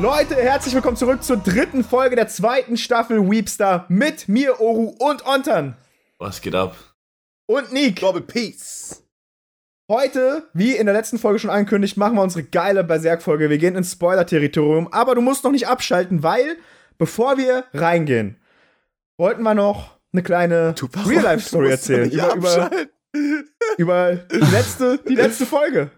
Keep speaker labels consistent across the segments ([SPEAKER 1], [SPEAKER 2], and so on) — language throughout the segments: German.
[SPEAKER 1] Leute, herzlich willkommen zurück zur dritten Folge der zweiten Staffel Weepstar mit mir, Oru und Ontan.
[SPEAKER 2] Was geht ab?
[SPEAKER 1] Und Nick.
[SPEAKER 3] Double Peace.
[SPEAKER 1] Heute, wie in der letzten Folge schon angekündigt, machen wir unsere geile Berserk-Folge. Wir gehen ins Spoiler-Territorium, aber du musst noch nicht abschalten, weil, bevor wir reingehen, wollten wir noch eine kleine Real-Life-Story erzählen. Über, über, über die letzte, die letzte Folge.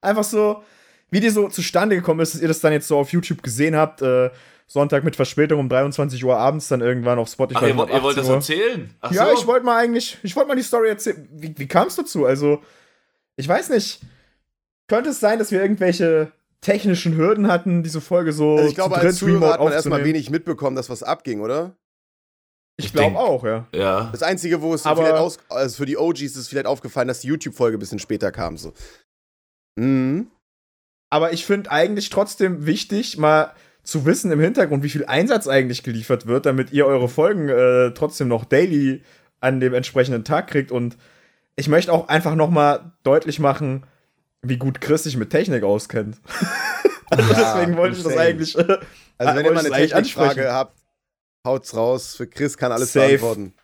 [SPEAKER 1] Einfach so, wie die so zustande gekommen ist, dass ihr das dann jetzt so auf YouTube gesehen habt. Äh, Sonntag mit Verspätung um 23 Uhr abends, dann irgendwann auf Spotify.
[SPEAKER 2] Ach, ihr, ihr wollt das erzählen?
[SPEAKER 1] Ach ja, so. ich wollte mal eigentlich, ich wollte mal die Story erzählen. Wie, wie kam es dazu? Also, ich weiß nicht. Könnte es sein, dass wir irgendwelche technischen Hürden hatten, diese Folge so
[SPEAKER 3] also ich glaube, zu dritt als Zuhörer hat man erstmal wenig mitbekommen, dass was abging, oder?
[SPEAKER 1] Ich, ich glaube auch, ja.
[SPEAKER 2] ja.
[SPEAKER 3] Das Einzige, wo es vielleicht aus, also für die OGs ist vielleicht aufgefallen, dass die YouTube-Folge ein bisschen später kam. So.
[SPEAKER 1] Mhm. Aber ich finde eigentlich trotzdem wichtig, mal zu wissen im Hintergrund, wie viel Einsatz eigentlich geliefert wird, damit ihr eure Folgen äh, trotzdem noch daily an dem entsprechenden Tag kriegt. Und ich möchte auch einfach noch mal deutlich machen, wie gut Chris sich mit Technik auskennt. also ja, deswegen wollte ich das eigentlich. Äh,
[SPEAKER 3] also wenn ihr mal eine Technikfrage habt, haut's raus. Für Chris kann alles Safe. beantworten.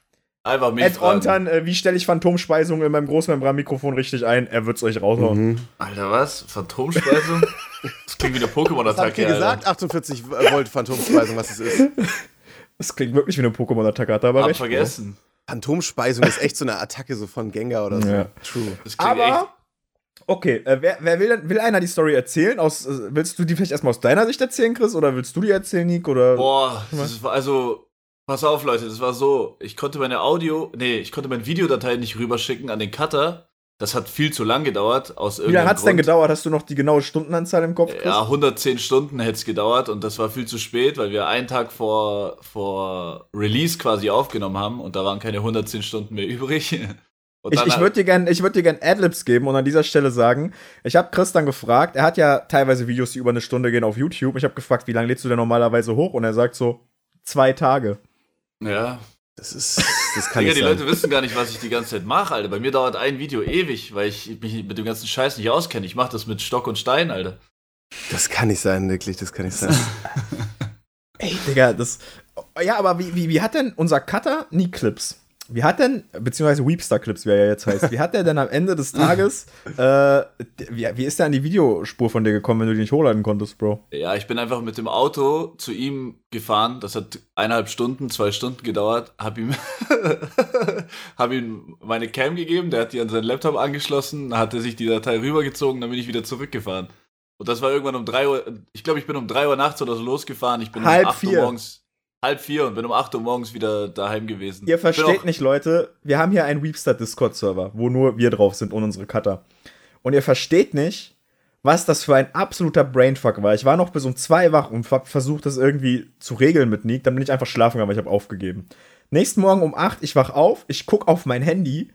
[SPEAKER 1] Einfach mich Ed Ontan, äh, wie stelle ich Phantomspeisung in meinem Großmembran-Mikrofon richtig ein? Er wird's euch raushauen. Mhm.
[SPEAKER 2] Alter, was? Phantomspeisung? das klingt wie eine Pokémon-Attacke.
[SPEAKER 3] Ich gesagt, 48 Volt Phantomspeisung, was es ist.
[SPEAKER 1] Das klingt wirklich wie eine Pokémon-Attacke, hat aber Hab recht.
[SPEAKER 2] vergessen.
[SPEAKER 3] Phantomspeisung ist echt so eine Attacke so von Gengar oder so. Ja.
[SPEAKER 1] True. aber, okay, äh, wer, wer will, will einer die Story erzählen? Aus, äh, willst du die vielleicht erstmal aus deiner Sicht erzählen, Chris? Oder willst du die erzählen, Nick? Oder?
[SPEAKER 2] Boah, also Pass auf, Leute, das war so. Ich konnte meine Audio, nee, ich konnte meine Videodatei nicht rüberschicken an den Cutter. Das hat viel zu lang gedauert. Aus
[SPEAKER 1] Wie lange hat es denn gedauert? Hast du noch die genaue Stundenanzahl im Kopf?
[SPEAKER 2] Chris? Ja, 110 Stunden hätte es gedauert und das war viel zu spät, weil wir einen Tag vor, vor Release quasi aufgenommen haben und da waren keine 110 Stunden mehr übrig.
[SPEAKER 1] ich, ich würde dir gerne würd gern Adlibs geben und an dieser Stelle sagen, ich habe Chris dann gefragt, er hat ja teilweise Videos, die über eine Stunde gehen auf YouTube. Ich habe gefragt, wie lange lädst du denn normalerweise hoch? Und er sagt so, zwei Tage.
[SPEAKER 2] Ja.
[SPEAKER 3] Das ist. Das kann
[SPEAKER 2] Digga, die sein. Leute wissen gar nicht, was ich die ganze Zeit mache, Alter. Bei mir dauert ein Video ewig, weil ich mich mit dem ganzen Scheiß nicht auskenne. Ich mache das mit Stock und Stein, Alter.
[SPEAKER 3] Das kann nicht sein, wirklich, das kann nicht sein.
[SPEAKER 1] Ey, Digga, das. Ja, aber wie, wie, wie hat denn unser Cutter nie Clips? Wie hat denn, beziehungsweise Weepstar Clips, wie er ja jetzt heißt, wie hat der denn am Ende des Tages, äh, wie, wie ist der an die Videospur von dir gekommen, wenn du die nicht hochladen konntest, Bro?
[SPEAKER 2] Ja, ich bin einfach mit dem Auto zu ihm gefahren. Das hat eineinhalb Stunden, zwei Stunden gedauert. Hab ihm, hab ihm meine Cam gegeben, der hat die an seinen Laptop angeschlossen, hat er sich die Datei rübergezogen, dann bin ich wieder zurückgefahren. Und das war irgendwann um drei Uhr, ich glaube, ich bin um drei Uhr nachts oder so losgefahren. Ich bin
[SPEAKER 1] Halb
[SPEAKER 2] um acht
[SPEAKER 1] vier.
[SPEAKER 2] Uhr morgens halb vier und bin um acht Uhr morgens wieder daheim gewesen.
[SPEAKER 1] Ihr versteht nicht, Leute, wir haben hier einen Weepstar Discord-Server, wo nur wir drauf sind und unsere Cutter. Und ihr versteht nicht, was das für ein absoluter Brainfuck war. Ich war noch bis um zwei wach und versucht, das irgendwie zu regeln mit Nick. Dann bin ich einfach schlafen gegangen, weil ich habe aufgegeben. Nächsten Morgen um acht, ich wach auf, ich guck auf mein Handy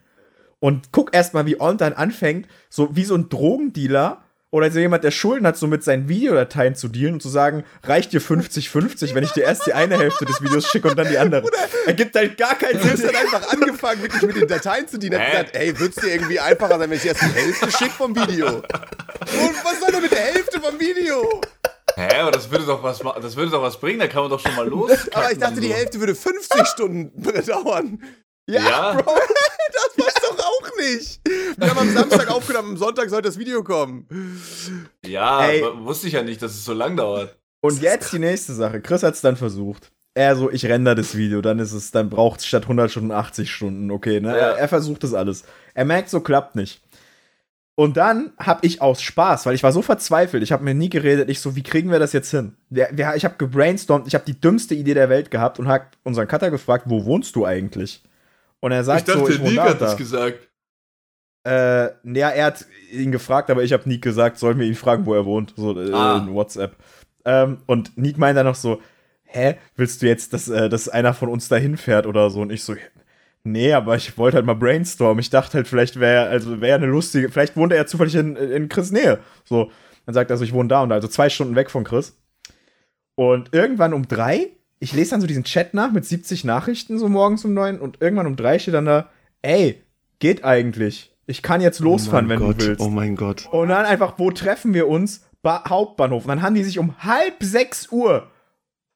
[SPEAKER 1] und guck erstmal, wie On dann anfängt, so wie so ein Drogendealer oder so jemand, der Schulden hat, so mit seinen Videodateien zu dealen und zu sagen, reicht dir 50-50, wenn ich dir erst die eine Hälfte des Videos schicke und dann die andere.
[SPEAKER 3] Ergibt halt gar keinen Sinn. Er hat einfach angefangen, wirklich mit den Dateien zu dealen. Er hat gesagt, ey, würd's dir irgendwie einfacher sein, wenn ich dir erst die Hälfte schicke vom Video? Und was soll denn mit der Hälfte vom Video?
[SPEAKER 2] Hä, aber das würde doch was, das würde doch was bringen, da kann man doch schon mal los.
[SPEAKER 3] Aber ich dachte, so. die Hälfte würde 50 Stunden dauern.
[SPEAKER 2] Ja, ja, Bro,
[SPEAKER 3] das doch auch nicht. Wir haben am Samstag aufgenommen, am Sonntag sollte das Video kommen.
[SPEAKER 2] Ja, Ey. wusste ich ja nicht, dass es so lang dauert.
[SPEAKER 1] Und jetzt die nächste Sache. Chris hat es dann versucht. Er so, ich render das Video, dann ist es, dann braucht es statt 100 Stunden 80 Stunden, okay, ne? Ja. Er, er versucht das alles. Er merkt, so klappt nicht. Und dann habe ich aus Spaß, weil ich war so verzweifelt, ich habe mir nie geredet, ich so, wie kriegen wir das jetzt hin? Der, der, ich habe gebrainstormt, ich habe die dümmste Idee der Welt gehabt und habe unseren Cutter gefragt, wo wohnst du eigentlich? Und er sagt
[SPEAKER 2] ich dachte,
[SPEAKER 1] so, ich
[SPEAKER 2] Nick hat das gesagt.
[SPEAKER 1] Äh, ja, er hat ihn gefragt, aber ich habe Nick gesagt, sollen wir ihn fragen, wo er wohnt, so äh, ah. in WhatsApp. Ähm, und Nick meint dann noch so, hä, willst du jetzt, dass, äh, dass einer von uns da hinfährt oder so? Und ich so, nee, aber ich wollte halt mal brainstormen. Ich dachte halt, vielleicht wäre, also wäre eine lustige, vielleicht wohnt er ja zufällig in, in Chris Nähe. So, dann sagt er so, ich wohne da und da, also zwei Stunden weg von Chris. Und irgendwann um drei ich lese dann so diesen Chat nach mit 70 Nachrichten so morgens um neun und irgendwann um drei steht dann da, ey, geht eigentlich. Ich kann jetzt losfahren, oh wenn
[SPEAKER 3] Gott,
[SPEAKER 1] du willst.
[SPEAKER 3] Oh mein Gott.
[SPEAKER 1] Und dann einfach, wo treffen wir uns? ba Hauptbahnhof. Und dann haben die sich um halb sechs Uhr,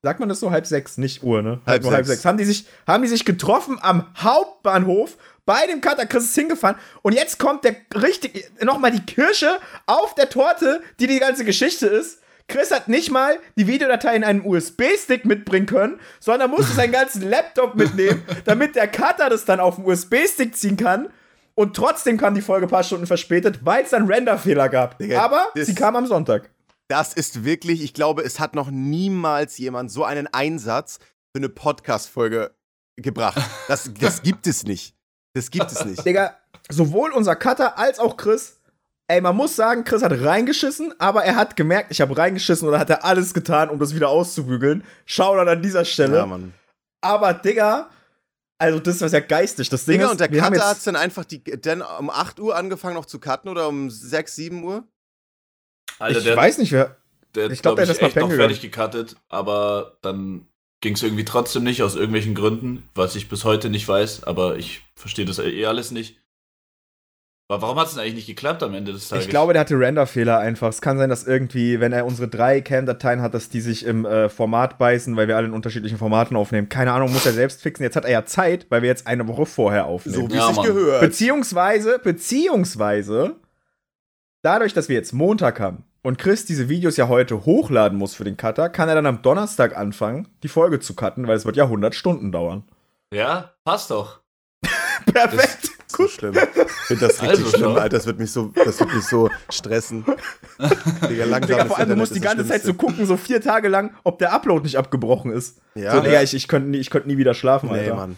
[SPEAKER 1] sagt man das so, halb sechs, nicht Uhr, ne?
[SPEAKER 3] Halb sechs.
[SPEAKER 1] halb sechs. Haben die, sich, haben die sich getroffen am Hauptbahnhof bei dem Cutter. Chris ist hingefahren. Und jetzt kommt der richtig, nochmal die Kirsche auf der Torte, die die ganze Geschichte ist. Chris hat nicht mal die Videodatei in einem USB-Stick mitbringen können, sondern musste seinen ganzen Laptop mitnehmen, damit der Cutter das dann auf den USB-Stick ziehen kann. Und trotzdem kam die Folge ein paar Stunden verspätet, weil es dann Render-Fehler gab.
[SPEAKER 3] Digga,
[SPEAKER 1] Aber sie kam am Sonntag.
[SPEAKER 3] Das ist wirklich, ich glaube, es hat noch niemals jemand so einen Einsatz für eine Podcast-Folge gebracht. Das, das gibt es nicht. Das gibt es nicht.
[SPEAKER 1] Digga, sowohl unser Cutter als auch Chris. Ey, man muss sagen, Chris hat reingeschissen, aber er hat gemerkt, ich habe reingeschissen oder hat er alles getan, um das wieder auszubügeln. Shoutout an dieser Stelle.
[SPEAKER 3] Ja, Mann.
[SPEAKER 1] aber, Digga, also das ist ja geistig. Das Ding
[SPEAKER 3] Digga,
[SPEAKER 1] ist,
[SPEAKER 3] und der Cutter hat
[SPEAKER 1] jetzt,
[SPEAKER 3] dann einfach die, dann um 8 Uhr angefangen noch zu cutten oder um 6, 7 Uhr?
[SPEAKER 2] Alter,
[SPEAKER 1] ich
[SPEAKER 2] der,
[SPEAKER 1] weiß nicht, wer.
[SPEAKER 2] der
[SPEAKER 1] ich glaub, der ist mal
[SPEAKER 2] echt noch
[SPEAKER 1] pennen
[SPEAKER 2] fertig gecuttet, aber dann ging es irgendwie trotzdem nicht, aus irgendwelchen Gründen, was ich bis heute nicht weiß, aber ich verstehe das eh alles nicht. Aber warum hat es denn eigentlich nicht geklappt am Ende des Tages?
[SPEAKER 1] Ich glaube, der hatte Render-Fehler einfach. Es kann sein, dass irgendwie, wenn er unsere drei Cam-Dateien hat, dass die sich im äh, Format beißen, weil wir alle in unterschiedlichen Formaten aufnehmen. Keine Ahnung, muss er selbst fixen. Jetzt hat er ja Zeit, weil wir jetzt eine Woche vorher aufnehmen.
[SPEAKER 3] So wie
[SPEAKER 2] Ja,
[SPEAKER 3] es sich gehört.
[SPEAKER 1] Beziehungsweise, beziehungsweise, dadurch, dass wir jetzt Montag haben und Chris diese Videos ja heute hochladen muss für den Cutter, kann er dann am Donnerstag anfangen, die Folge zu cutten, weil es wird ja 100 Stunden dauern.
[SPEAKER 2] Ja, passt doch.
[SPEAKER 1] Perfekt.
[SPEAKER 3] So schlimm. Ich finde das richtig
[SPEAKER 2] Also
[SPEAKER 3] schlimm. Alter. Das wird mich so, das wird mich so stressen. Digga, langsam.
[SPEAKER 1] Digga, vor allem, du musst die
[SPEAKER 3] ist
[SPEAKER 1] ganze Zeit so gucken, so vier Tage lang, ob der Upload nicht abgebrochen ist.
[SPEAKER 3] Ja,
[SPEAKER 1] so, Digga, ich, ich könnte nie, ich könnt nie wieder schlafen,
[SPEAKER 3] nee,
[SPEAKER 1] Alter.
[SPEAKER 3] Mann.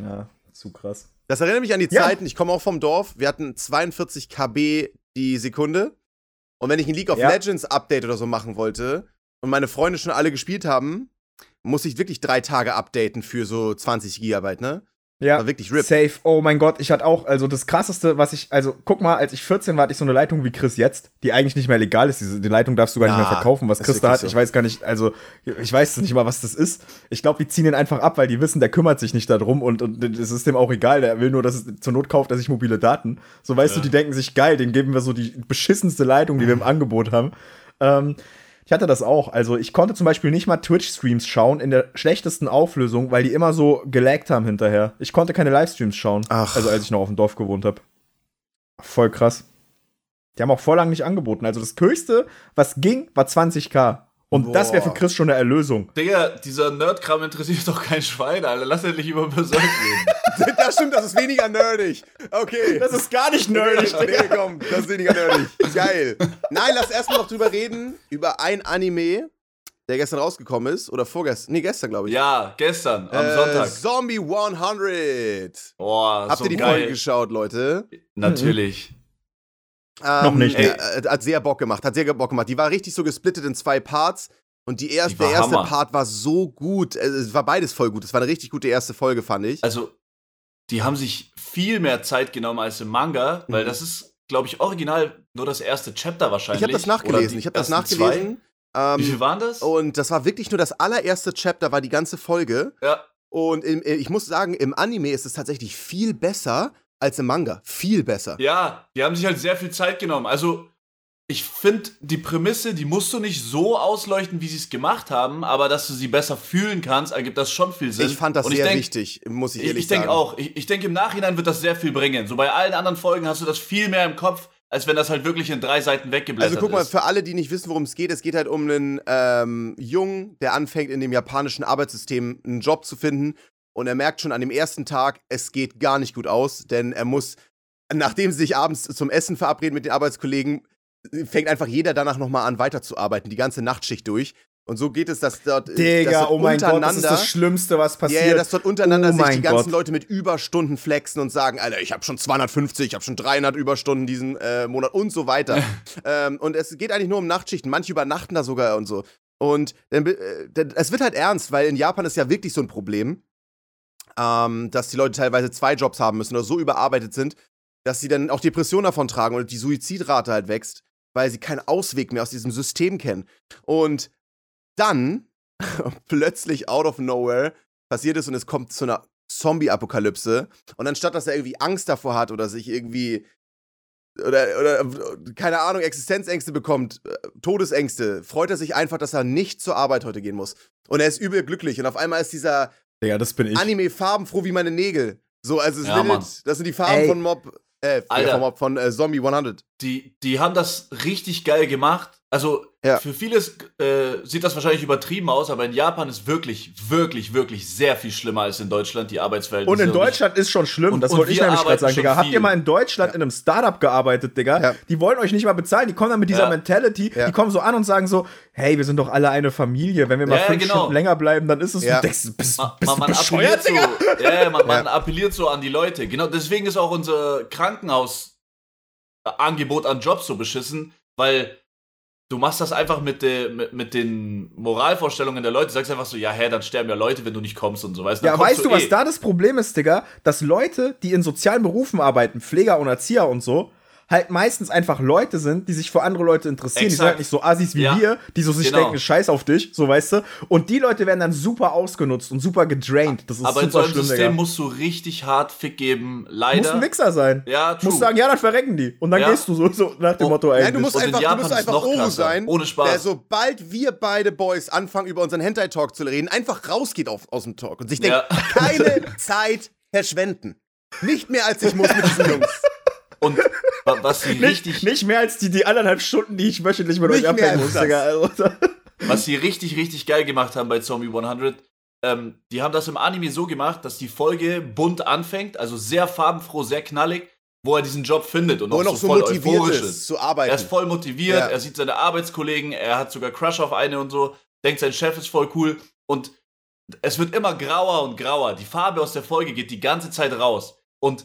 [SPEAKER 1] Ja, zu krass.
[SPEAKER 3] Das erinnert mich an die
[SPEAKER 1] Ja.
[SPEAKER 3] Zeiten, ich komme auch vom Dorf, wir hatten 42 KB die Sekunde. Und wenn ich ein League of
[SPEAKER 1] Ja.
[SPEAKER 3] Legends Update oder so machen wollte und meine Freunde schon alle gespielt haben, muss ich wirklich drei Tage updaten für so 20 Gigabyte, ne?
[SPEAKER 1] Ja,
[SPEAKER 3] War wirklich RIP.
[SPEAKER 1] safe. Oh mein Gott, ich hatte auch, also das krasseste, was ich, also guck mal, als ich 14 war, hatte ich so eine Leitung wie Chris jetzt, die eigentlich nicht mehr legal ist. Diese, die Leitung darfst du gar nicht
[SPEAKER 3] Ja,
[SPEAKER 1] mehr verkaufen, was Chris da hat.
[SPEAKER 3] so.
[SPEAKER 1] Ich weiß gar nicht, also ich weiß nicht mal, was das ist. Ich glaube, die ziehen ihn einfach ab, weil die wissen, der kümmert sich nicht darum und, und es ist dem auch egal. Der will nur, dass es zur Not kauft er sich mobile Daten. So weißt
[SPEAKER 2] Ja.
[SPEAKER 1] du, die denken sich, geil, den geben wir so die beschissenste Leitung, die wir im Angebot haben. Ähm, ich hatte das auch. Also ich konnte zum Beispiel nicht mal Twitch-Streams schauen in der schlechtesten Auflösung, weil die immer so gelaggt haben hinterher. Ich konnte keine Livestreams schauen.
[SPEAKER 3] Ach.
[SPEAKER 1] Also als ich noch auf dem Dorf gewohnt habe. Voll krass. Die haben auch voll lang nicht angeboten. Also das höchste, was ging, war 20k. Und das wäre für
[SPEAKER 3] Boah.
[SPEAKER 1] Chris schon eine Erlösung.
[SPEAKER 2] Digga, dieser Nerdkram interessiert doch kein Schwein, Alter. Lass endlich über Berserk reden.
[SPEAKER 3] das stimmt, das ist weniger nerdig. Okay.
[SPEAKER 1] Das ist gar nicht nerdig, Digga.
[SPEAKER 3] komm, das ist weniger nerdig. Geil. Nein, lass erstmal noch drüber reden, über ein Anime, der gestern rausgekommen ist. Oder vorgestern. Nee, gestern, glaube ich.
[SPEAKER 2] ja, gestern, am
[SPEAKER 3] Äh,
[SPEAKER 2] Sonntag.
[SPEAKER 3] Zombie 100.
[SPEAKER 2] Boah,
[SPEAKER 3] Habt
[SPEAKER 2] so
[SPEAKER 3] ihr die
[SPEAKER 2] geil.
[SPEAKER 3] Folge geschaut, Leute?
[SPEAKER 2] Natürlich.
[SPEAKER 3] Ähm,
[SPEAKER 1] Noch nicht,
[SPEAKER 3] Äh,
[SPEAKER 1] nee.
[SPEAKER 3] äh, hat sehr Bock gemacht, hat sehr Bock gemacht. Die war richtig so gesplittet in zwei Parts. Und die erste,
[SPEAKER 2] Die
[SPEAKER 3] der erste
[SPEAKER 2] Hammer.
[SPEAKER 3] Part war so gut. Äh, Es war beides voll gut. Es war eine richtig gute erste Folge, fand ich.
[SPEAKER 2] Also, die haben sich viel mehr Zeit genommen als im Manga, weil
[SPEAKER 3] Mhm.
[SPEAKER 2] das ist, glaube ich, original nur das erste Chapter wahrscheinlich.
[SPEAKER 3] ich habe das nachgelesen. Ich habe das nachgelesen.
[SPEAKER 2] Zwei. Wie
[SPEAKER 3] Ähm,
[SPEAKER 2] viel waren das?
[SPEAKER 3] und das war wirklich nur das allererste Chapter, war die ganze Folge.
[SPEAKER 2] Ja,
[SPEAKER 3] Und im, äh, ich muss sagen, im Anime ist es tatsächlich viel besser als im Manga. Viel besser.
[SPEAKER 2] ja, die haben sich halt sehr viel Zeit genommen. Also, ich finde, die Prämisse, die musst du nicht so ausleuchten, wie sie es gemacht haben, aber dass du sie besser fühlen kannst, ergibt das schon viel Sinn.
[SPEAKER 3] Ich fand das
[SPEAKER 2] Und
[SPEAKER 3] sehr
[SPEAKER 2] denk,
[SPEAKER 3] wichtig, muss ich
[SPEAKER 2] Ich,
[SPEAKER 3] ehrlich
[SPEAKER 2] ich denke
[SPEAKER 3] sagen.
[SPEAKER 2] auch. Ich, ich denke, im Nachhinein wird das sehr viel bringen. So bei allen anderen Folgen hast du das viel mehr im Kopf, als wenn das halt wirklich in drei Seiten weggeblättert
[SPEAKER 3] Also guck mal,
[SPEAKER 2] ist.
[SPEAKER 3] für alle, die nicht wissen, worum es geht, es geht halt um einen ähm, Jungen, der anfängt in dem japanischen Arbeitssystem einen Job zu finden und er merkt schon an dem ersten Tag, es geht gar nicht gut aus, denn er muss, nachdem sie sich abends zum Essen verabreden mit den Arbeitskollegen, fängt einfach jeder danach nochmal an weiterzuarbeiten, die ganze Nachtschicht durch. Und so geht es, dass dort, dass
[SPEAKER 1] Digga,
[SPEAKER 3] dort
[SPEAKER 1] oh mein Gott, das ist
[SPEAKER 3] untereinander-
[SPEAKER 1] das Schlimmste, was passiert.
[SPEAKER 3] ja, ja, dass dort untereinander
[SPEAKER 1] Oh
[SPEAKER 3] sich die ganzen
[SPEAKER 1] Gott.
[SPEAKER 3] Leute mit Überstunden flexen und sagen, Alter, ich habe schon 250, ich habe schon 300 Überstunden diesen äh, Monat und so weiter. ähm, und es geht eigentlich nur um Nachtschichten. Manche übernachten da sogar und so. Und dann, äh, es wird halt ernst, weil in Japan ist ja wirklich so ein Problem, ähm, dass die Leute teilweise zwei Jobs haben müssen oder so überarbeitet sind, dass sie dann auch Depressionen davon tragen und die Suizidrate halt wächst, weil sie keinen Ausweg mehr aus diesem System kennen. Und dann plötzlich out of nowhere passiert ist und es kommt zu einer Zombie-Apokalypse. Und anstatt dass er irgendwie Angst davor hat oder sich irgendwie oder, oder keine Ahnung, Existenzängste bekommt, äh, Todesängste, freut er sich einfach, dass er nicht zur Arbeit heute gehen muss. Und er ist übel glücklich. Und auf einmal ist dieser
[SPEAKER 1] ja, das bin ich.
[SPEAKER 3] Anime farbenfroh wie meine Nägel. So, also
[SPEAKER 2] Ja, Mann.
[SPEAKER 3] das sind die Farben
[SPEAKER 1] Ey.
[SPEAKER 3] von Mob, äh,
[SPEAKER 2] Alter.
[SPEAKER 3] von, Mob, von äh, Zombie 100.
[SPEAKER 2] die, die haben das richtig geil gemacht. Also
[SPEAKER 3] Ja.
[SPEAKER 2] für vieles äh, sieht das wahrscheinlich übertrieben aus, aber in Japan ist wirklich, wirklich, wirklich sehr viel schlimmer als in Deutschland die Arbeitsverhältnisse.
[SPEAKER 1] Und in Deutschland ist schon schlimm,
[SPEAKER 2] Und-
[SPEAKER 1] das
[SPEAKER 2] und
[SPEAKER 1] wollte ich
[SPEAKER 2] wir
[SPEAKER 1] nämlich gerade sagen, Digga. Habt
[SPEAKER 2] viel.
[SPEAKER 1] ihr mal in Deutschland in einem Startup gearbeitet, Digga?
[SPEAKER 3] Ja.
[SPEAKER 1] Die wollen euch nicht mal bezahlen, die kommen dann mit dieser
[SPEAKER 2] Ja.
[SPEAKER 1] Mentality,
[SPEAKER 3] Ja.
[SPEAKER 1] die kommen so an und sagen so, hey, wir sind doch alle eine Familie, wenn wir mal
[SPEAKER 2] Ja,
[SPEAKER 1] fünf
[SPEAKER 2] genau.
[SPEAKER 1] Stunden länger bleiben, dann ist es,
[SPEAKER 3] Ja.
[SPEAKER 1] denkst, bist,
[SPEAKER 2] Ma-
[SPEAKER 1] bist
[SPEAKER 2] man,
[SPEAKER 1] bescheuert, Digga?
[SPEAKER 2] so, ja, ja, man, man
[SPEAKER 3] Ja.
[SPEAKER 2] appelliert so an die Leute. Genau, deswegen ist auch unser Krankenhausangebot an Jobs so beschissen, weil du machst das einfach mit, de, mit, mit den Moralvorstellungen der Leute. Du sagst einfach so, ja, hä, dann sterben ja Leute, wenn du nicht kommst und so, weißt
[SPEAKER 1] Ja, weißt du, was
[SPEAKER 2] eh.
[SPEAKER 1] da das Problem ist, Digga? Dass Leute, die in sozialen Berufen arbeiten, Pfleger und Erzieher und so, halt meistens einfach Leute sind, die sich für andere Leute interessieren. Die sind
[SPEAKER 2] Exakt.
[SPEAKER 1] halt nicht so Assis wie
[SPEAKER 2] Ja.
[SPEAKER 1] wir, die so sich
[SPEAKER 2] Genau.
[SPEAKER 1] denken, scheiß auf dich, so weißt du. Und die Leute werden dann super ausgenutzt und super gedraint. Das ist
[SPEAKER 2] Aber in so
[SPEAKER 1] super
[SPEAKER 2] einem
[SPEAKER 1] schlimm,
[SPEAKER 2] System
[SPEAKER 1] Digga.
[SPEAKER 2] musst du richtig hart Fick geben,
[SPEAKER 1] Muss
[SPEAKER 2] leider.
[SPEAKER 1] ein Wichser sein.
[SPEAKER 2] ja, true.
[SPEAKER 1] Muss sagen, ja, dann verrecken die. Und dann
[SPEAKER 2] Ja.
[SPEAKER 1] gehst du so, so nach dem
[SPEAKER 2] Oh,
[SPEAKER 1] Motto
[SPEAKER 3] Nein,
[SPEAKER 1] eigentlich.
[SPEAKER 3] du musst
[SPEAKER 2] Und in
[SPEAKER 3] einfach, du musst einfach Oru sein,
[SPEAKER 2] Ohne Spaß.
[SPEAKER 3] der sobald wir beide Boys anfangen, über unseren Hentai-Talk zu reden, einfach rausgeht auf, aus dem Talk und sich denkt,
[SPEAKER 2] Ja.
[SPEAKER 3] keine Zeit verschwenden. Nicht mehr als ich muss mit diesen Jungs.
[SPEAKER 2] Und was sie
[SPEAKER 1] nicht,
[SPEAKER 2] richtig,
[SPEAKER 1] nicht mehr als die, die anderthalb Stunden, die ich wöchentlich mit
[SPEAKER 3] Nicht
[SPEAKER 1] euch abhängen muss. Also,
[SPEAKER 2] was sie richtig, richtig geil gemacht haben bei Zombie 100, ähm, die haben das im Anime so gemacht, dass die Folge bunt anfängt, also sehr farbenfroh, sehr knallig, wo er diesen Job findet und
[SPEAKER 3] Wo er
[SPEAKER 2] auch
[SPEAKER 3] noch
[SPEAKER 2] so
[SPEAKER 3] so
[SPEAKER 2] voll
[SPEAKER 3] motiviert
[SPEAKER 2] euphorisch
[SPEAKER 3] ist, zu arbeiten.
[SPEAKER 2] Er ist voll motiviert,
[SPEAKER 3] Ja.
[SPEAKER 2] er sieht seine Arbeitskollegen, er hat sogar Crush auf eine und so, denkt, sein Chef ist voll cool und es wird immer grauer und grauer. Die Farbe aus der Folge geht die ganze Zeit raus. Und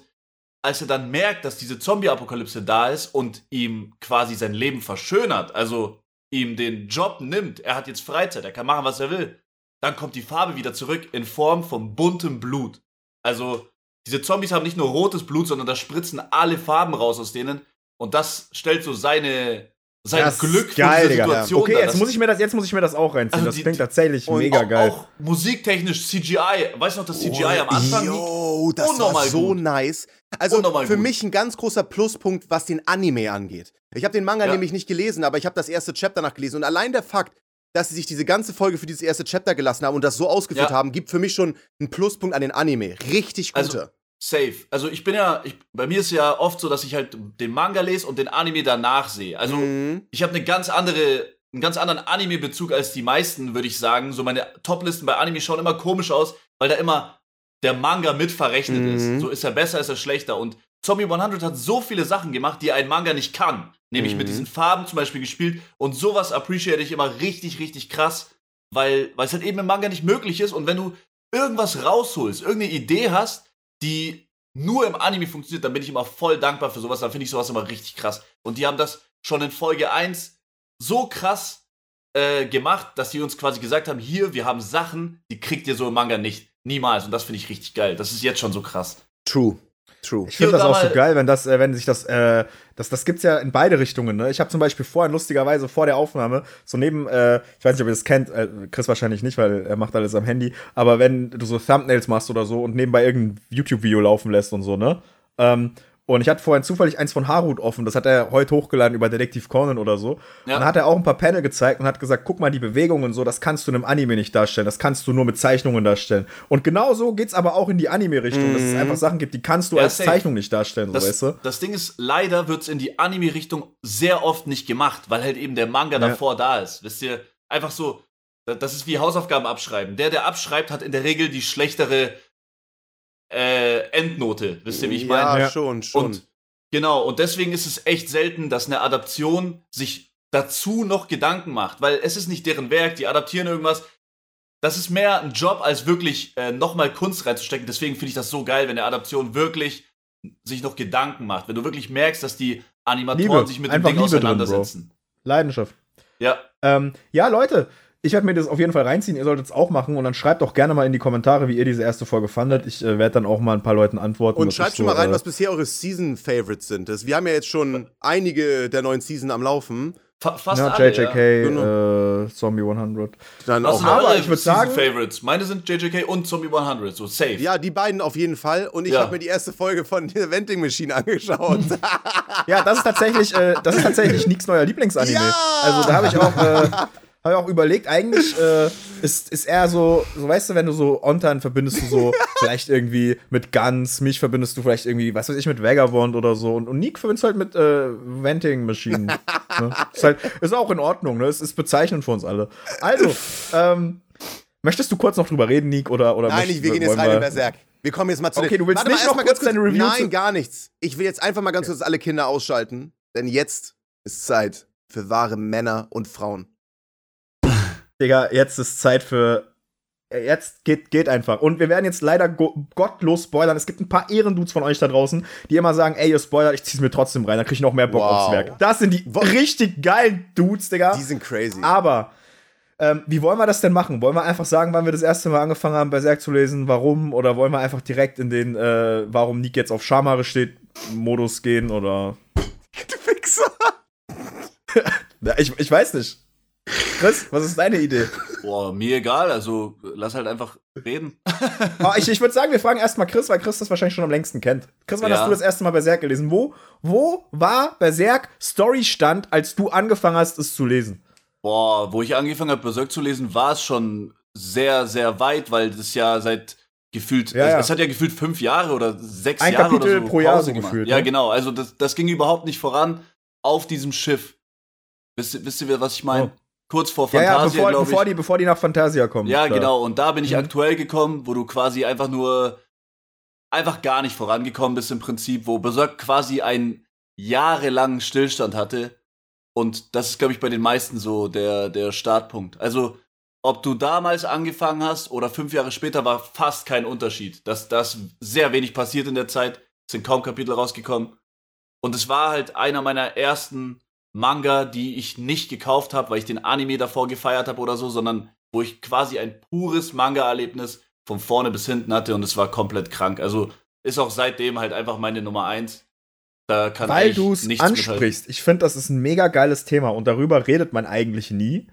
[SPEAKER 2] als er dann merkt, dass diese Zombie-Apokalypse da ist und ihm quasi sein Leben verschönert, also ihm den Job nimmt, er hat jetzt Freizeit, er kann machen, was er will, dann kommt die Farbe wieder zurück in Form von buntem Blut. Also diese Zombies haben nicht nur rotes Blut, sondern da spritzen alle Farben raus aus denen und das stellt so seine sein
[SPEAKER 1] Das
[SPEAKER 2] Glück
[SPEAKER 1] geil,
[SPEAKER 2] für diese
[SPEAKER 1] Digga.
[SPEAKER 2] Situation
[SPEAKER 1] Okay, jetzt muss, ich mir das, jetzt muss ich mir das auch reinziehen.
[SPEAKER 2] Also
[SPEAKER 1] das
[SPEAKER 2] die-
[SPEAKER 1] klingt tatsächlich mega
[SPEAKER 2] auch,
[SPEAKER 1] geil.
[SPEAKER 2] Auch musiktechnisch CGI. Weißt du noch, das CGI am Anfang?
[SPEAKER 3] Yo, das war so
[SPEAKER 2] gut.
[SPEAKER 3] nice. Also für
[SPEAKER 2] gut.
[SPEAKER 3] mich ein ganz großer Pluspunkt, was den Anime angeht. Ich habe den Manga
[SPEAKER 2] Ja.
[SPEAKER 3] nämlich nicht gelesen, aber ich habe das erste Chapter nachgelesen. Und allein der Fakt, dass sie sich diese ganze Folge für dieses erste Chapter gelassen haben und das so ausgeführt
[SPEAKER 2] Ja.
[SPEAKER 3] haben, gibt für mich schon einen Pluspunkt an den Anime. Richtig
[SPEAKER 2] Also,
[SPEAKER 3] guter.
[SPEAKER 2] Safe. Also ich bin ja, ich, bei mir ist ja oft so, dass ich halt den Manga lese und den Anime danach sehe. Also
[SPEAKER 3] Mhm.
[SPEAKER 2] ich habe eine ganz andere, einen ganz anderen Anime-Bezug als die meisten, würde ich sagen. So meine Toplisten bei Anime schauen immer komisch aus, weil da immer der Manga mit verrechnet
[SPEAKER 3] Mhm.
[SPEAKER 2] ist. So ist er besser, ist er schlechter. Und Zombie 100 hat so viele Sachen gemacht, die ein Manga nicht kann. Nämlich mit
[SPEAKER 3] Mhm.
[SPEAKER 2] diesen Farben zum Beispiel gespielt. Und sowas appreciate ich immer richtig, richtig krass, weil, weil es halt eben im Manga nicht möglich ist. Und wenn du irgendwas rausholst, irgendeine Idee hast, die nur im Anime funktioniert, dann bin ich immer voll dankbar für sowas. Dann finde ich sowas immer richtig krass. Und die haben das schon in Folge 1 so krass äh, gemacht, dass die uns quasi gesagt haben, hier, wir haben Sachen, die kriegt ihr so im Manga nicht. Niemals. Und das finde ich richtig geil. Das ist jetzt schon so krass.
[SPEAKER 3] True. True.
[SPEAKER 1] Ich finde das auch so geil, wenn das, äh, wenn sich das, äh, das, das gibt's ja in beide Richtungen. Ne? Ich habe zum Beispiel vorhin lustigerweise vor der Aufnahme so neben, äh, ich weiß nicht, ob ihr das kennt, äh, Chris wahrscheinlich nicht, weil er macht alles am Handy. Aber wenn du so Thumbnails machst oder so und nebenbei irgendein YouTube-Video laufen lässt und so, ne? Ähm, und ich hatte vorhin zufällig eins von Harut offen, das hat er heute hochgeladen über Detektiv Conan oder so.
[SPEAKER 2] Ja.
[SPEAKER 1] Und dann hat er auch ein paar Panel gezeigt und hat gesagt, guck mal, die Bewegungen und so, das kannst du in einem Anime nicht darstellen, das kannst du nur mit Zeichnungen darstellen. Und genau so geht's aber auch in die Anime-Richtung, dass es einfach Sachen gibt, die kannst du
[SPEAKER 2] Ja,
[SPEAKER 1] als
[SPEAKER 2] safe.
[SPEAKER 1] Zeichnung nicht darstellen, so
[SPEAKER 2] Das,
[SPEAKER 1] weißt du?
[SPEAKER 2] das Ding ist, leider wird es in die Anime-Richtung sehr oft nicht gemacht, weil halt eben der Manga
[SPEAKER 1] Ja.
[SPEAKER 2] davor da ist. Wisst ihr, einfach so, da- das ist wie Hausaufgaben abschreiben. Der, der abschreibt, hat in der Regel die schlechtere äh, Endnote. Wisst ihr, wie ich meine?
[SPEAKER 3] Ja,
[SPEAKER 1] Ja.
[SPEAKER 3] schon, schon.
[SPEAKER 2] Und genau, und deswegen ist es echt selten, dass eine Adaption sich dazu noch Gedanken macht, weil es ist nicht deren Werk, die adaptieren irgendwas. Das ist mehr ein Job, als wirklich äh, nochmal Kunst reinzustecken. Deswegen finde ich das so geil, wenn eine Adaption wirklich sich noch Gedanken macht. Wenn du wirklich merkst, dass die Animatoren
[SPEAKER 1] Liebe.
[SPEAKER 2] sich mit
[SPEAKER 1] Einfach
[SPEAKER 2] dem Ding
[SPEAKER 1] Liebe drin,
[SPEAKER 2] auseinandersetzen.
[SPEAKER 1] Leidenschaft.
[SPEAKER 2] ja,
[SPEAKER 1] Ähm, ja, Leute, ich werde mir das auf jeden Fall reinziehen. Ihr solltet es auch machen und dann schreibt doch gerne mal in die Kommentare, wie ihr diese erste Folge fandet. Ich äh, werde dann auch mal ein paar Leuten antworten.
[SPEAKER 3] Und schreibt schon mal rein,
[SPEAKER 1] äh,
[SPEAKER 3] was bisher eure Season-Favorites sind. Das, wir haben ja jetzt schon einige der neuen Season am Laufen.
[SPEAKER 2] Fa fast
[SPEAKER 1] Ja,
[SPEAKER 2] alle,
[SPEAKER 1] JJK,
[SPEAKER 2] ja.
[SPEAKER 3] Genau.
[SPEAKER 1] äh, Zombie 100.
[SPEAKER 3] Dann
[SPEAKER 2] Was
[SPEAKER 3] auch
[SPEAKER 2] sind
[SPEAKER 1] Aber ich würd
[SPEAKER 2] Season
[SPEAKER 1] sagen-
[SPEAKER 2] Favorites? Meine sind JJK und Zombie 100, so safe.
[SPEAKER 3] Ja, die beiden auf jeden Fall. Und ich
[SPEAKER 2] Ja.
[SPEAKER 3] habe mir die erste Folge von der Vending Machine angeschaut.
[SPEAKER 1] Ja, das ist tatsächlich, äh, das ist tatsächlich Nicks neuer Lieblingsanime.
[SPEAKER 3] Ja!
[SPEAKER 1] Also da habe ich auch, äh, hab ich auch überlegt, eigentlich äh, ist, ist er so, so weißt du, wenn du so Ontan verbindest du so vielleicht irgendwie mit Guns, mich verbindest du vielleicht irgendwie, was weiß ich, mit Vagabond oder so und, und Nick verbindest du halt mit äh, Venting Maschinen. ne? ist, halt, ist auch in Ordnung, ne? Es ist bezeichnend für uns alle. Also, ähm, möchtest du kurz noch drüber reden, Nick, oder, oder
[SPEAKER 3] Nein, wir gehen jetzt rein in Berserk. Wir kommen jetzt mal zu
[SPEAKER 1] Okay, du willst
[SPEAKER 3] Warte
[SPEAKER 1] nicht
[SPEAKER 3] mal,
[SPEAKER 1] noch kurz
[SPEAKER 3] ganz
[SPEAKER 1] deine Review
[SPEAKER 3] Nein, gar nichts. Ich will jetzt einfach mal ganz kurz alle Kinder ausschalten, denn jetzt ist Zeit für wahre Männer und Frauen.
[SPEAKER 1] Digga, jetzt ist Zeit für. äh, Jetzt geht, geht einfach. Und wir werden jetzt leider go gottlos spoilern. Es gibt ein paar Ehrendudes von euch da draußen, die immer sagen, ey, ihr spoilert, ich zieh's mir trotzdem rein, dann krieg ich noch mehr Bock
[SPEAKER 3] Wow.
[SPEAKER 1] aufs Werk. Das sind die
[SPEAKER 3] Wo-
[SPEAKER 1] richtig geilen Dudes, Digga.
[SPEAKER 3] Die sind crazy.
[SPEAKER 1] Aber, ähm, wie wollen wir das denn machen? Wollen wir einfach sagen, wann wir das erste Mal angefangen haben, Berserk zu lesen, warum? Oder wollen wir einfach direkt in den, äh, warum Nick jetzt auf Schamare steht, Modus gehen? Oder.
[SPEAKER 3] du Fixer.
[SPEAKER 1] Ja, Ich, ich weiß nicht. Chris, was ist deine Idee?
[SPEAKER 2] Boah, mir egal, also lass halt einfach reden.
[SPEAKER 1] Oh, ich ich würde sagen, wir fragen erstmal Chris, weil Chris das wahrscheinlich schon am längsten kennt. Chris, wann
[SPEAKER 2] Ja.
[SPEAKER 1] hast du das erste Mal Berserk gelesen? Wo, wo war Berserk Storystand, als du angefangen hast, es zu lesen?
[SPEAKER 2] Boah, wo ich angefangen habe, Berserk zu lesen, war es schon sehr, sehr weit, weil das ja seit gefühlt,
[SPEAKER 1] Ja,
[SPEAKER 2] es,
[SPEAKER 1] ja.
[SPEAKER 2] es hat ja gefühlt fünf Jahre oder sechs
[SPEAKER 1] Ein
[SPEAKER 2] Jahre
[SPEAKER 1] Kapitel
[SPEAKER 2] oder so
[SPEAKER 1] pro Jahr
[SPEAKER 2] Pause
[SPEAKER 1] so gefühlt,
[SPEAKER 2] Ja,
[SPEAKER 1] ne?
[SPEAKER 2] genau. Also das, das ging überhaupt nicht voran auf diesem Schiff. Wisst, ihr- wisst ihr, was ich meine?
[SPEAKER 1] Oh.
[SPEAKER 2] Kurz vor
[SPEAKER 1] Ja, ja,
[SPEAKER 2] Fantasia,
[SPEAKER 1] bevor, bevor, die, bevor die nach Fantasia kommen.
[SPEAKER 2] Ja,
[SPEAKER 1] Klar.
[SPEAKER 2] genau. Und da bin ich
[SPEAKER 1] Mhm.
[SPEAKER 2] aktuell gekommen, wo du quasi einfach nur einfach gar nicht vorangekommen bist im Prinzip, wo Berserk quasi einen jahrelangen Stillstand hatte. Und das ist, glaube ich, bei den meisten so der, der Startpunkt. Also, ob du damals angefangen hast oder fünf Jahre später, war fast kein Unterschied. Das, das sehr wenig passiert in der Zeit. Es sind kaum Kapitel rausgekommen. Und es war halt einer meiner ersten Manga, die ich nicht gekauft habe, weil ich den Anime davor gefeiert habe oder so, sondern wo ich quasi ein pures Manga-Erlebnis von vorne bis hinten hatte und es war komplett krank. Also ist auch seitdem halt einfach meine Nummer eins. Da kann
[SPEAKER 1] Weil du es ansprichst. Ich finde, das ist ein mega geiles Thema und darüber redet man eigentlich nie.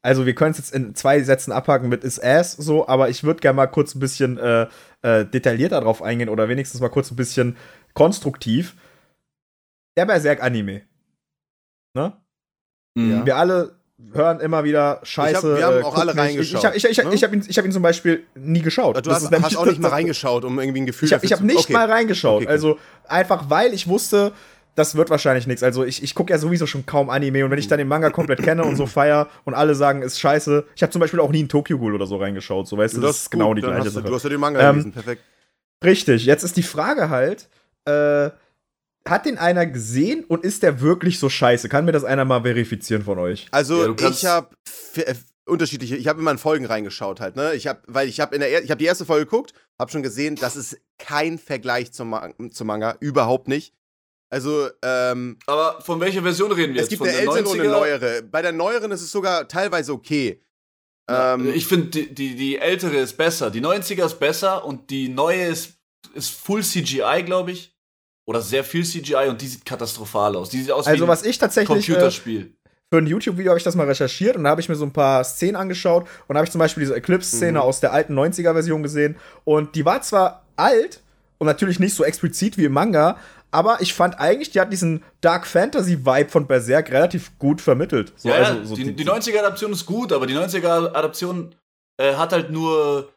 [SPEAKER 1] Also wir können es jetzt in zwei Sätzen abhaken mit Is Ass so, aber ich würde gerne mal kurz ein bisschen äh, äh, detaillierter drauf eingehen oder wenigstens mal kurz ein bisschen konstruktiv. Der Berserk-Anime. Ne?
[SPEAKER 2] Mhm.
[SPEAKER 1] Wir alle hören immer wieder Scheiße.
[SPEAKER 3] wir haben
[SPEAKER 1] äh,
[SPEAKER 3] auch alle
[SPEAKER 1] nicht.
[SPEAKER 3] reingeschaut,
[SPEAKER 1] Ich, ich, ich, ich,
[SPEAKER 3] ne?
[SPEAKER 1] ich habe ihn, hab ihn zum Beispiel nie geschaut.
[SPEAKER 3] Du
[SPEAKER 1] Das
[SPEAKER 3] hast, hast auch nicht mal
[SPEAKER 1] das-
[SPEAKER 3] reingeschaut, um irgendwie ein Gefühl
[SPEAKER 1] Ich habe ich
[SPEAKER 3] dafür
[SPEAKER 1] hab nicht
[SPEAKER 3] okay.
[SPEAKER 1] mal reingeschaut.
[SPEAKER 3] Okay, okay.
[SPEAKER 1] Also einfach, weil ich wusste, das wird wahrscheinlich nichts. Also ich, ich gucke ja sowieso schon kaum Anime und wenn ich dann den Manga komplett kenne und so feier und alle sagen, ist scheiße. Ich habe zum Beispiel auch nie in Tokyo Ghoul oder so reingeschaut. So weißt du, das, ist genau
[SPEAKER 3] gut,
[SPEAKER 1] die
[SPEAKER 3] dann
[SPEAKER 1] gleiche
[SPEAKER 3] hast du,
[SPEAKER 1] Sache.
[SPEAKER 3] du hast ja den Manga
[SPEAKER 1] Ähm,
[SPEAKER 3] gelesen, perfekt.
[SPEAKER 1] Richtig, jetzt ist die Frage halt, äh, hat den einer gesehen und ist der wirklich so scheiße? Kann mir das einer mal verifizieren von euch?
[SPEAKER 3] Also
[SPEAKER 2] Ja,
[SPEAKER 3] ich habe unterschiedliche, ich habe immer in Folgen reingeschaut halt, ne? Ich habe, weil ich habe in der, er- ich habe die erste Folge geguckt, habe schon gesehen, das ist kein Vergleich zum, zum Manga, überhaupt nicht. Also ähm,
[SPEAKER 2] Aber von welcher Version reden wir
[SPEAKER 3] es
[SPEAKER 2] jetzt?
[SPEAKER 3] gibt
[SPEAKER 2] von
[SPEAKER 3] eine
[SPEAKER 2] der
[SPEAKER 3] ältere und eine
[SPEAKER 2] 90er?
[SPEAKER 3] neuere. Bei der neueren ist es sogar teilweise okay. Ähm,
[SPEAKER 2] ich finde, die, die, die ältere ist besser. Die 90er ist besser und die neue ist, ist Full CGI, glaube ich. Oder sehr viel CGI und die sieht katastrophal aus. Die sieht aus
[SPEAKER 1] Also
[SPEAKER 2] wie
[SPEAKER 1] was ich tatsächlich äh,
[SPEAKER 2] Computerspiel.
[SPEAKER 1] für ein YouTube-Video habe ich das mal recherchiert und da habe ich mir so ein paar Szenen angeschaut und da habe ich zum Beispiel diese Eclipse-Szene
[SPEAKER 3] Mhm.
[SPEAKER 1] aus der alten 90er-Version gesehen und die war zwar alt und natürlich nicht so explizit wie im Manga, aber ich fand eigentlich, die hat diesen Dark Fantasy-Vibe von Berserk relativ gut vermittelt. So,
[SPEAKER 2] ja,
[SPEAKER 1] also, so
[SPEAKER 2] die, die 90er-Adaption ist gut, aber die 90er-Adaption äh, hat halt nur,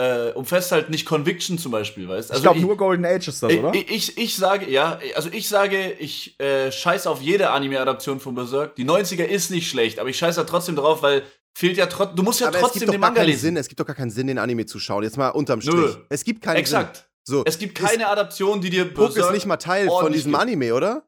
[SPEAKER 2] äh, umfasst halt nicht Conviction zum Beispiel, weißt
[SPEAKER 1] ich glaube, nur Golden Age ist das,
[SPEAKER 2] ich,
[SPEAKER 1] oder?
[SPEAKER 2] ich, ich, ich sage, ja, also ich sage, ich äh, scheiß auf jede Anime-Adaption von Berserk. Die 90er ist nicht schlecht, aber ich scheiß da trotzdem drauf, weil fehlt ja trotzdem, du musst ja
[SPEAKER 3] aber es
[SPEAKER 2] trotzdem
[SPEAKER 3] gibt doch
[SPEAKER 2] den
[SPEAKER 3] gar
[SPEAKER 2] Manga
[SPEAKER 3] keinen
[SPEAKER 2] lesen.
[SPEAKER 3] Sinn, es gibt doch gar keinen Sinn, den Anime zu schauen. Jetzt mal unterm Strich.
[SPEAKER 2] Nö.
[SPEAKER 3] Es gibt keinen
[SPEAKER 2] Exakt.
[SPEAKER 3] Sinn. So,
[SPEAKER 2] Es gibt keine Adaption, die dir
[SPEAKER 3] Puck ist nicht mal Teil von diesem
[SPEAKER 2] gibt.
[SPEAKER 3] Anime, oder?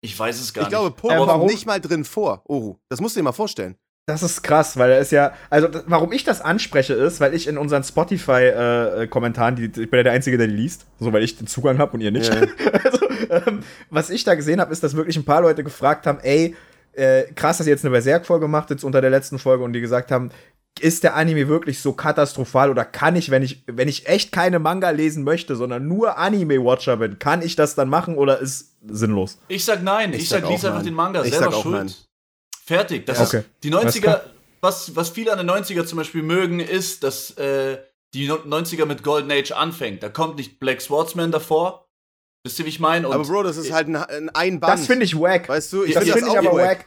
[SPEAKER 2] Ich weiß es gar
[SPEAKER 3] Ich glaube,
[SPEAKER 2] nicht.
[SPEAKER 3] Puck
[SPEAKER 1] Äh,
[SPEAKER 3] kommt
[SPEAKER 1] warum?
[SPEAKER 3] nicht mal drin vor. Oru, das musst du dir mal vorstellen.
[SPEAKER 1] Das ist krass, weil er ist ja, also warum ich das anspreche ist, weil ich in unseren Spotify-Kommentaren, die, ich bin ja der Einzige, der die liest, so weil ich den Zugang habe und ihr nicht.
[SPEAKER 3] Ja.
[SPEAKER 1] also, ähm, was ich da gesehen habe, ist, dass wirklich ein paar Leute gefragt haben, ey, äh, krass, dass ihr jetzt eine Berserk-Folge macht, jetzt unter der letzten Folge und die gesagt haben, ist der Anime wirklich so katastrophal oder kann ich, wenn ich, wenn ich echt keine Manga lesen möchte, sondern nur Anime-Watcher bin, kann ich das dann machen oder ist sinnlos?
[SPEAKER 2] Ich sag nein.
[SPEAKER 3] Ich
[SPEAKER 2] Ich,
[SPEAKER 3] sag
[SPEAKER 2] sag, lies einfach
[SPEAKER 3] nein.
[SPEAKER 2] den Manga.
[SPEAKER 3] Ich
[SPEAKER 2] Selber
[SPEAKER 3] sag auch
[SPEAKER 2] schuld.
[SPEAKER 3] nein.
[SPEAKER 2] Fertig. Das
[SPEAKER 1] Okay.
[SPEAKER 2] ist die
[SPEAKER 1] Alles
[SPEAKER 2] 90er,
[SPEAKER 1] klar.
[SPEAKER 2] was, was viele an den 90er zum Beispiel mögen, ist, dass äh, die no- 90er mit Golden Age anfängt. Da kommt nicht Black Swordsman davor. Wisst ihr, wie ich meine?
[SPEAKER 3] Aber Bro, das ist halt ein, ein, Band.
[SPEAKER 1] Das finde ich wack.
[SPEAKER 3] Weißt du, ich
[SPEAKER 1] das
[SPEAKER 3] find
[SPEAKER 1] finde ich
[SPEAKER 3] auch
[SPEAKER 1] aber wack.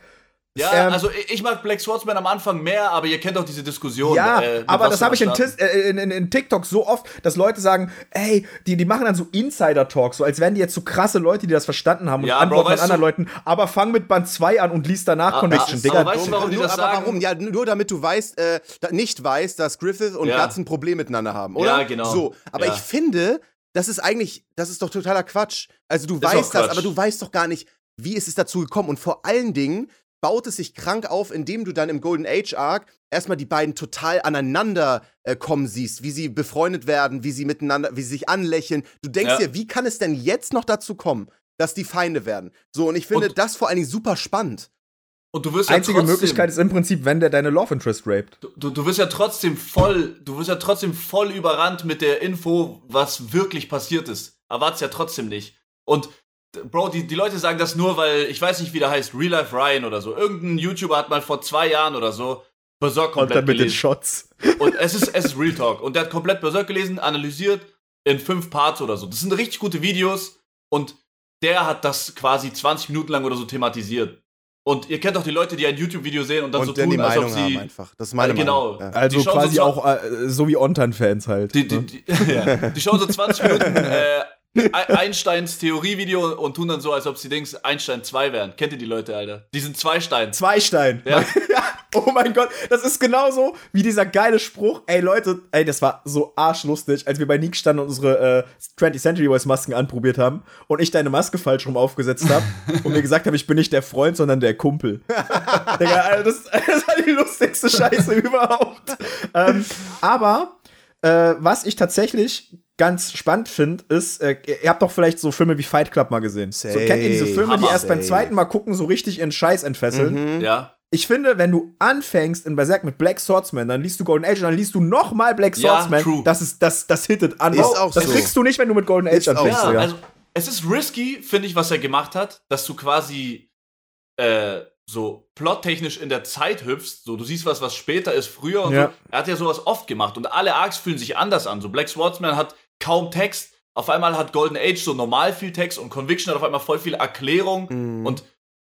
[SPEAKER 2] Ja,
[SPEAKER 1] Ähm,
[SPEAKER 2] also ich mag Black Swordsman am Anfang mehr, aber ihr kennt auch diese Diskussion.
[SPEAKER 1] Ja,
[SPEAKER 2] äh,
[SPEAKER 1] aber das habe ich in, Tis, äh, in, in, in TikTok so oft, dass Leute sagen, ey, die, die machen dann so Insider-Talk, so als wären die jetzt so krasse Leute, die das verstanden haben und
[SPEAKER 2] Ja, Bro,
[SPEAKER 1] antworten an
[SPEAKER 2] weißt
[SPEAKER 1] anderen
[SPEAKER 2] du-
[SPEAKER 1] Leuten, aber fang mit Band 2 an und lies danach
[SPEAKER 2] Ah,
[SPEAKER 1] Conviction,
[SPEAKER 2] ah,
[SPEAKER 1] Digga.
[SPEAKER 2] aber weißt du, warum die
[SPEAKER 3] nur,
[SPEAKER 2] das
[SPEAKER 3] aber
[SPEAKER 2] sagen?
[SPEAKER 3] warum? Ja, nur damit du weißt, äh, da, nicht weißt, dass Griffith und
[SPEAKER 2] Ja.
[SPEAKER 3] Guts ein Problem miteinander haben, oder?
[SPEAKER 2] Ja, genau.
[SPEAKER 3] So, aber
[SPEAKER 2] Ja.
[SPEAKER 3] ich finde, das ist eigentlich, das ist doch totaler Quatsch. Also du
[SPEAKER 2] Ist
[SPEAKER 3] weißt das, aber du weißt doch gar nicht, wie ist es dazu gekommen. Und vor allen Dingen baut es sich krank auf, indem du dann im Golden Age Arc erstmal die beiden total aneinander äh, kommen siehst, wie sie befreundet werden, wie sie miteinander, wie sie sich anlächeln. Du denkst
[SPEAKER 2] Ja.
[SPEAKER 3] dir, wie kann es denn jetzt noch dazu kommen, dass die Feinde werden? So, und ich finde
[SPEAKER 2] Und-
[SPEAKER 3] das vor allen Dingen super spannend.
[SPEAKER 2] Und du wirst ja
[SPEAKER 1] Einzige
[SPEAKER 2] trotzdem,
[SPEAKER 1] Möglichkeit ist im Prinzip, wenn der deine Love Interest raped.
[SPEAKER 2] Du, du wirst ja trotzdem voll, du wirst ja trotzdem voll überrannt mit der Info, was wirklich passiert ist. Erwart's ja trotzdem nicht. Und Bro, die, die Leute sagen das nur, weil ich weiß nicht, wie der heißt, Real Life Ryan oder so. Irgendein YouTuber hat mal vor zwei Jahren oder so Berserk
[SPEAKER 1] Und dann
[SPEAKER 2] komplett
[SPEAKER 1] mit den
[SPEAKER 2] gelesen.
[SPEAKER 1] Shots.
[SPEAKER 2] Und es ist, es ist Real Talk. Und der hat komplett Berserk gelesen, analysiert in fünf Parts oder so. Das sind richtig gute Videos. Und der hat das quasi 20 Minuten lang oder so thematisiert. Und ihr kennt auch die Leute, die ein YouTube-Video sehen und dann
[SPEAKER 3] und
[SPEAKER 2] so tun,
[SPEAKER 3] die
[SPEAKER 2] als ob
[SPEAKER 3] Meinung
[SPEAKER 2] sie
[SPEAKER 3] haben einfach. Das ist meine
[SPEAKER 2] Äh, genau.
[SPEAKER 3] Meinung. Ja.
[SPEAKER 1] Also
[SPEAKER 2] Die schauen
[SPEAKER 1] quasi
[SPEAKER 2] so-
[SPEAKER 1] auch äh, so wie Ontan-Fans halt.
[SPEAKER 2] Die, die,
[SPEAKER 1] ne?
[SPEAKER 2] die, ja, die schauen so 20 Minuten äh, Einsteins Theorievideo und tun dann so, als ob sie Dings Einstein 2 wären. Kennt ihr die Leute, Alter? Die sind zwei Stein.
[SPEAKER 1] Zweistein.
[SPEAKER 2] Ja.
[SPEAKER 1] oh mein Gott, das ist genauso wie dieser geile Spruch. Ey Leute, ey, das war so arschlustig, als wir bei Nick standen und unsere äh, 20th Century Boys Masken anprobiert haben und ich deine Maske falsch rum aufgesetzt habe und mir gesagt habe, ich bin nicht der Freund, sondern der Kumpel. Digga, Alter, das, das war die lustigste Scheiße überhaupt. Ähm, aber äh, was ich tatsächlich ganz spannend finde, ist, äh, ihr habt doch vielleicht so Filme wie Fight Club mal gesehen. So
[SPEAKER 3] Safe.
[SPEAKER 1] kennt ihr diese Filme, die
[SPEAKER 2] Hammer.
[SPEAKER 1] erst beim
[SPEAKER 3] Safe.
[SPEAKER 1] zweiten Mal gucken so richtig ihren Scheiß entfesseln?
[SPEAKER 3] Mhm.
[SPEAKER 2] Ja.
[SPEAKER 1] Ich finde, wenn du anfängst in Berserk mit Black Swordsman, dann liest du Golden Age und dann liest du noch mal Black
[SPEAKER 2] Ja,
[SPEAKER 1] Swordsman.
[SPEAKER 2] true.
[SPEAKER 1] Das ist das das hittet an.
[SPEAKER 3] Ist auch
[SPEAKER 1] das
[SPEAKER 3] so.
[SPEAKER 1] kriegst du nicht, wenn du mit Golden Age
[SPEAKER 3] Ist
[SPEAKER 1] anfängst.
[SPEAKER 3] so.
[SPEAKER 2] Ja,
[SPEAKER 1] Digga.
[SPEAKER 2] also es ist risky, finde ich, was er gemacht hat, dass du quasi äh, so plottechnisch in der Zeit hüpfst. So, du siehst was, was später ist, früher und
[SPEAKER 1] Ja.
[SPEAKER 2] so. Er hat ja sowas oft gemacht und alle Arcs fühlen sich anders an. So Black Swordsman hat kaum Text. Auf einmal hat Golden Age so normal viel Text und Conviction hat auf einmal voll viel Erklärung.
[SPEAKER 3] Mhm.
[SPEAKER 2] Und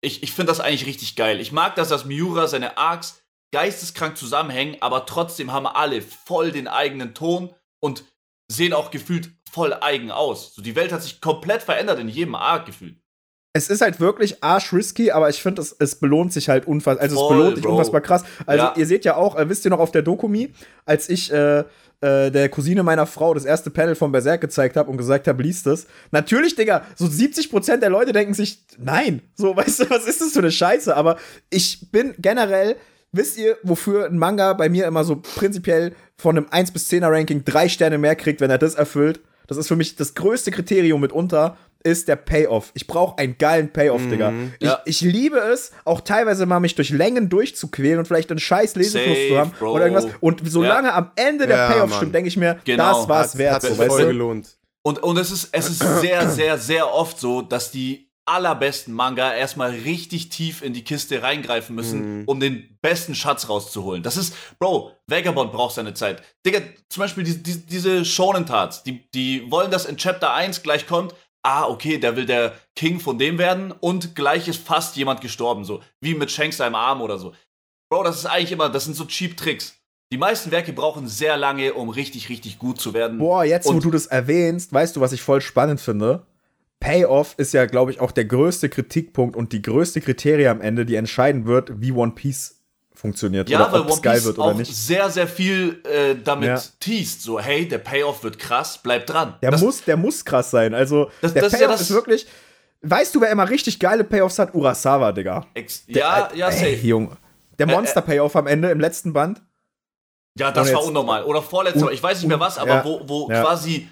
[SPEAKER 2] ich, ich finde das eigentlich richtig geil. Ich mag das, dass Miura seine Arcs geisteskrank zusammenhängen, aber trotzdem haben alle voll den eigenen Ton und sehen auch gefühlt voll eigen aus. So, die Welt hat sich komplett verändert in jedem Arc gefühlt.
[SPEAKER 1] es ist halt wirklich arsch-risky, aber ich finde, es, es belohnt sich halt unfassbar. Also,
[SPEAKER 2] Voll,
[SPEAKER 1] es belohnt sich
[SPEAKER 2] Bro.
[SPEAKER 1] unfassbar krass. Also,
[SPEAKER 2] Ja.
[SPEAKER 1] ihr seht ja auch, äh, wisst ihr noch auf der Dokumi, als ich äh, äh, der Cousine meiner Frau das erste Panel von Berserk gezeigt habe und gesagt habe, liest es. Natürlich, Digga, so 70% der Leute denken sich, nein, so, weißt du, was ist das für eine Scheiße? Aber ich bin generell, wisst ihr, wofür ein Manga bei mir immer so prinzipiell von einem 1 bis 10er Ranking drei Sterne mehr kriegt, wenn er das erfüllt? Das ist für mich das größte Kriterium mitunter, ist der Payoff. Ich brauche einen geilen Payoff, Digga. Ich,
[SPEAKER 2] Ja.
[SPEAKER 1] ich liebe es, auch teilweise mal mich durch Längen durchzuquälen und vielleicht einen scheiß Lesefluss
[SPEAKER 2] Safe,
[SPEAKER 1] zu haben
[SPEAKER 2] Bro.
[SPEAKER 1] oder irgendwas. Und solange am Ende der
[SPEAKER 3] Ja,
[SPEAKER 1] Payoff
[SPEAKER 3] Mann.
[SPEAKER 1] stimmt, denke ich mir,
[SPEAKER 2] Genau.
[SPEAKER 1] das war's
[SPEAKER 3] Hat-
[SPEAKER 1] wert.
[SPEAKER 3] hat
[SPEAKER 1] So, weißt
[SPEAKER 3] voll
[SPEAKER 1] du?
[SPEAKER 3] gelohnt.
[SPEAKER 2] Und, und es, ist, es ist sehr, sehr, sehr oft so, dass die allerbesten Manga erstmal richtig tief in die Kiste reingreifen müssen, um den besten Schatz rauszuholen. Das ist, Bro, Vagabond braucht seine Zeit. Digga, zum Beispiel die, die, diese Shonen-Tats, die, die wollen, dass in Chapter 1 gleich kommt, ah, okay, der will der King von dem werden und gleich ist fast jemand gestorben, so wie mit Shanks seinem Arm oder so. Bro, das ist eigentlich immer, das sind so cheap Tricks. Die meisten Werke brauchen sehr lange, um richtig, richtig gut zu werden.
[SPEAKER 1] Boah, jetzt, wo
[SPEAKER 2] Und-
[SPEAKER 1] du das erwähnst, weißt du, was ich voll spannend finde? Payoff ist ja, glaube ich, auch der größte Kritikpunkt und die größte Kriterie am Ende, die entscheiden wird, wie One Piece funktioniert
[SPEAKER 2] Ja,
[SPEAKER 1] oder
[SPEAKER 2] weil
[SPEAKER 1] ob
[SPEAKER 2] One
[SPEAKER 1] es geil wird
[SPEAKER 2] auch
[SPEAKER 1] oder nicht.
[SPEAKER 2] sehr, sehr viel äh, damit
[SPEAKER 1] Ja.
[SPEAKER 2] teast. So, hey, der Payoff wird krass, bleib dran.
[SPEAKER 1] Der
[SPEAKER 2] Das-
[SPEAKER 1] muss, der muss krass sein. Also,
[SPEAKER 2] Das-
[SPEAKER 1] der
[SPEAKER 2] das ist ja
[SPEAKER 1] Payoff ist wirklich. Weißt du, wer immer richtig geile Payoffs hat? Urasawa, Digga.
[SPEAKER 2] Ex
[SPEAKER 1] Der,
[SPEAKER 2] ja, ja,
[SPEAKER 1] ey,
[SPEAKER 2] safe.
[SPEAKER 1] Junge. Der
[SPEAKER 2] Äh, äh.
[SPEAKER 1] Monster-Payoff am Ende im letzten Band.
[SPEAKER 2] Ja, das war unnormal. Oder vorletzter,
[SPEAKER 1] Un-
[SPEAKER 2] ich weiß nicht mehr was, aber
[SPEAKER 1] ja,
[SPEAKER 2] wo, wo
[SPEAKER 1] ja.
[SPEAKER 2] quasi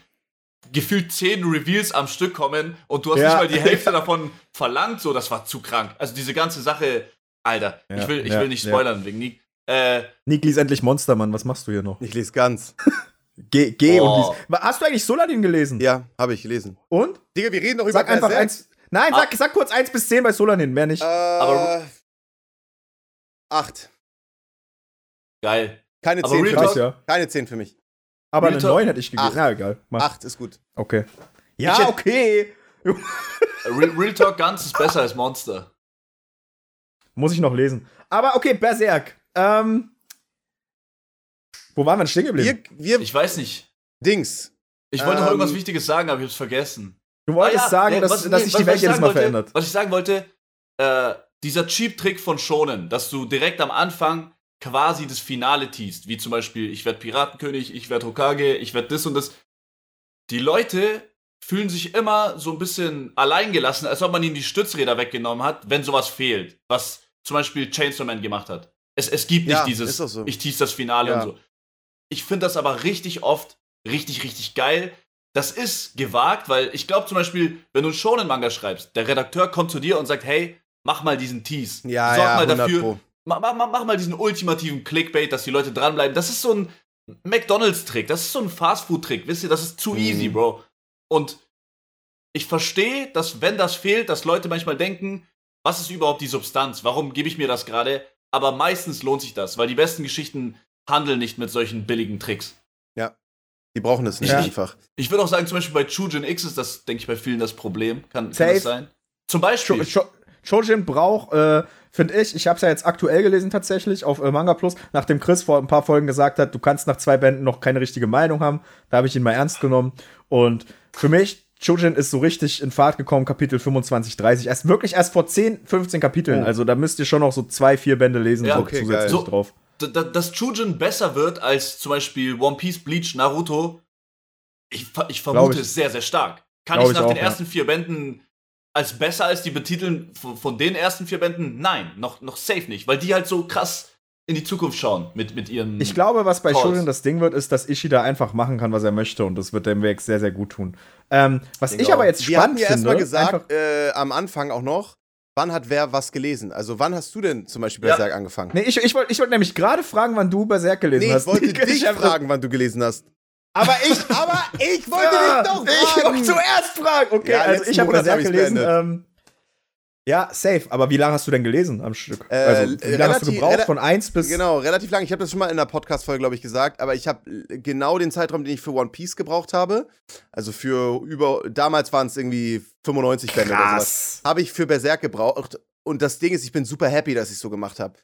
[SPEAKER 2] gefühlt zehn Reveals am Stück kommen und du hast
[SPEAKER 1] Ja.
[SPEAKER 2] nicht mal die Hälfte davon verlangt, so, das war zu krank. Also diese ganze Sache, Alter,
[SPEAKER 1] Ja,
[SPEAKER 2] ich will, ich
[SPEAKER 1] ja,
[SPEAKER 2] will nicht
[SPEAKER 1] ja.
[SPEAKER 2] spoilern wegen Nick. Äh,
[SPEAKER 1] Nick, lies endlich Monster, Mann. Was machst du hier noch?
[SPEAKER 3] Ich lese ganz.
[SPEAKER 1] Geh, geh und
[SPEAKER 2] Oh.
[SPEAKER 1] lies. Wa- Hast du eigentlich Soladin gelesen?
[SPEAKER 3] Ja, habe ich gelesen.
[SPEAKER 1] Und?
[SPEAKER 3] Digga, wir reden doch
[SPEAKER 1] Sag
[SPEAKER 3] über
[SPEAKER 1] einfach
[SPEAKER 3] Berserk.
[SPEAKER 1] eins. Nein, sag, sag kurz eins bis zehn bei Soladin, mehr nicht.
[SPEAKER 3] Äh,
[SPEAKER 2] Aber-
[SPEAKER 3] Acht.
[SPEAKER 2] Geil.
[SPEAKER 3] Keine
[SPEAKER 2] Aber
[SPEAKER 3] 10
[SPEAKER 2] Real
[SPEAKER 3] für mich.
[SPEAKER 1] Ja.
[SPEAKER 3] Keine 10 für mich.
[SPEAKER 1] Aber
[SPEAKER 2] Real
[SPEAKER 1] eine
[SPEAKER 2] Talk.
[SPEAKER 1] 9 hätte ich gegeben. Na, egal. Mach.
[SPEAKER 3] Acht ist gut.
[SPEAKER 1] Okay. Ja, okay.
[SPEAKER 2] Real, Real Talk Guns ist besser als Monster.
[SPEAKER 1] Muss ich noch lesen. Aber okay, Berserk. Ähm, wo waren wir denn stehen geblieben?
[SPEAKER 3] Wir, wir
[SPEAKER 2] Ich weiß nicht.
[SPEAKER 3] Dings.
[SPEAKER 2] Ich wollte noch
[SPEAKER 3] Ähm,
[SPEAKER 2] irgendwas Wichtiges sagen, aber ich hab's vergessen.
[SPEAKER 1] Du wolltest
[SPEAKER 2] Ah ja,
[SPEAKER 1] sagen,
[SPEAKER 2] nee,
[SPEAKER 1] dass,
[SPEAKER 2] was-
[SPEAKER 1] dass
[SPEAKER 2] nee,
[SPEAKER 1] sich
[SPEAKER 2] was-
[SPEAKER 1] die Welt jedes Mal
[SPEAKER 2] wollte,
[SPEAKER 1] verändert.
[SPEAKER 2] Was ich sagen wollte, äh, dieser Cheap-Trick von Shonen, dass du direkt am Anfang quasi das Finale teast, wie zum Beispiel, ich werde Piratenkönig, ich werde Hokage, ich werde das und das. Die Leute fühlen sich immer so ein bisschen alleingelassen, als ob man ihnen die Stützräder weggenommen hat, wenn sowas fehlt, was zum Beispiel Chainsaw Man gemacht hat. Es, es gibt nicht
[SPEAKER 3] Ja,
[SPEAKER 2] dieses,
[SPEAKER 3] so.
[SPEAKER 2] ich tease das Finale
[SPEAKER 3] Ja.
[SPEAKER 2] und so. Ich finde das aber richtig oft richtig, richtig geil. Das ist gewagt, weil ich glaube zum Beispiel, wenn du einen Shonen-Manga schreibst, der Redakteur kommt zu dir und sagt, hey, mach mal diesen Tease.
[SPEAKER 3] Ja,
[SPEAKER 2] Sorg
[SPEAKER 3] ja,
[SPEAKER 2] mal
[SPEAKER 3] 100
[SPEAKER 2] dafür,
[SPEAKER 3] Pro.
[SPEAKER 2] mach, mach, mach mal diesen ultimativen Clickbait, dass die Leute dranbleiben. Das ist so ein McDonalds-Trick, das ist so ein Fastfood-Trick, wisst ihr, das ist zu
[SPEAKER 3] Mhm.
[SPEAKER 2] easy, Bro. Und ich verstehe, dass wenn das fehlt, dass Leute manchmal denken, was ist überhaupt die Substanz? Warum gebe ich mir das gerade? Aber meistens lohnt sich das, weil die besten Geschichten handeln nicht mit solchen billigen Tricks.
[SPEAKER 3] Die brauchen es nicht
[SPEAKER 1] Ja.
[SPEAKER 3] einfach.
[SPEAKER 2] Ich würde auch sagen, zum Beispiel bei Chujin X ist das, denke ich, bei vielen das Problem. Kann, kann das sein? Zum Beispiel.
[SPEAKER 1] Sho- Sho- Shojin braucht, äh, finde ich, ich habe es ja jetzt aktuell gelesen tatsächlich auf äh, Manga Plus, nachdem Chris vor ein paar Folgen gesagt hat, du kannst nach zwei Bänden noch keine richtige Meinung haben. Da habe ich ihn mal ernst genommen. Und für mich, Shojin ist so richtig in Fahrt gekommen, Kapitel 25, 30. Erst wirklich erst vor 10, 15 Kapiteln.
[SPEAKER 3] Oh.
[SPEAKER 1] Also da müsst ihr schon noch so zwei, vier Bände lesen,
[SPEAKER 2] Ja,
[SPEAKER 1] so
[SPEAKER 3] okay,
[SPEAKER 1] zusätzlich.
[SPEAKER 2] So-
[SPEAKER 1] drauf.
[SPEAKER 2] Dass Chujin besser wird als zum Beispiel One Piece, Bleach, Naruto, ich, ich vermute
[SPEAKER 1] ich.
[SPEAKER 2] es sehr, sehr stark. Kann ich
[SPEAKER 1] ich
[SPEAKER 2] nach
[SPEAKER 1] auch,
[SPEAKER 2] den
[SPEAKER 1] ja.
[SPEAKER 2] ersten vier Bänden als besser als die betiteln von, von den ersten vier Bänden? Nein, noch, noch safe nicht, weil die halt so krass in die Zukunft schauen mit, mit ihren.
[SPEAKER 1] Ich glaube, was bei
[SPEAKER 2] Calls.
[SPEAKER 1] Das Ding wird, ist, dass Ishida einfach machen kann, was er möchte. Und das wird dem Werk sehr, sehr gut tun. Ähm, was
[SPEAKER 2] Denke
[SPEAKER 1] ich aber jetzt
[SPEAKER 3] Wir hatten
[SPEAKER 1] spannend
[SPEAKER 3] ja
[SPEAKER 1] finde,
[SPEAKER 3] erstmal gesagt, äh, am Anfang auch noch, wann hat wer was gelesen? Also wann hast du denn zum Beispiel
[SPEAKER 2] Ja.
[SPEAKER 3] Berserk angefangen?
[SPEAKER 1] Nee, ich, ich wollte ich wollt nämlich gerade fragen, wann du Berserk gelesen
[SPEAKER 3] Nee,
[SPEAKER 1] hast.
[SPEAKER 3] ich wollte dich fragen, wann du gelesen hast.
[SPEAKER 1] Aber ich,
[SPEAKER 3] Aber ich wollte
[SPEAKER 1] Ja,
[SPEAKER 3] dich doch
[SPEAKER 1] Ich
[SPEAKER 3] fragen.
[SPEAKER 1] wollte zuerst fragen. Okay,
[SPEAKER 3] Ja,
[SPEAKER 1] also ich habe Berserk
[SPEAKER 3] hab
[SPEAKER 1] gelesen.
[SPEAKER 3] beendet.
[SPEAKER 1] Ähm, ja, safe. Aber wie lange hast du denn gelesen am Stück?
[SPEAKER 3] Äh,
[SPEAKER 1] also, wie lange hast du gebraucht? Von 1 bis.
[SPEAKER 3] Genau, relativ lang. Ich habe das schon mal in einer Podcast-Folge, glaube ich, gesagt, aber ich habe genau den Zeitraum, den ich für One Piece gebraucht habe. Also für über, damals waren es irgendwie 95 Bände oder sowas.
[SPEAKER 1] Krass.
[SPEAKER 3] Habe ich für Berserk gebraucht. Und das Ding ist, ich bin super happy, dass ich es so gemacht habe.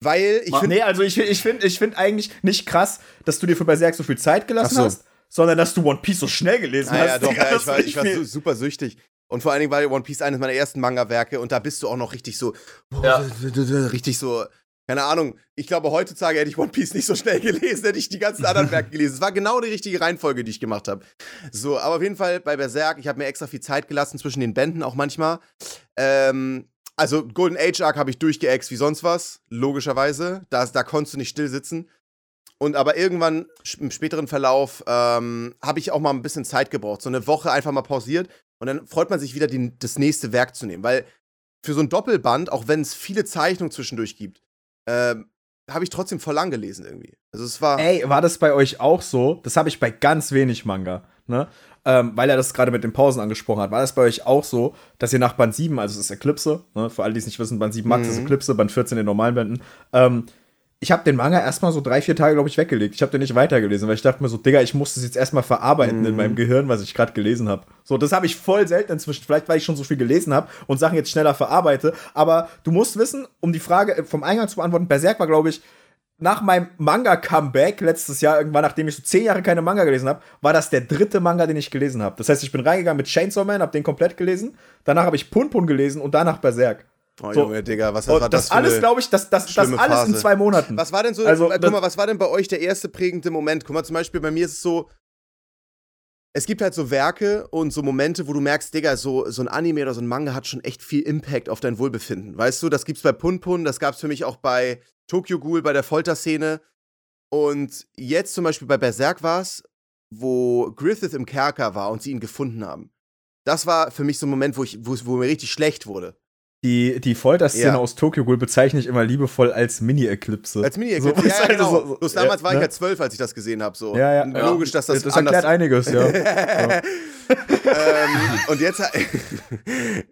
[SPEAKER 3] Weil ich finde.
[SPEAKER 1] Nee, also ich, ich finde ich find eigentlich nicht krass, dass du dir für Berserk so viel Zeit gelassen
[SPEAKER 3] so.
[SPEAKER 1] hast, sondern dass du One Piece so schnell gelesen
[SPEAKER 3] Ah,
[SPEAKER 1] hast.
[SPEAKER 3] ja, doch, ja, ich war, ich war super süchtig. Und vor allen Dingen war One Piece eines meiner ersten Manga-Werke und da bist du auch noch richtig so.
[SPEAKER 2] Ja.
[SPEAKER 3] Richtig so. Keine Ahnung. Ich glaube, heutzutage hätte ich One Piece nicht so schnell gelesen, hätte ich die ganzen anderen Werke gelesen. Es war genau die richtige Reihenfolge, die ich gemacht habe. So, aber auf jeden Fall bei Berserk, ich habe mir extra viel Zeit gelassen zwischen den Bänden auch manchmal. Ähm, also Golden Age Arc habe ich durchgeext wie sonst was, logischerweise. Da, da konntest du nicht still sitzen. Und aber irgendwann im späteren Verlauf ähm, habe ich auch mal ein bisschen Zeit gebraucht. So eine Woche einfach mal pausiert. Und dann freut man sich wieder, den, das nächste Werk zu nehmen. Weil für so ein Doppelband, auch wenn es viele Zeichnungen zwischendurch gibt, ähm, habe ich trotzdem voll lang gelesen irgendwie. Also es war.
[SPEAKER 1] Ey, war das bei euch auch so? Das habe ich bei ganz wenig Manga, ne? Ähm, weil er das gerade mit den Pausen angesprochen hat. War das bei euch auch so, dass ihr nach Band 7, also es ist Eclipse, ne? für alle, die es nicht wissen, Band 7 Max
[SPEAKER 3] Mhm.
[SPEAKER 1] ist Eclipse, Band 14 den normalen Bänden, ähm, ich habe den Manga erstmal so drei, vier Tage, glaube ich, weggelegt. Ich habe den nicht weitergelesen, weil ich dachte mir so, Digga, ich muss das jetzt erstmal verarbeiten in
[SPEAKER 3] Mhm.
[SPEAKER 1] meinem Gehirn, was ich gerade gelesen habe. So, das habe ich voll selten inzwischen. Vielleicht, weil ich schon so viel gelesen habe und Sachen jetzt schneller verarbeite. Aber du musst wissen, um die Frage äh, vom Eingang zu beantworten, Berserk war, glaube ich, nach meinem Manga-Comeback letztes Jahr, irgendwann, nachdem ich so zehn Jahre keine Manga gelesen habe, war das der dritte Manga, den ich gelesen habe. Das heißt, ich bin reingegangen mit Chainsaw Man, habe den komplett gelesen. Danach habe ich Pun Pun gelesen und danach Berserk.
[SPEAKER 3] Oh,
[SPEAKER 1] so.
[SPEAKER 3] Junge, Digga, was
[SPEAKER 1] Und
[SPEAKER 3] war
[SPEAKER 1] das,
[SPEAKER 3] das,
[SPEAKER 1] alles, glaube ich, das, das, das alles in
[SPEAKER 3] Phase.
[SPEAKER 1] zwei Monaten.
[SPEAKER 3] Was war denn so,
[SPEAKER 1] Also,
[SPEAKER 3] guck mal, was war denn bei euch der erste prägende Moment? Guck mal, zum Beispiel bei mir ist es so, es gibt halt so Werke und so Momente, wo du merkst, Digga, so, so ein Anime oder so ein Manga hat schon echt viel Impact auf dein Wohlbefinden. Weißt du, das gibt's bei Pun Pun, das gab's für mich auch bei Tokyo Ghoul, bei der Folterszene. Und jetzt zum Beispiel bei Berserk war's, wo Griffith im Kerker war und sie ihn gefunden haben. Das war für mich so ein Moment, wo, ich, wo, wo mir richtig schlecht wurde.
[SPEAKER 1] Die, die Folterszene
[SPEAKER 3] Ja.
[SPEAKER 1] aus Tokyo Ghoul bezeichne ich immer liebevoll als Mini-Eklipse.
[SPEAKER 3] Als mini
[SPEAKER 1] So,
[SPEAKER 3] ja,
[SPEAKER 1] ist halt
[SPEAKER 3] genau.
[SPEAKER 1] so- so-
[SPEAKER 3] damals
[SPEAKER 1] ja,
[SPEAKER 3] war ich
[SPEAKER 1] ne?
[SPEAKER 3] halt zwölf, als ich das gesehen habe. So.
[SPEAKER 1] Ja, ja.
[SPEAKER 3] Logisch, dass das,
[SPEAKER 1] das
[SPEAKER 3] anders
[SPEAKER 1] erklärt einiges, ja.
[SPEAKER 3] ähm, und jetzt,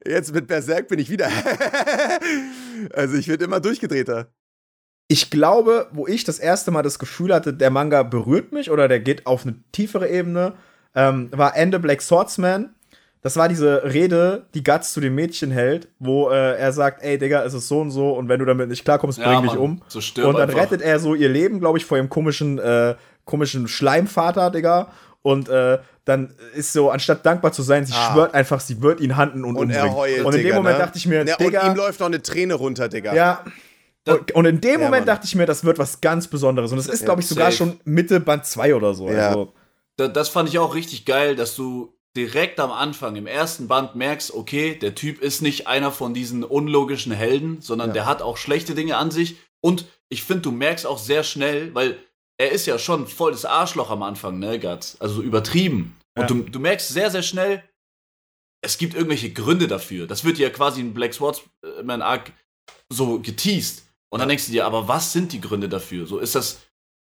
[SPEAKER 3] jetzt mit Berserk bin ich wieder. Also ich werde immer durchgedrehter.
[SPEAKER 1] Ich glaube, wo ich das erste Mal das Gefühl hatte, der Manga berührt mich oder der geht auf eine tiefere Ebene, ähm, war Ende Black Swordsman. Das war diese Rede, die Guts zu dem Mädchen hält, wo äh, er sagt, ey Digga, es ist so und so und wenn du damit nicht klarkommst, bring
[SPEAKER 2] Ja,
[SPEAKER 1] dich
[SPEAKER 2] Mann,
[SPEAKER 1] um.
[SPEAKER 2] so
[SPEAKER 1] und dann
[SPEAKER 2] einfach.
[SPEAKER 1] rettet er so ihr Leben, glaube ich, vor ihrem komischen, äh, komischen Schleimvater, Digga. Und äh, dann ist so, anstatt dankbar zu sein, sie
[SPEAKER 3] Ah.
[SPEAKER 1] schwört einfach, sie wird ihn handen und,
[SPEAKER 3] Und er
[SPEAKER 1] umbringen.
[SPEAKER 3] heult,
[SPEAKER 1] und in
[SPEAKER 3] Digga,
[SPEAKER 1] dem Moment
[SPEAKER 3] ne?
[SPEAKER 1] dachte ich mir,
[SPEAKER 3] Ja, und
[SPEAKER 1] Digga,
[SPEAKER 3] ihm läuft noch eine Träne runter, Digga.
[SPEAKER 1] ja. Und, und in dem
[SPEAKER 3] Ja,
[SPEAKER 1] Moment
[SPEAKER 3] Mann.
[SPEAKER 1] dachte ich mir, das wird was ganz Besonderes. Und es ist,
[SPEAKER 3] Ja,
[SPEAKER 1] glaube ich, sogar
[SPEAKER 2] safe.
[SPEAKER 1] schon Mitte Band 2 oder so.
[SPEAKER 3] Ja.
[SPEAKER 1] Also,
[SPEAKER 2] Da, das fand ich auch richtig geil, dass du direkt am Anfang im ersten Band merkst, okay, der Typ ist nicht einer von diesen unlogischen Helden, sondern
[SPEAKER 3] Ja.
[SPEAKER 2] der hat auch schlechte Dinge an sich. Und ich finde, du merkst auch sehr schnell, weil er ist ja schon voll das Arschloch am Anfang, ne, Guts? Also übertrieben.
[SPEAKER 1] Ja.
[SPEAKER 2] Und du, du merkst sehr, sehr schnell, es gibt irgendwelche Gründe dafür. Das wird ja quasi in Black Swordsman Arc so geteased. Und dann denkst du dir, aber was sind die Gründe dafür? So ist das,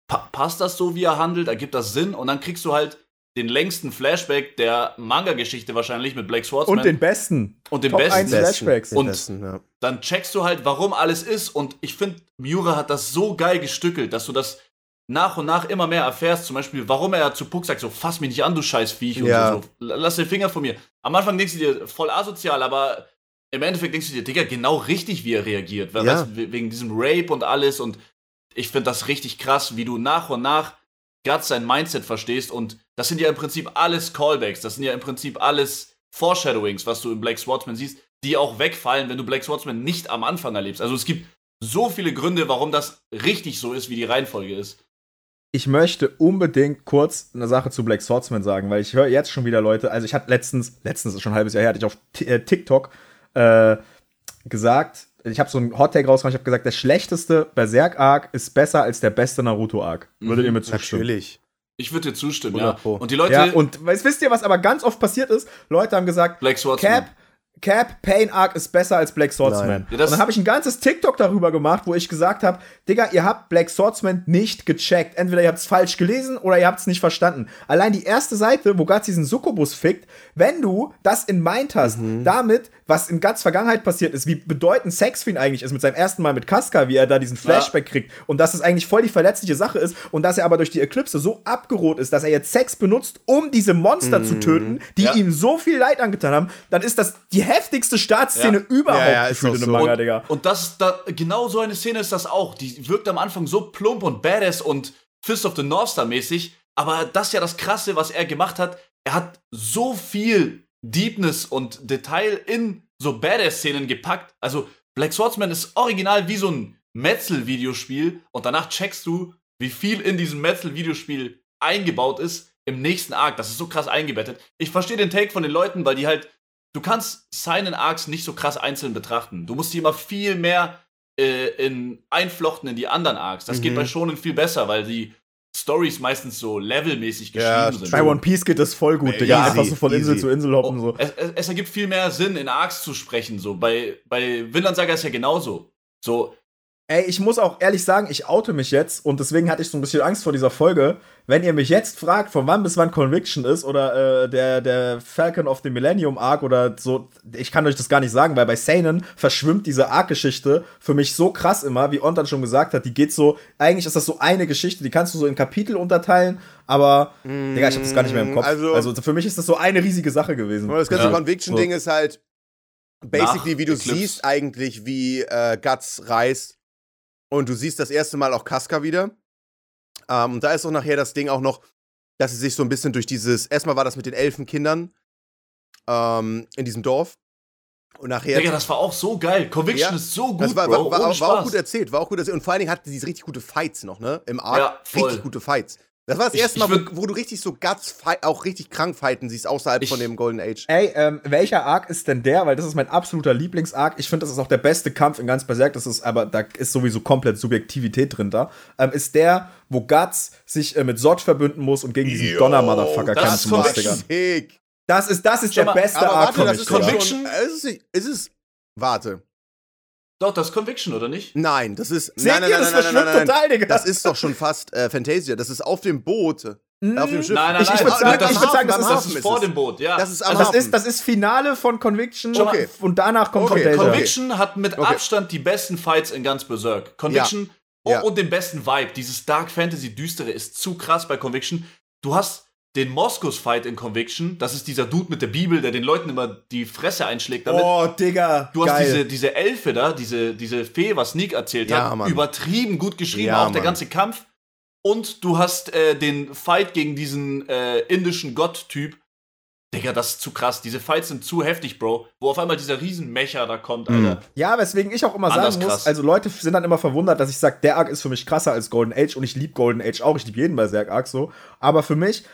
[SPEAKER 2] pa passt das so, wie er handelt? Ergibt das Sinn? Und dann kriegst du halt den längsten Flashback der Manga-Geschichte wahrscheinlich mit Black Swordsman.
[SPEAKER 1] und den besten.
[SPEAKER 2] Und den
[SPEAKER 1] Top
[SPEAKER 2] besten.
[SPEAKER 1] 1 Flashbacks.
[SPEAKER 3] Den
[SPEAKER 2] Und-
[SPEAKER 3] besten, ja.
[SPEAKER 2] dann checkst du halt, warum alles ist. Und ich finde, Miura hat das so geil gestückelt, dass du das nach und nach immer mehr erfährst. Zum Beispiel, warum er zu Puck sagt, so, fass mich nicht an, du scheiß Viech. Und
[SPEAKER 3] Ja.
[SPEAKER 2] so, lass den Finger von mir. Am Anfang denkst du dir, voll asozial, aber im Endeffekt denkst du dir, Digga, genau richtig, wie er reagiert. Weil,
[SPEAKER 3] Ja.
[SPEAKER 2] weißt, wegen diesem Rape und alles. Und ich finde das richtig krass, wie du nach und nach gerade sein Mindset verstehst. Und das sind ja im Prinzip alles Callbacks. Das sind ja im Prinzip alles Foreshadowings, was du in Black Swordsman siehst, die auch wegfallen, wenn du Black Swordsman nicht am Anfang erlebst. Also es gibt so viele Gründe, warum das richtig so ist, wie die Reihenfolge ist.
[SPEAKER 1] Ich möchte unbedingt kurz eine Sache zu Black Swordsman sagen, weil ich höre jetzt schon wieder Leute, also ich hatte letztens, letztens ist schon ein halbes Jahr her, hatte ich auf äh, TikTok äh, gesagt, ich habe so einen Hottake rausgemacht, ich habe gesagt, der schlechteste Berserk-Arc ist besser als der beste Naruto-Arc. Würdet
[SPEAKER 2] Mhm,
[SPEAKER 1] ihr mir zustimmen?
[SPEAKER 3] Natürlich.
[SPEAKER 2] Ich würde dir zustimmen,
[SPEAKER 3] 100
[SPEAKER 2] ja.
[SPEAKER 3] Pro.
[SPEAKER 2] Und die Leute,
[SPEAKER 1] Ja, und weißt, wisst ihr, was aber ganz oft passiert ist? Leute haben gesagt,
[SPEAKER 2] Black Swordsman.
[SPEAKER 1] Cap, Cap, Pain Arc ist besser als Black Swordsman.
[SPEAKER 2] Ja, das-
[SPEAKER 1] und dann habe ich ein ganzes TikTok darüber gemacht, wo ich gesagt habe, Digga, ihr habt Black Swordsman nicht gecheckt. Entweder ihr habt es falsch gelesen oder ihr habt es nicht verstanden. Allein die erste Seite, wo Guts diesen Succubus fickt, wenn du das in Mind hast,
[SPEAKER 3] Mhm.
[SPEAKER 1] damit, was in Guts Vergangenheit passiert ist, wie bedeutend Sex für ihn eigentlich ist, mit seinem ersten Mal mit Casca, wie er da diesen Flashback kriegt und dass es eigentlich voll die verletzliche Sache ist und dass er aber durch die Eklipse so abgeroht ist, dass er jetzt Sex benutzt, um diese Monster
[SPEAKER 3] Mhm.
[SPEAKER 1] zu töten, die
[SPEAKER 2] Ja.
[SPEAKER 1] ihm so viel Leid angetan haben, dann ist das die heftigste Startszene
[SPEAKER 2] Ja.
[SPEAKER 1] überhaupt
[SPEAKER 3] Ja, ja, doch
[SPEAKER 1] in einem
[SPEAKER 3] so.
[SPEAKER 1] Manga,
[SPEAKER 2] und,
[SPEAKER 1] Digga.
[SPEAKER 2] und das ist da, genau so eine Szene ist das auch. Die wirkt am Anfang so plump und badass und Fist of the North Star mäßig. Aber das ist ja das Krasse, was er gemacht hat. Er hat so viel Deepness und Detail in so Badass-Szenen gepackt. Also Black Swordsman ist original wie so ein Metzel-Videospiel und danach checkst du, wie viel in diesem Metzel-Videospiel eingebaut ist im nächsten Arc. Das ist so krass eingebettet. Ich verstehe den Take von den Leuten, weil die halt du kannst seinen Arcs nicht so krass einzeln betrachten. Du musst die immer viel mehr äh, in, einflochten in die anderen Arcs. Das geht
[SPEAKER 3] Mhm.
[SPEAKER 2] bei Shonen viel besser, weil die Stories meistens so levelmäßig geschrieben
[SPEAKER 3] Ja,
[SPEAKER 2] sind.
[SPEAKER 1] Bei One Piece geht das voll gut,
[SPEAKER 3] Äh,
[SPEAKER 1] Digga.
[SPEAKER 3] easy,
[SPEAKER 1] Einfach so von Insel
[SPEAKER 3] easy.
[SPEAKER 1] zu Insel hoppen.
[SPEAKER 2] Oh,
[SPEAKER 1] So.
[SPEAKER 2] es, es, es ergibt viel mehr Sinn, in Arcs zu sprechen. So bei bei Vinland Saga ist ja genauso. So
[SPEAKER 1] Ey, ich muss auch ehrlich sagen, ich oute mich jetzt und deswegen hatte ich so ein bisschen Angst vor dieser Folge. Wenn ihr mich jetzt fragt, von wann bis wann Conviction ist oder äh, der, der Falcon of the Millennium Arc oder so, ich kann euch das gar nicht sagen, weil bei Seinen verschwimmt diese Arc-Geschichte für mich so krass immer, wie Ontan schon gesagt hat. Die geht so, eigentlich ist das so eine Geschichte, die kannst du so in Kapitel unterteilen, aber, Digga, ich hab das gar nicht mehr im Kopf.
[SPEAKER 3] also-
[SPEAKER 1] Also, für mich ist das so eine riesige Sache gewesen.
[SPEAKER 3] Das ganze
[SPEAKER 2] Ja.
[SPEAKER 3] Conviction-Ding ist halt basically, wie du
[SPEAKER 2] Eclipse.
[SPEAKER 3] siehst eigentlich, wie äh, Guts reist. Und du siehst das erste Mal auch Casca wieder. Ähm, und da ist auch nachher das Ding auch noch, dass sie sich so ein bisschen durch dieses, erstmal war das mit den Elfenkindern ähm, in diesem Dorf. Und nachher.
[SPEAKER 2] Digga, das war auch so geil. Conviction
[SPEAKER 3] Ja,
[SPEAKER 2] ist so gut,
[SPEAKER 3] das war,
[SPEAKER 2] Bro.
[SPEAKER 3] war, war, war auch gut erzählt, war auch gut erzählt. Und vor allen Dingen hatte sie richtig gute Fights noch, ne? Im Arc.
[SPEAKER 2] Ja, voll.
[SPEAKER 3] richtig gute Fights. Das war das
[SPEAKER 2] Ich-
[SPEAKER 3] erste Mal, wo, wo du richtig so Guts auch richtig krank fighten siehst, außerhalb
[SPEAKER 2] Ich-
[SPEAKER 3] von dem Golden Age.
[SPEAKER 1] Ey, ähm, welcher Arc ist denn der? Weil das ist mein absoluter Lieblingsarc. Ich finde, das ist auch der beste Kampf in ganz Berserk. Das ist aber, da ist sowieso komplett Subjektivität drin da. Ähm, ist der, wo Guts sich äh, mit Sod verbünden muss und gegen diesen Donner-Motherfucker kämpfen muss. Digga. Das ist, das ist
[SPEAKER 2] Schau
[SPEAKER 1] der
[SPEAKER 2] mal,
[SPEAKER 1] beste
[SPEAKER 3] Aber
[SPEAKER 1] Arc
[SPEAKER 3] warte, das ist.
[SPEAKER 2] Conviction?
[SPEAKER 3] schon. äh, Ist es, ist es. Warte.
[SPEAKER 2] Doch, das ist Conviction, oder nicht?
[SPEAKER 3] Nein, das ist.
[SPEAKER 1] Seht
[SPEAKER 3] nein, nein,
[SPEAKER 1] ihr,
[SPEAKER 3] nein,
[SPEAKER 1] das
[SPEAKER 3] nein, nein,
[SPEAKER 1] verschwimmt total, Digga.
[SPEAKER 3] Das ist doch schon fast äh, Fantasia. Das ist auf dem Boot. Auf dem Schiff.
[SPEAKER 2] Nein, nein,
[SPEAKER 1] Ich-
[SPEAKER 2] nein,
[SPEAKER 1] ich
[SPEAKER 2] nein,
[SPEAKER 1] sagen-
[SPEAKER 2] das,
[SPEAKER 1] ich würd
[SPEAKER 2] ist-
[SPEAKER 1] sagen, das ist-
[SPEAKER 2] das ist
[SPEAKER 3] ist
[SPEAKER 2] vor
[SPEAKER 3] es.
[SPEAKER 2] dem Boot, ja.
[SPEAKER 3] Das ist am
[SPEAKER 1] Also das ist, das ist Finale von Conviction
[SPEAKER 3] Okay.
[SPEAKER 1] und danach kommt
[SPEAKER 3] Okay,
[SPEAKER 1] Contagion.
[SPEAKER 2] Conviction hat mit
[SPEAKER 3] Okay.
[SPEAKER 2] Abstand die besten Fights in ganz Berserk. Conviction oh,
[SPEAKER 3] Ja.
[SPEAKER 2] und den besten Vibe. Dieses Dark Fantasy Düstere ist zu krass bei Conviction. Du hast den Moskos Fight in Conviction. Das ist dieser Dude mit der Bibel, der den Leuten immer die Fresse einschlägt damit.
[SPEAKER 1] Oh, Digga.
[SPEAKER 2] Du hast
[SPEAKER 1] geil.
[SPEAKER 2] diese, diese Elfe da, diese, diese Fee, was Sneak erzählt
[SPEAKER 3] Ja,
[SPEAKER 2] hat,
[SPEAKER 3] Mann.
[SPEAKER 2] übertrieben gut geschrieben,
[SPEAKER 3] Ja,
[SPEAKER 2] auch der
[SPEAKER 3] Mann.
[SPEAKER 2] ganze Kampf. Und du hast äh, den Fight gegen diesen äh, indischen Gott-Typ. Digga, das ist zu krass. Diese Fights sind zu heftig, Bro. Wo auf einmal dieser Riesenmecher da kommt,
[SPEAKER 3] Mhm.
[SPEAKER 2] Alter.
[SPEAKER 1] Ja, weswegen ich auch immer
[SPEAKER 2] Anders
[SPEAKER 1] sagen muss,
[SPEAKER 2] krass.
[SPEAKER 1] also Leute sind dann immer verwundert, dass ich sage, der Arc ist für mich krasser als Golden Age und ich liebe Golden Age auch, ich liebe jeden Berserk Arc so, aber für mich,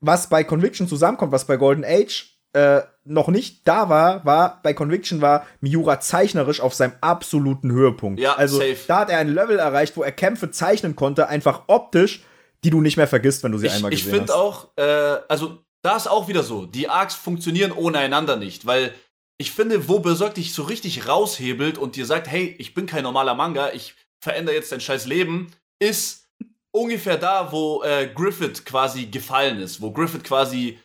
[SPEAKER 1] was bei Conviction zusammenkommt, was bei Golden Age äh, noch nicht da war, war, bei Conviction war Miura zeichnerisch auf seinem absoluten Höhepunkt.
[SPEAKER 2] Ja,
[SPEAKER 1] also
[SPEAKER 2] safe.
[SPEAKER 1] da hat er ein Level erreicht, wo er Kämpfe zeichnen konnte, einfach optisch, die du nicht mehr vergisst, wenn du sie
[SPEAKER 2] Ich,
[SPEAKER 1] einmal
[SPEAKER 2] ich
[SPEAKER 1] gesehen
[SPEAKER 2] finde
[SPEAKER 1] hast.
[SPEAKER 2] auch, äh, also da ist auch wieder so, die Arcs funktionieren ohne einander nicht, weil ich finde, wo Berserk dich so richtig raushebelt und dir sagt, hey, ich bin kein normaler Manga, ich verändere jetzt dein scheiß Leben, ist ungefähr da, wo äh, Griffith quasi gefallen ist, wo Griffith quasi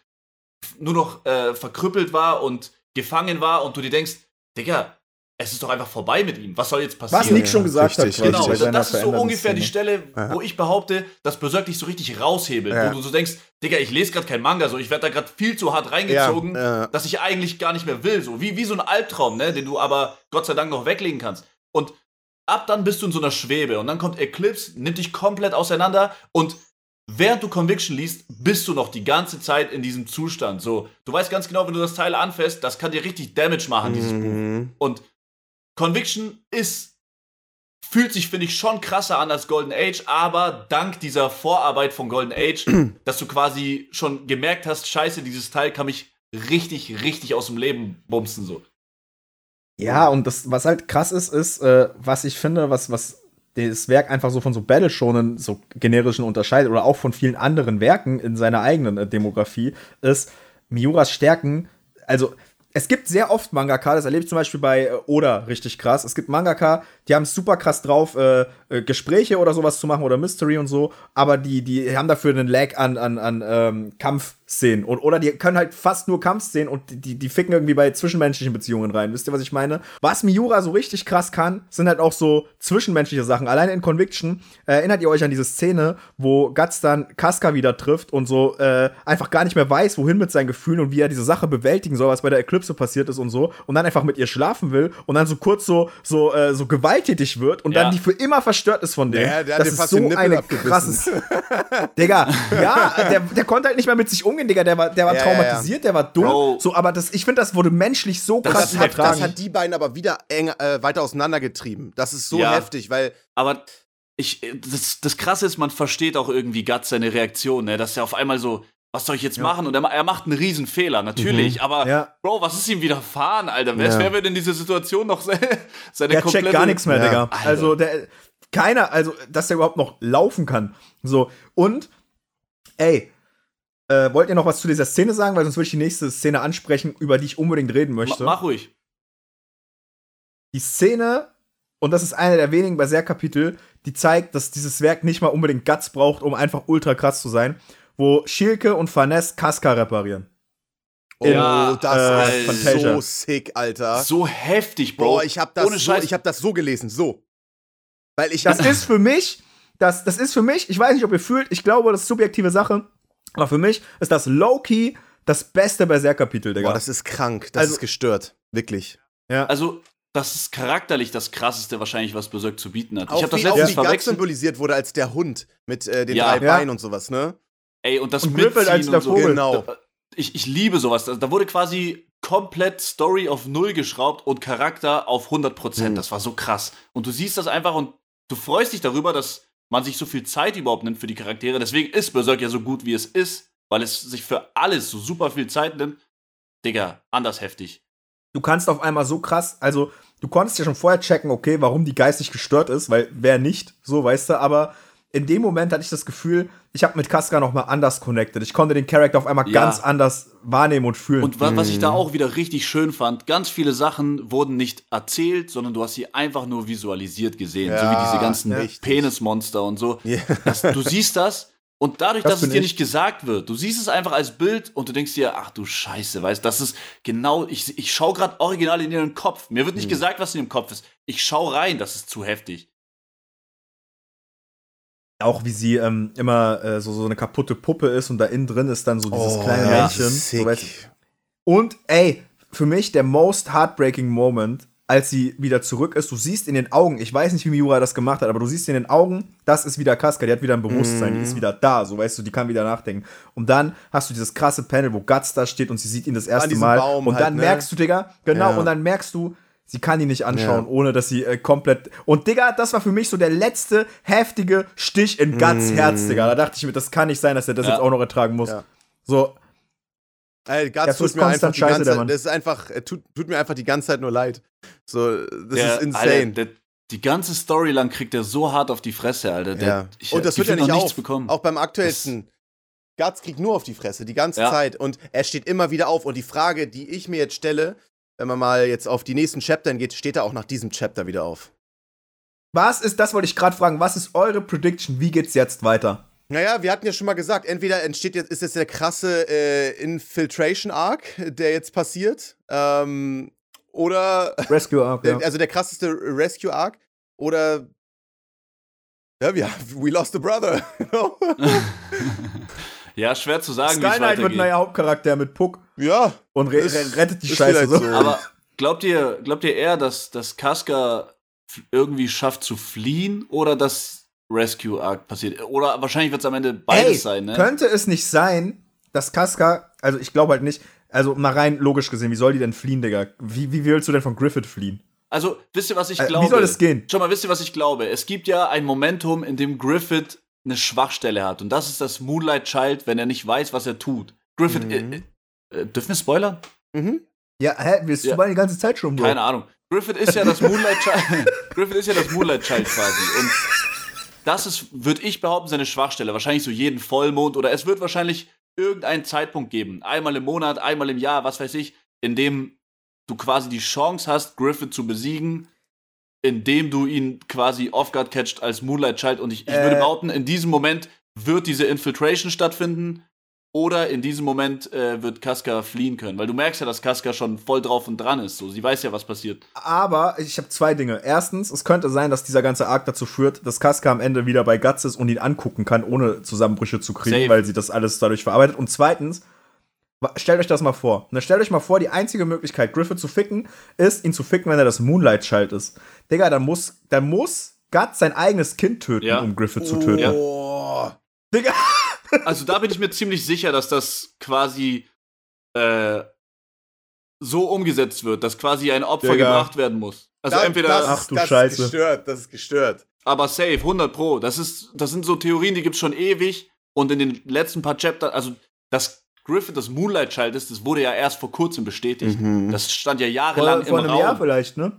[SPEAKER 2] nur noch äh, verkrüppelt war und gefangen war und du dir denkst, Digga, es ist doch einfach vorbei mit ihm. Was soll jetzt passieren?
[SPEAKER 1] Was Nick schon gesagt
[SPEAKER 3] richtig,
[SPEAKER 1] hat,
[SPEAKER 3] richtig.
[SPEAKER 2] Genau, also das ist so ungefähr die
[SPEAKER 1] Szene.
[SPEAKER 2] Stelle, wo ich behaupte, dass Berserk dich so richtig raushebelt.
[SPEAKER 3] Ja.
[SPEAKER 2] Wo du so denkst, Digga, ich lese gerade kein Manga, so ich werde da gerade viel zu hart reingezogen,
[SPEAKER 3] Ja, ja.
[SPEAKER 2] dass ich eigentlich gar nicht mehr will. So wie, wie so ein Albtraum, ne, den du aber Gott sei Dank noch weglegen kannst. Und ab dann bist du in so einer Schwebe und dann kommt Eclipse, nimmt dich komplett auseinander und während du Conviction liest, bist du noch die ganze Zeit in diesem Zustand. So, du weißt ganz genau, wenn du das Teil anfasst, das kann dir richtig Damage machen, dieses Buch.
[SPEAKER 3] Mhm.
[SPEAKER 2] Und Conviction ist, fühlt sich, finde ich, schon krasser an als Golden Age, aber dank dieser Vorarbeit von Golden Age, dass du quasi schon gemerkt hast, scheiße, dieses Teil kann mich richtig, richtig aus dem Leben bumsen, so.
[SPEAKER 1] Ja, und das, was halt krass ist, ist, äh, was ich finde, was, was das Werk einfach so von so Battle Shonen so generischen unterscheidet oder auch von vielen anderen Werken in seiner eigenen äh, Demografie, ist Miuras Stärken. Also, es gibt sehr oft Mangaka, das erlebe ich zum Beispiel bei äh, Oda richtig krass. Es gibt Mangaka, die haben es super krass drauf, äh, äh, Gespräche oder sowas zu machen oder Mystery und so, aber die, die haben dafür einen Lag an, an, an ähm, Kampfszenen. Und, oder die können halt fast nur Kampfszenen und die, die ficken irgendwie bei zwischenmenschlichen Beziehungen rein. Wisst ihr, was ich meine? Was Miura so richtig krass kann, sind halt auch so zwischenmenschliche Sachen. Alleine in Conviction äh, erinnert ihr euch an diese Szene, wo Guts dann Casca wieder trifft und so äh, einfach gar nicht mehr weiß, wohin mit seinen Gefühlen und wie er diese Sache bewältigen soll, was bei der Eclipse passiert ist und so. Und dann einfach mit ihr schlafen will und dann so kurz so, so, äh, so gewalttätig wird und
[SPEAKER 2] Ja.
[SPEAKER 1] dann die für immer verstört ist von dem.
[SPEAKER 3] Ja, der hat
[SPEAKER 1] das ist
[SPEAKER 3] fast
[SPEAKER 1] so eine krasses. Digga, ja, der, der konnte halt nicht mehr mit sich umgehen, Digga. Der war, der war
[SPEAKER 3] Ja,
[SPEAKER 1] traumatisiert, der war dumm.
[SPEAKER 2] Bro.
[SPEAKER 1] So, aber das, ich finde, das wurde menschlich so
[SPEAKER 2] Das
[SPEAKER 1] krass
[SPEAKER 3] Das
[SPEAKER 2] ist
[SPEAKER 3] hat,
[SPEAKER 1] übertragen.
[SPEAKER 3] das hat die beiden aber wieder eng, äh, weiter auseinandergetrieben. Das ist so
[SPEAKER 2] Ja.
[SPEAKER 3] heftig, weil
[SPEAKER 2] Aber ich, das, das Krasse ist, man versteht auch irgendwie Guts seine Reaktion, ne? dass er auf einmal so, was soll ich jetzt machen? Und er, er macht einen riesen Fehler, natürlich, aber
[SPEAKER 1] Ja.
[SPEAKER 2] Bro, was ist ihm widerfahren, Alter? Wer,
[SPEAKER 3] Ja.
[SPEAKER 2] wer wird in dieser Situation noch se- seine
[SPEAKER 1] der
[SPEAKER 2] komplette...
[SPEAKER 1] checkt gar nichts mehr,
[SPEAKER 3] Ja.
[SPEAKER 1] Digga.
[SPEAKER 2] Alter.
[SPEAKER 1] Also, der, keiner, also, dass der überhaupt noch laufen kann. So, und, ey, äh, wollt ihr noch was zu dieser Szene sagen? Weil sonst würde ich die nächste Szene ansprechen, über die ich unbedingt reden möchte.
[SPEAKER 2] mach ruhig.
[SPEAKER 1] die Szene, und das ist eine der wenigen Berserk-Kapitel, die zeigt, dass dieses Werk nicht mal unbedingt Guts braucht, um einfach ultra krass zu sein, wo Schilke und Farnes Casca reparieren.
[SPEAKER 3] oh,
[SPEAKER 2] Ja,
[SPEAKER 3] das
[SPEAKER 2] äh,
[SPEAKER 3] ist
[SPEAKER 1] Fantasia.
[SPEAKER 3] so sick, Alter.
[SPEAKER 2] So heftig, Bro.
[SPEAKER 3] Boah, ich habe das,
[SPEAKER 2] Ohne
[SPEAKER 3] so,
[SPEAKER 2] Scheiß.
[SPEAKER 3] ich hab das so gelesen, so. Weil ich
[SPEAKER 1] Das ist für mich, das, das ist für mich, ich weiß nicht, ob ihr fühlt, ich glaube, das ist subjektive Sache, aber für mich ist das low-key das beste Berserk-Kapitel, Digga.
[SPEAKER 3] Boah, das ist krank, das
[SPEAKER 1] Also-
[SPEAKER 3] ist gestört, wirklich.
[SPEAKER 1] ja.
[SPEAKER 2] Also, das ist charakterlich das krasseste wahrscheinlich, was Berserk zu bieten hat.
[SPEAKER 3] Auch
[SPEAKER 2] ich habe das letztens verwechselt.
[SPEAKER 3] symbolisiert wurde als der Hund mit äh, den
[SPEAKER 2] Ja.
[SPEAKER 3] drei
[SPEAKER 1] Ja.
[SPEAKER 3] Beinen und sowas, ne?
[SPEAKER 2] Ey, und das
[SPEAKER 1] Und Griffith als
[SPEAKER 2] Mitziehen
[SPEAKER 1] der
[SPEAKER 2] und so.
[SPEAKER 1] Vogel.
[SPEAKER 3] Genau.
[SPEAKER 2] Da- Ich, ich liebe sowas. Da, da wurde quasi komplett Story auf Null geschraubt und Charakter auf 100%.
[SPEAKER 3] Mhm.
[SPEAKER 2] Das war so krass. Und du siehst das einfach und du freust dich darüber, dass man sich so viel Zeit überhaupt nimmt für die Charaktere. Deswegen ist Berserk ja so gut, wie es ist, weil es sich für alles so super viel Zeit nimmt. Digga, anders heftig.
[SPEAKER 1] du kannst auf einmal so krass, also du konntest ja schon vorher checken, okay, warum die geistig gestört ist, weil wer nicht, so weißt du, aber in dem Moment hatte ich das Gefühl, ich habe mit Casca noch mal anders connected. Ich konnte den Charakter auf einmal
[SPEAKER 2] Ja.
[SPEAKER 1] ganz anders wahrnehmen und fühlen.
[SPEAKER 2] Und wa was ich da
[SPEAKER 3] Mhm.
[SPEAKER 2] auch wieder richtig schön fand, ganz viele Sachen wurden nicht erzählt, sondern du hast sie einfach nur visualisiert gesehen. so wie
[SPEAKER 3] Ja,
[SPEAKER 2] diese ganzen
[SPEAKER 3] richtig.
[SPEAKER 2] Penismonster und so.
[SPEAKER 3] Ja.
[SPEAKER 2] Das, du siehst das Und dadurch, das dass es dir ich. nicht gesagt wird, du siehst es einfach als Bild und du denkst dir, ach du Scheiße, weißt, das ist genau, ich, ich schau gerade original in ihren Kopf. Mir wird nicht hm. gesagt, was in ihrem Kopf ist. Ich schau rein, das ist zu heftig.
[SPEAKER 1] Auch wie sie ähm, immer äh, so, so eine kaputte Puppe ist und da innen drin ist dann so dieses oh, kleine ja, Männchen. So, und ey, für mich der most heartbreaking Moment als sie wieder zurück ist, du siehst in den Augen, ich weiß nicht, wie Miura das gemacht hat, aber du siehst in den Augen, das ist wieder Casca, die hat wieder ein Bewusstsein, mm. die ist mhm. wieder da, so weißt du, die kann wieder nachdenken. Und dann hast du dieses krasse Panel, wo Guts da steht und sie sieht ihn das erste Mal. Baum und dann halt, ne? merkst du, Digga, genau, ja. und dann merkst du, sie kann ihn nicht anschauen, ja. ohne dass sie äh, komplett. Und Digga, das war für mich so der letzte heftige Stich in Guts mm. Herz, Digga. Da dachte ich mir, das kann nicht sein, dass er das ja. jetzt auch noch ertragen muss. So,
[SPEAKER 3] Ey, Guts tut mir einfach die ganze Zeit, das ist einfach, tut, tut, mir einfach die ganze Zeit nur leid. So, das der, ist insane. Alter,
[SPEAKER 2] der, die ganze Story lang kriegt er so hart auf die Fresse, Alter. Der,
[SPEAKER 3] ja. ich, und das wird ja nicht auf. Bekommen. Auch beim aktuellsten. Guts kriegt nur auf die Fresse, die ganze ja. Zeit. Und er steht immer wieder auf. Und die Frage, die ich mir jetzt stelle, wenn man mal jetzt auf die nächsten Chapter geht, steht er auch nach diesem Chapter wieder auf.
[SPEAKER 1] Was ist, das wollte ich gerade fragen, was ist eure Prediction? Wie geht's jetzt weiter?
[SPEAKER 3] Naja, wir hatten ja schon mal gesagt, entweder entsteht jetzt, ist jetzt der krasse äh, Infiltration Arc, der jetzt passiert, ähm, oder.
[SPEAKER 1] Rescue Arc,
[SPEAKER 3] ja. Also der krasseste Rescue Arc, oder. Ja, wir, we lost a brother.
[SPEAKER 2] ja, schwer zu sagen.
[SPEAKER 1] Sky Knight wird ein neuer Hauptcharakter mit Puck.
[SPEAKER 3] Ja.
[SPEAKER 1] Und re rettet die Scheiße so.
[SPEAKER 2] so. Aber glaubt ihr, glaubt ihr eher, dass, dass Casca irgendwie schafft zu fliehen oder dass Rescue Arc passiert. Oder wahrscheinlich wird es am Ende beides Ey, sein, ne?
[SPEAKER 1] Könnte es nicht sein, dass Casca, also ich glaube halt nicht, also mal rein logisch gesehen, wie soll die denn fliehen, Digga? Wie, wie willst du denn von Griffith fliehen?
[SPEAKER 2] Also, wisst ihr, was ich glaube?
[SPEAKER 1] Äh, wie soll das gehen?
[SPEAKER 2] Schau mal, wisst ihr, was ich glaube? Es gibt ja ein Momentum, in dem Griffith eine Schwachstelle hat. Und das ist das Moonlight Child, wenn er nicht weiß, was er tut. Griffith, mhm. äh, äh, dürfen wir spoilern?
[SPEAKER 1] Mhm. Ja, hä? Du ja. mal die ganze Zeit schon,
[SPEAKER 2] Bro? Keine Ahnung. Griffith ist ja das Moonlight Child. Griffith ist ja das Moonlight Child quasi. Und das ist, würde ich behaupten, seine Schwachstelle. Wahrscheinlich so jeden Vollmond oder es wird wahrscheinlich irgendeinen Zeitpunkt geben. Einmal im Monat, einmal im Jahr, was weiß ich, in dem du quasi die Chance hast, Griffith zu besiegen, indem du ihn quasi off-guard catcht als Moonlight Child. Und ich, ich äh. würde behaupten, in diesem Moment wird diese Infiltration stattfinden oder in diesem Moment äh, wird Casca fliehen können, weil du merkst ja, dass Casca schon voll drauf und dran ist. So, sie weiß ja, was passiert.
[SPEAKER 1] Aber ich habe zwei Dinge. Erstens, es könnte sein, dass dieser ganze Arc dazu führt, dass Casca am Ende wieder bei Guts ist und ihn angucken kann, ohne Zusammenbrüche zu kriegen, Safe. weil sie das alles dadurch verarbeitet. Und zweitens, stellt euch das mal vor. Und stellt euch mal vor, die einzige Möglichkeit, Griffith zu ficken, ist, ihn zu ficken, wenn er das Moonlight-Schalt ist. Digga, dann muss, dann muss Guts sein eigenes Kind töten, ja. um Griffith oh. zu töten.
[SPEAKER 3] Oh.
[SPEAKER 1] Digga.
[SPEAKER 2] Also da bin ich mir ziemlich sicher, dass das quasi äh, so umgesetzt wird, dass quasi ein Opfer Digga. gebracht werden muss. Also
[SPEAKER 3] das,
[SPEAKER 2] entweder.
[SPEAKER 3] Das, ach du das Scheiße. ist gestört, das ist gestört.
[SPEAKER 2] Aber safe, 100 Pro. Das, ist, das sind so Theorien, die gibt's schon ewig. Und in den letzten paar Chapters, also dass Griffith das Moonlight Child ist, das wurde ja erst vor kurzem bestätigt. Mhm. Das stand ja jahrelang vor,
[SPEAKER 1] vor
[SPEAKER 2] im
[SPEAKER 1] einem
[SPEAKER 2] Raum.
[SPEAKER 1] Jahr vielleicht, ne?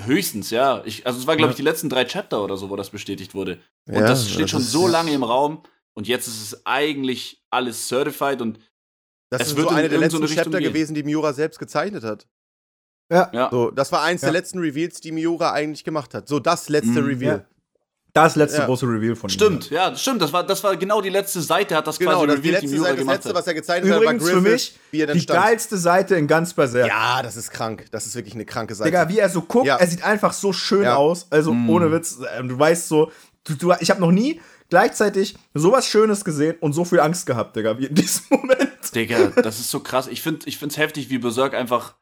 [SPEAKER 2] Höchstens, ja. Ich, also es war, glaube ich, die letzten drei Chapter oder so, wo das bestätigt wurde. Und ja, das steht das schon so lange im Raum. Und jetzt ist es eigentlich alles certified und
[SPEAKER 3] das es ist wird so eine der letzten so Chapter gehen. gewesen, die Miura selbst gezeichnet hat.
[SPEAKER 1] Ja.
[SPEAKER 3] ja. So, das war eins ja. der letzten Reveals, die Miura eigentlich gemacht hat. So, das letzte mhm. Reveal. Ja.
[SPEAKER 1] Das letzte große Reveal von
[SPEAKER 2] Stimmt, ihm. ja, stimmt. Das war, das war genau die letzte Seite, hat das genau, quasi das
[SPEAKER 3] revealed, die, letzte Seite, gemacht Das letzte, was er
[SPEAKER 1] Übrigens
[SPEAKER 3] hat, war
[SPEAKER 1] Griffith, für mich wie er dann die stand. geilste Seite in ganz Berserk.
[SPEAKER 3] Ja, das ist krank. Das ist wirklich eine kranke Seite.
[SPEAKER 1] Digga, wie er so guckt, er sieht einfach so schön aus. Also, mm. ohne Witz. Du weißt so, du, du, ich habe noch nie gleichzeitig sowas Schönes gesehen und so viel Angst gehabt, Digga, wie in diesem Moment.
[SPEAKER 2] Digga, das ist so krass. Ich finde ich find's heftig, wie Berserk einfach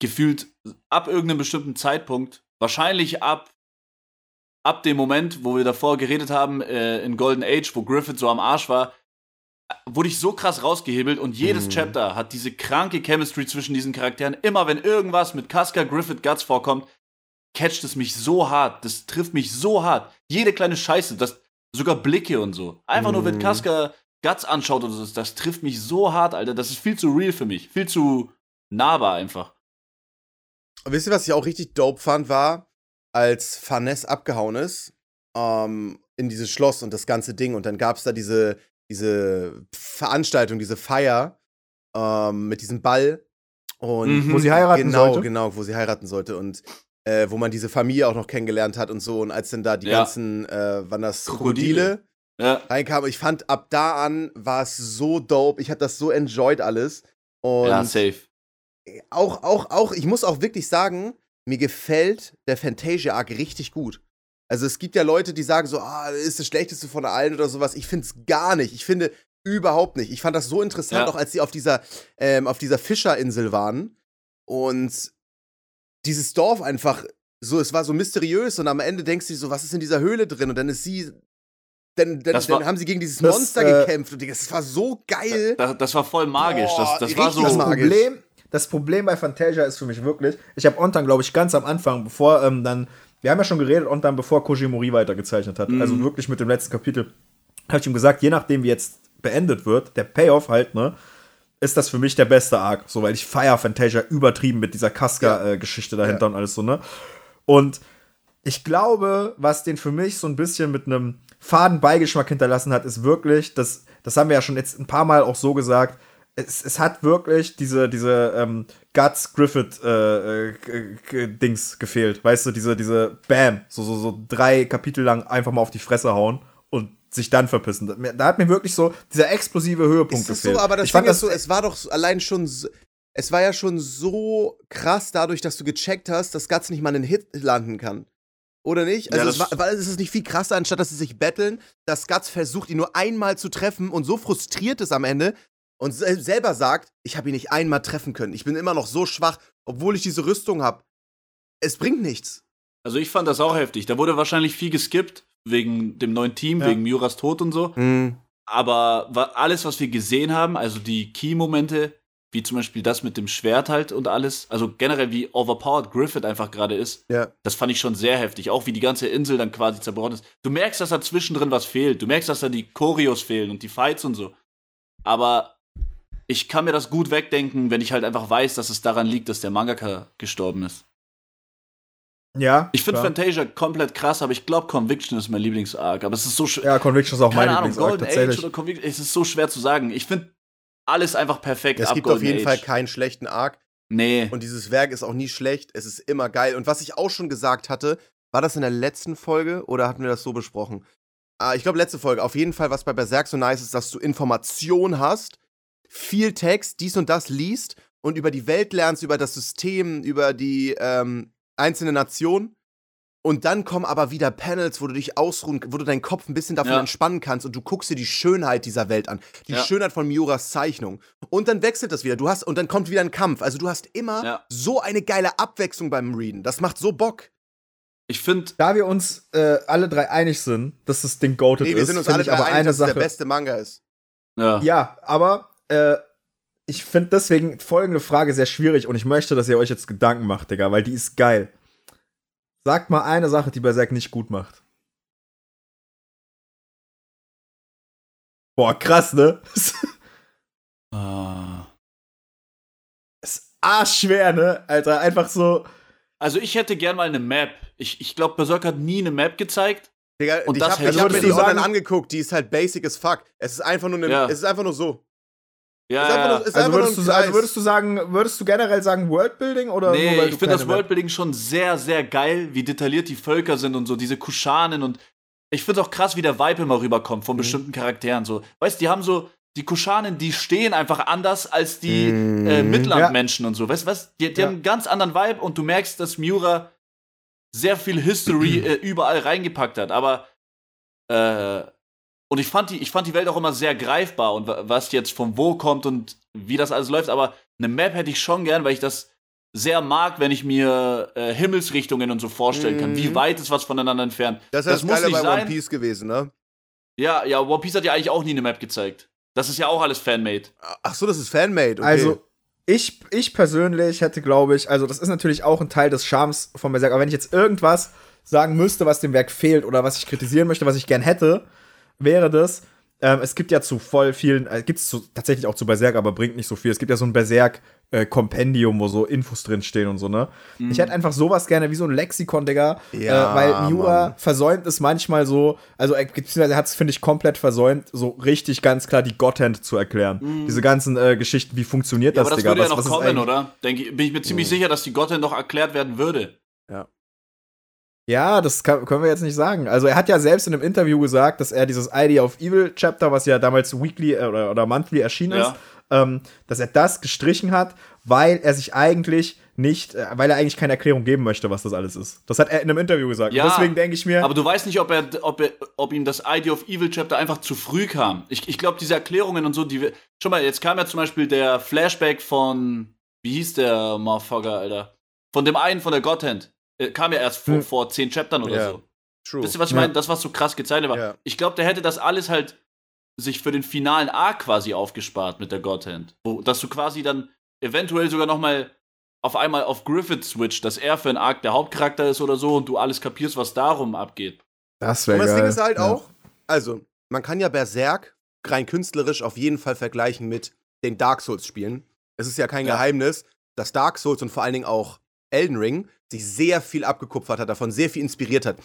[SPEAKER 2] gefühlt ab irgendeinem bestimmten Zeitpunkt, wahrscheinlich ab ab dem Moment, wo wir davor geredet haben, äh, in Golden Age, wo Griffith so am Arsch war, wurde ich so krass rausgehebelt und jedes mhm. Chapter hat diese kranke Chemistry zwischen diesen Charakteren. Immer wenn irgendwas mit Casca, Griffith, Guts vorkommt, catcht es mich so hart. Das trifft mich so hart. Jede kleine Scheiße, das, sogar Blicke und so. Einfach nur, wenn mhm. Casca Guts anschaut und so, das trifft mich so hart, Alter. Das ist viel zu real für mich. Viel zu nahbar einfach.
[SPEAKER 3] Und wisst ihr, was ich auch richtig dope fand, war, als Farnes abgehauen ist, ähm, in dieses Schloss und das ganze Ding. Und dann gab es da diese, diese Veranstaltung, diese Feier ähm, mit diesem Ball. Und
[SPEAKER 1] mhm. wo sie heiraten
[SPEAKER 3] genau,
[SPEAKER 1] sollte.
[SPEAKER 3] Genau, genau, wo sie heiraten sollte. Und äh, wo man diese Familie auch noch kennengelernt hat und so. Und als dann da die ja. ganzen, äh, waren das Krokodile? Ja. reinkam. Ich fand, ab da an war es so dope. Ich habe das so enjoyed alles. Und
[SPEAKER 2] ja, safe.
[SPEAKER 3] Auch, auch, auch, ich muss auch wirklich sagen, mir gefällt der Fantasia Arc richtig gut. Also es gibt ja Leute, die sagen so, ah, ist das Schlechteste von allen oder sowas. Ich finde es gar nicht. Ich finde überhaupt nicht. Ich fand das so interessant, ja. auch als sie auf dieser, ähm, auf dieser Fischerinsel waren. Und dieses Dorf einfach so, es war so mysteriös und am Ende denkst du so, was ist in dieser Höhle drin? Und dann ist sie dann, dann, dann, haben sie gegen dieses das, Monster äh, gekämpft und das war so geil.
[SPEAKER 2] Das, das war voll magisch. Boah, das, das war so.
[SPEAKER 1] Das Problem, das Problem bei Fantasia ist für mich wirklich, ich habe Ontan, glaube ich, ganz am Anfang, bevor ähm, dann, wir haben ja schon geredet, Ontan, bevor Kojimori weitergezeichnet hat, also mhm. also wirklich mit dem letzten Kapitel, habe ich ihm gesagt, je nachdem, wie jetzt beendet wird, der Payoff halt, ne, ist das für mich der beste Arc, so, weil ich feier Fantasia übertrieben mit dieser Casca-Geschichte ja. äh, dahinter ja. und alles so, ne. Und ich glaube, was den für mich so ein bisschen mit einem faden Beigeschmack hinterlassen hat, ist wirklich, das, das haben wir ja schon jetzt ein paar Mal auch so gesagt, es, es hat wirklich diese, diese ähm, Guts Griffith äh, äh, Dings gefehlt. Weißt du, diese, diese Bam, so, so, so drei Kapitel lang einfach mal auf die Fresse hauen und sich dann verpissen. Da hat mir wirklich so dieser explosive Höhepunkt
[SPEAKER 3] ist
[SPEAKER 1] gefehlt.
[SPEAKER 3] So, aber das ich fand das so, es war doch allein schon so, es war ja schon so krass dadurch, dass du gecheckt hast, dass Guts nicht mal einen Hit landen kann. Oder nicht? Also ja, es, war, weil es ist nicht viel krasser, anstatt dass sie sich betteln, dass Guts versucht, ihn nur einmal zu treffen und so frustriert ist am Ende und selber sagt, ich habe ihn nicht einmal treffen können. Ich bin immer noch so schwach, obwohl ich diese Rüstung habe. Es bringt nichts.
[SPEAKER 2] Also ich fand das auch heftig. Da wurde wahrscheinlich viel geskippt wegen dem neuen Team, ja. wegen Muras Tod und so. Mhm. Aber alles, was wir gesehen haben, also die Key-Momente, wie zum Beispiel das mit dem Schwert halt und alles, also generell wie overpowered Griffith einfach gerade ist, ja. das fand ich schon sehr heftig. Auch wie die ganze Insel dann quasi zerbrochen ist. Du merkst, dass da zwischendrin was fehlt. Du merkst, dass da die Choreos fehlen und die Fights und so. Aber ich kann mir das gut wegdenken, wenn ich halt einfach weiß, dass es daran liegt, dass der Mangaka gestorben ist.
[SPEAKER 1] Ja.
[SPEAKER 2] Ich finde Fantasia komplett krass, aber ich glaube, Conviction ist mein Lieblingsarg. Aber es ist so schwer.
[SPEAKER 1] Ja, Conviction ist auch mein Lieblingsarg.
[SPEAKER 2] Tatsächlich. Es ist so schwer zu sagen. Ich finde alles einfach perfekt.
[SPEAKER 3] Es gibt auf jeden Age. Fall keinen schlechten Arc.
[SPEAKER 2] Nee.
[SPEAKER 3] Und dieses Werk ist auch nie schlecht. Es ist immer geil. Und was ich auch schon gesagt hatte, war das in der letzten Folge oder hatten wir das so besprochen? Ah, ich glaube, letzte Folge. Auf jeden Fall, was bei Berserk so nice ist, dass du Information hast, viel Text, dies und das liest und über die Welt lernst, über das System, über die ähm, einzelne Nationen und dann kommen aber wieder Panels, wo du dich ausruhen, wo du deinen Kopf ein bisschen davon ja. entspannen kannst und du guckst dir die Schönheit dieser Welt an. Die ja. Schönheit von Miuras Zeichnung. Und dann wechselt das wieder. Du hast, und dann kommt wieder ein Kampf. Also du hast immer ja. so eine geile Abwechslung beim Readen. Das macht so Bock.
[SPEAKER 2] Ich finde.
[SPEAKER 1] Da wir uns äh, alle drei einig sind, dass das Ding goated nee, wir sind uns alle drei aber einig, eine dass Sache,
[SPEAKER 3] der beste Manga ist.
[SPEAKER 1] Ja, ja aber äh, ich finde deswegen folgende Frage sehr schwierig und ich möchte, dass ihr euch jetzt Gedanken macht, Digga, weil die ist geil. Sagt mal eine Sache, die Berserk nicht gut macht. Boah, krass, ne? ah. Ist arschschwer, ne? Alter, einfach so.
[SPEAKER 2] Also ich hätte gern mal eine Map. Ich, ich glaube, Berserk hat nie eine Map gezeigt.
[SPEAKER 3] Digga, und ich habe hab mir die online angeguckt, die ist halt basic as fuck. Es ist einfach nur eine, ja. es ist einfach nur so.
[SPEAKER 1] Ja, nur, also, würdest du, also, würdest du, sagen, würdest du generell sagen Worldbuilding oder
[SPEAKER 2] Nee, nur, ich finde das Worldbuilding schon sehr, sehr geil, wie detailliert die Völker sind und so, diese Kushanen und ich finde auch krass, wie der Vibe immer rüberkommt von mhm. bestimmten Charakteren. So, weißt du, die haben so, die Kushanen, die stehen einfach anders als die mhm. äh, Midland-Menschen ja. und so. Weißt du was? Die, die ja. haben einen ganz anderen Vibe und du merkst, dass Miura sehr viel History äh, überall reingepackt hat. Aber äh, und ich fand, die, ich fand die Welt auch immer sehr greifbar und was jetzt von wo kommt und wie das alles läuft. Aber eine Map hätte ich schon gern, weil ich das sehr mag, wenn ich mir äh, Himmelsrichtungen und so vorstellen kann. Wie mhm. weit ist was voneinander entfernt?
[SPEAKER 3] Das, das muss nicht bei sein. One Piece gewesen, ne?
[SPEAKER 2] Ja, ja, One Piece hat ja eigentlich auch nie eine Map gezeigt. Das ist ja auch alles Fanmade.
[SPEAKER 3] Ach so, das ist Fanmade. Okay.
[SPEAKER 1] Also, ich, ich persönlich hätte, glaube ich, also das ist natürlich auch ein Teil des Charmes von Berserk, aber wenn ich jetzt irgendwas sagen müsste, was dem Werk fehlt oder was ich kritisieren möchte, was ich gern hätte, wäre das, ähm, es gibt ja zu voll vielen, äh, gibt es tatsächlich auch zu Berserk, aber bringt nicht so viel. Es gibt ja so ein Berserk-Kompendium, äh, wo so Infos drinstehen und so, ne? Mhm. Ich hätte einfach sowas gerne wie so ein Lexikon, Digga. Ja, äh, weil Miura versäumt es manchmal so, also äh, beziehungsweise er hat es, finde ich, komplett versäumt, so richtig ganz klar die Godhand zu erklären. Mhm. Diese ganzen äh, Geschichten, wie funktioniert ja, das, aber das
[SPEAKER 2] Digga? würde ja noch kommen, oder? Denke, bin ich mir ziemlich mhm. sicher, dass die Godhand noch erklärt werden würde.
[SPEAKER 3] Ja.
[SPEAKER 1] Ja, das kann, können wir jetzt nicht sagen. Also er hat ja selbst in einem Interview gesagt, dass er dieses Idea of Evil Chapter, was ja damals weekly äh, oder, oder monthly erschienen ja. ist, ähm, dass er das gestrichen hat, weil er sich eigentlich nicht, äh, weil er eigentlich keine Erklärung geben möchte, was das alles ist. Das hat er in einem Interview gesagt.
[SPEAKER 2] Ja, deswegen denke ich mir. Aber du weißt nicht, ob er, ob er, ob ihm das Idea of Evil Chapter einfach zu früh kam. Ich, ich glaube, diese Erklärungen und so, die wir. Schon mal, jetzt kam ja zum Beispiel der Flashback von, wie hieß der Motherfucker, Alter? Von dem einen von der Godhand. Äh, kam ja erst vor, hm. vor zehn Chaptern oder yeah. so. True. Wisst ihr, was ich meine? Das, was so krass gezeichnet war. Ja. Ich glaube, der hätte das alles halt sich für den finalen Arc quasi aufgespart mit der Godhand. Wo, dass du quasi dann eventuell sogar noch mal auf einmal auf Griffith switcht, dass er für einen Arc der Hauptcharakter ist oder so und du alles kapierst, was darum abgeht.
[SPEAKER 3] Das wäre geil. Und das Ding ist halt ja. auch, also, man kann ja Berserk rein künstlerisch auf jeden Fall vergleichen mit den Dark Souls Spielen. Es ist ja kein ja. Geheimnis, dass Dark Souls und vor allen Dingen auch Elden Ring sich sehr viel abgekupfert hat, davon sehr viel inspiriert hat.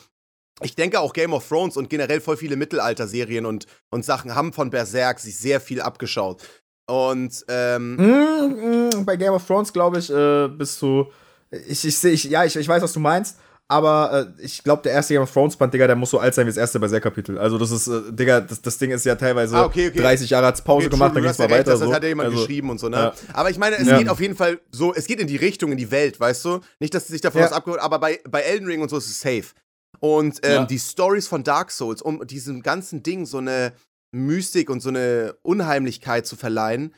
[SPEAKER 3] Ich denke auch Game of Thrones und generell voll viele Mittelalter-Serien und, und Sachen haben von Berserk sich sehr viel abgeschaut. Und ähm,
[SPEAKER 1] mm, mm, bei Game of Thrones, glaube ich, äh, bist du. Ich, ich, ich, ja, ich, ich weiß, was du meinst. Aber äh, ich glaube, der erste Game of Thrones Band, Digga, der muss so alt sein wie das erste Berserk-Kapitel. Also, das ist, äh, Digga, das, das Ding ist ja teilweise ah, okay, okay. 30 Jahre als Pause okay, gemacht, dann geht's mal weiter. Das,
[SPEAKER 3] so. das hat ja jemand also, geschrieben und so, ne? Ja. Aber ich meine, es ja. geht auf jeden Fall so, es geht in die Richtung, in die Welt, weißt du? Nicht, dass sich davon ja. was abgeholt, aber bei, bei Elden Ring und so ist es safe. Und ähm, die Stories von Dark Souls, um diesem ganzen Ding so eine Mystik und so eine Unheimlichkeit zu verleihen,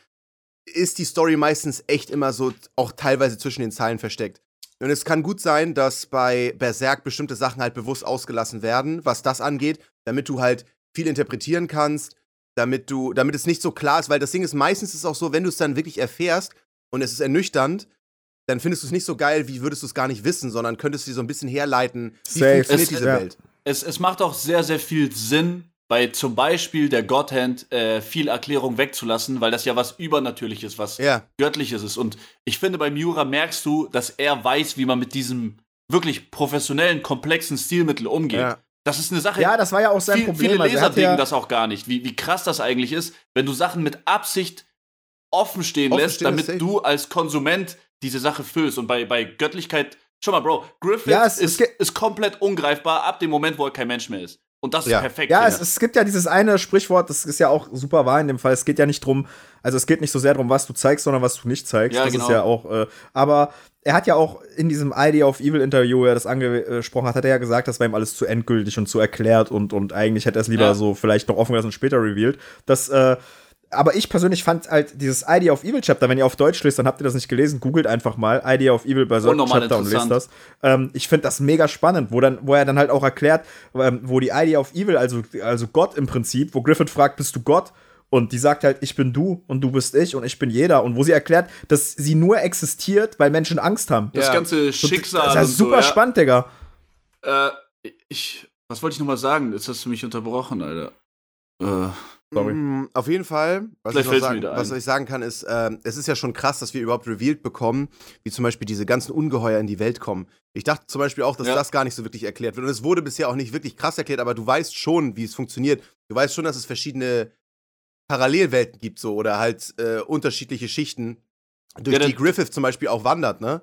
[SPEAKER 3] ist die Story meistens echt immer so auch teilweise zwischen den Zeilen versteckt. Und es kann gut sein, dass bei Berserk bestimmte Sachen halt bewusst ausgelassen werden, was das angeht, damit du halt viel interpretieren kannst, damit du, damit es nicht so klar ist, weil das Ding ist, meistens ist es auch so, wenn du es dann wirklich erfährst und es ist ernüchternd, dann findest du es nicht so geil, wie würdest du es gar nicht wissen, sondern könntest du dir so ein bisschen herleiten, wie Safe. funktioniert es, diese
[SPEAKER 2] ja.
[SPEAKER 3] Welt.
[SPEAKER 2] Es, es macht auch sehr, sehr viel Sinn, bei zum Beispiel der Godhand äh, viel Erklärung wegzulassen, weil das ja was Übernatürliches, was ja. Göttliches ist. Und ich finde, bei Miura merkst du, dass er weiß, wie man mit diesem wirklich professionellen, komplexen Stilmittel umgeht. Ja. Das ist eine Sache.
[SPEAKER 1] Ja, das war ja auch sein
[SPEAKER 2] viel,
[SPEAKER 1] Problem.
[SPEAKER 2] Viele also Leser ja das auch gar nicht, wie, wie krass das eigentlich ist, wenn du Sachen mit Absicht offen stehen offen lässt, damit du als Konsument diese Sache füllst. Und bei, bei Göttlichkeit, schau mal, Bro, Griffith ja, ist, ist komplett ungreifbar ab dem Moment, wo er kein Mensch mehr ist. Und das
[SPEAKER 1] ja.
[SPEAKER 2] ist perfekt.
[SPEAKER 1] Ja, es, es, gibt ja dieses eine Sprichwort, das ist ja auch super wahr in dem Fall. Es geht ja nicht drum, also es geht nicht so sehr darum, was du zeigst, sondern was du nicht zeigst. Ja, das genau. ist ja auch, äh, aber er hat ja auch in diesem Idea of Evil Interview, wo er das angesprochen hat, hat er ja gesagt, das war ihm alles zu endgültig und zu erklärt und, und eigentlich hätte er es lieber ja. so vielleicht noch offen gelassen und später revealed. Das, äh, aber ich persönlich fand halt dieses Idea of Evil Chapter, wenn ihr auf Deutsch lest, dann habt ihr das nicht gelesen, googelt einfach mal Idea of Evil bei solchen Chapter und lest das. Ähm, ich finde das mega spannend, wo, dann, wo er dann halt auch erklärt, ähm, wo die Idea of Evil, also, also Gott im Prinzip, wo Griffith fragt, bist du Gott? Und die sagt halt, ich bin du und du bist ich und ich bin jeder. Und wo sie erklärt, dass sie nur existiert, weil Menschen Angst haben.
[SPEAKER 2] Das ja. ganze Schicksal.
[SPEAKER 1] Das ist ja super so, ja. spannend, Digga.
[SPEAKER 2] Äh, ich, was wollte ich nochmal sagen? Jetzt hast du mich unterbrochen, Alter.
[SPEAKER 3] Äh. Sorry. Mm, auf jeden Fall, was, ich, sagen, was ich, sagen, kann, ist, äh, es ist ja schon krass, dass wir überhaupt revealed bekommen, wie zum Beispiel diese ganzen Ungeheuer in die Welt kommen. Ich dachte zum Beispiel auch, dass ja. das gar nicht so wirklich erklärt wird. Und es wurde bisher auch nicht wirklich krass erklärt, aber du weißt schon, wie es funktioniert. Du weißt schon, dass es verschiedene Parallelwelten gibt, so, oder halt äh, unterschiedliche Schichten, durch ja, die Griffith zum Beispiel auch wandert, ne?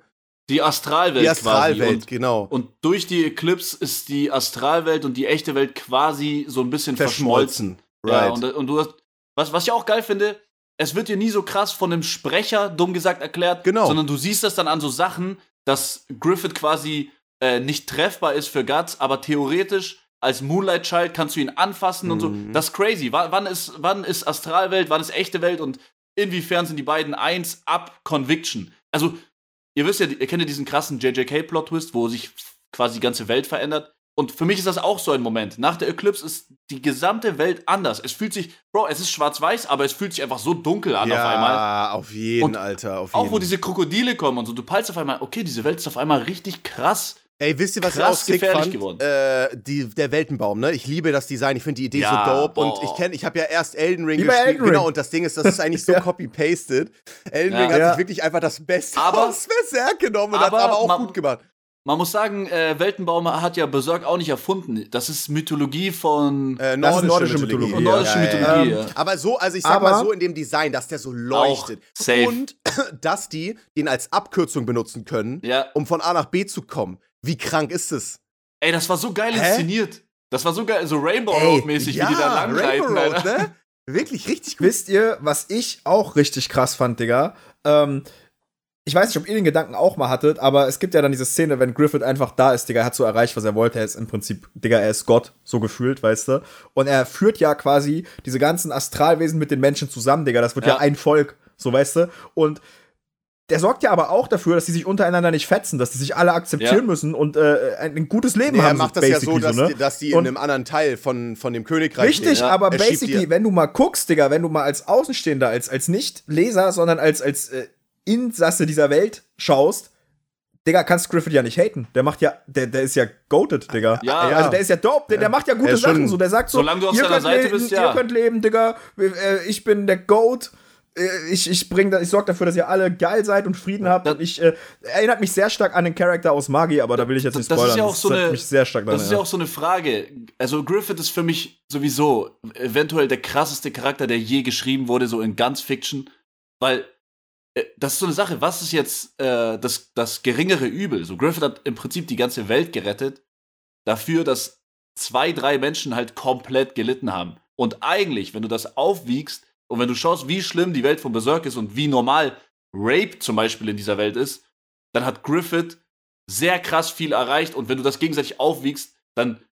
[SPEAKER 2] Die Astralwelt.
[SPEAKER 3] Die Astralwelt,
[SPEAKER 2] und,
[SPEAKER 3] genau.
[SPEAKER 2] Und durch die Eclipse ist die Astralwelt und die echte Welt quasi so ein bisschen verschmolzen. verschmolzen. Right. Ja, und, und du hast, was, was ich auch geil finde, es wird dir nie so krass von einem Sprecher, dumm gesagt, erklärt, genau. sondern du siehst das dann an so Sachen, dass Griffith quasi äh, nicht treffbar ist für Guts, aber theoretisch als Moonlight Child kannst du ihn anfassen mhm. und so. Mhm. Das ist crazy. W wann ist, wann ist Astralwelt, wann ist echte Welt und inwiefern sind die beiden eins ab Conviction? Also, ihr wisst ja, ihr kennt ja diesen krassen JJK-Plot-Twist, wo sich quasi die ganze Welt verändert. Und für mich ist das auch so ein Moment. Nach der Eclipse ist die gesamte Welt anders. Es fühlt sich, Bro, es ist schwarz-weiß, aber es fühlt sich einfach so dunkel an
[SPEAKER 3] ja,
[SPEAKER 2] auf einmal.
[SPEAKER 3] Ja, auf jeden, und Alter. Auf
[SPEAKER 2] auch wo diese Krokodile kommen und so. Du peilst auf einmal, okay, diese Welt ist auf einmal richtig krass.
[SPEAKER 3] Ey, wisst ihr, was ich auch sick fand? Äh, die, der Weltenbaum, ne? Ich liebe das Design, ich finde die Idee ja, so dope. Boah. Und ich kenne, ich habe ja erst Elden Ring
[SPEAKER 1] Lieber gespielt. Elden Ring.
[SPEAKER 3] Genau, und das Ding ist, das ist eigentlich so copy-pasted. Elden Ring hat sich wirklich einfach das Beste
[SPEAKER 2] aber,
[SPEAKER 3] aus Berserk genommen und hat aber auch gut gemacht.
[SPEAKER 2] Man muss sagen, äh, Weltenbaum hat ja Berserk auch nicht erfunden. Das ist Mythologie von
[SPEAKER 3] äh, nordische, nordische Mythologie. Mythologie.
[SPEAKER 2] Nordische ja, Mythologie ja, ja.
[SPEAKER 3] Aber so, also ich sag aber mal so in dem Design, dass der so leuchtet.
[SPEAKER 2] safe.
[SPEAKER 3] Und dass die den als Abkürzung benutzen können, um von A nach B zu kommen. Wie krank ist es?
[SPEAKER 2] Ey, das war so geil Hä? inszeniert. Das war so geil, so Rainbow Road-mäßig, ja, wie die da langreiten. Rainbow Road, ne?
[SPEAKER 3] Wirklich richtig gut.
[SPEAKER 1] Wisst ihr, was ich auch richtig krass fand, Digga? Ähm, ich weiß nicht, ob ihr den Gedanken auch mal hattet, aber es gibt ja dann diese Szene, wenn Griffith einfach da ist, Digga, er hat so erreicht, was er wollte. Er ist im Prinzip, Digga, er ist Gott, so gefühlt, weißt du? Und er führt ja quasi diese ganzen Astralwesen mit den Menschen zusammen, Digga. Das wird ja, ja ein Volk, so weißt du? Und der sorgt ja aber auch dafür, dass die sich untereinander nicht fetzen, dass die sich alle akzeptieren ja. müssen und äh, ein, gutes Leben nee, haben. Er
[SPEAKER 3] macht das ja so, dass, so, ne? die, dass die in einem anderen Teil von, von dem Königreich
[SPEAKER 1] Richtig, ja. aber basically, wenn du mal guckst, Digga, wenn du mal als Außenstehender, als, als nicht Leser, sondern als, als äh, Insasse dieser Welt schaust, Digga, kannst Griffith ja nicht haten. Der macht ja, der, der ist ja goated, Digga. Ja, also der ist ja dope, der, der macht ja gute Sachen. So, der sagt so,
[SPEAKER 2] solange du auf seiner Seite bist, ja.
[SPEAKER 1] Ihr könnt leben, Digga. Äh, ich bin der Goat. Äh, ich, ich, bring ich sorge dafür, dass ihr alle geil seid und Frieden habt. Das, und ich äh, erinnert mich sehr stark an den Charakter aus Magi, aber da will ich jetzt nicht spoilern.
[SPEAKER 2] Das ist ja auch so eine,
[SPEAKER 1] mich sehr stark
[SPEAKER 2] daran, das ist ja auch so eine Frage. Also Griffith ist für mich sowieso eventuell der krasseste Charakter, der je geschrieben wurde, so in ganz Fiction, weil das ist so eine Sache, was ist jetzt äh, das, das geringere Übel? So, Griffith hat im Prinzip die ganze Welt gerettet, dafür, dass zwei, drei Menschen halt komplett gelitten haben. Und eigentlich, wenn du das aufwiegst und wenn du schaust, wie schlimm die Welt von Berserk ist und wie normal Rape zum Beispiel in dieser Welt ist, dann hat Griffith sehr krass viel erreicht und wenn du das gegenseitig aufwiegst, dann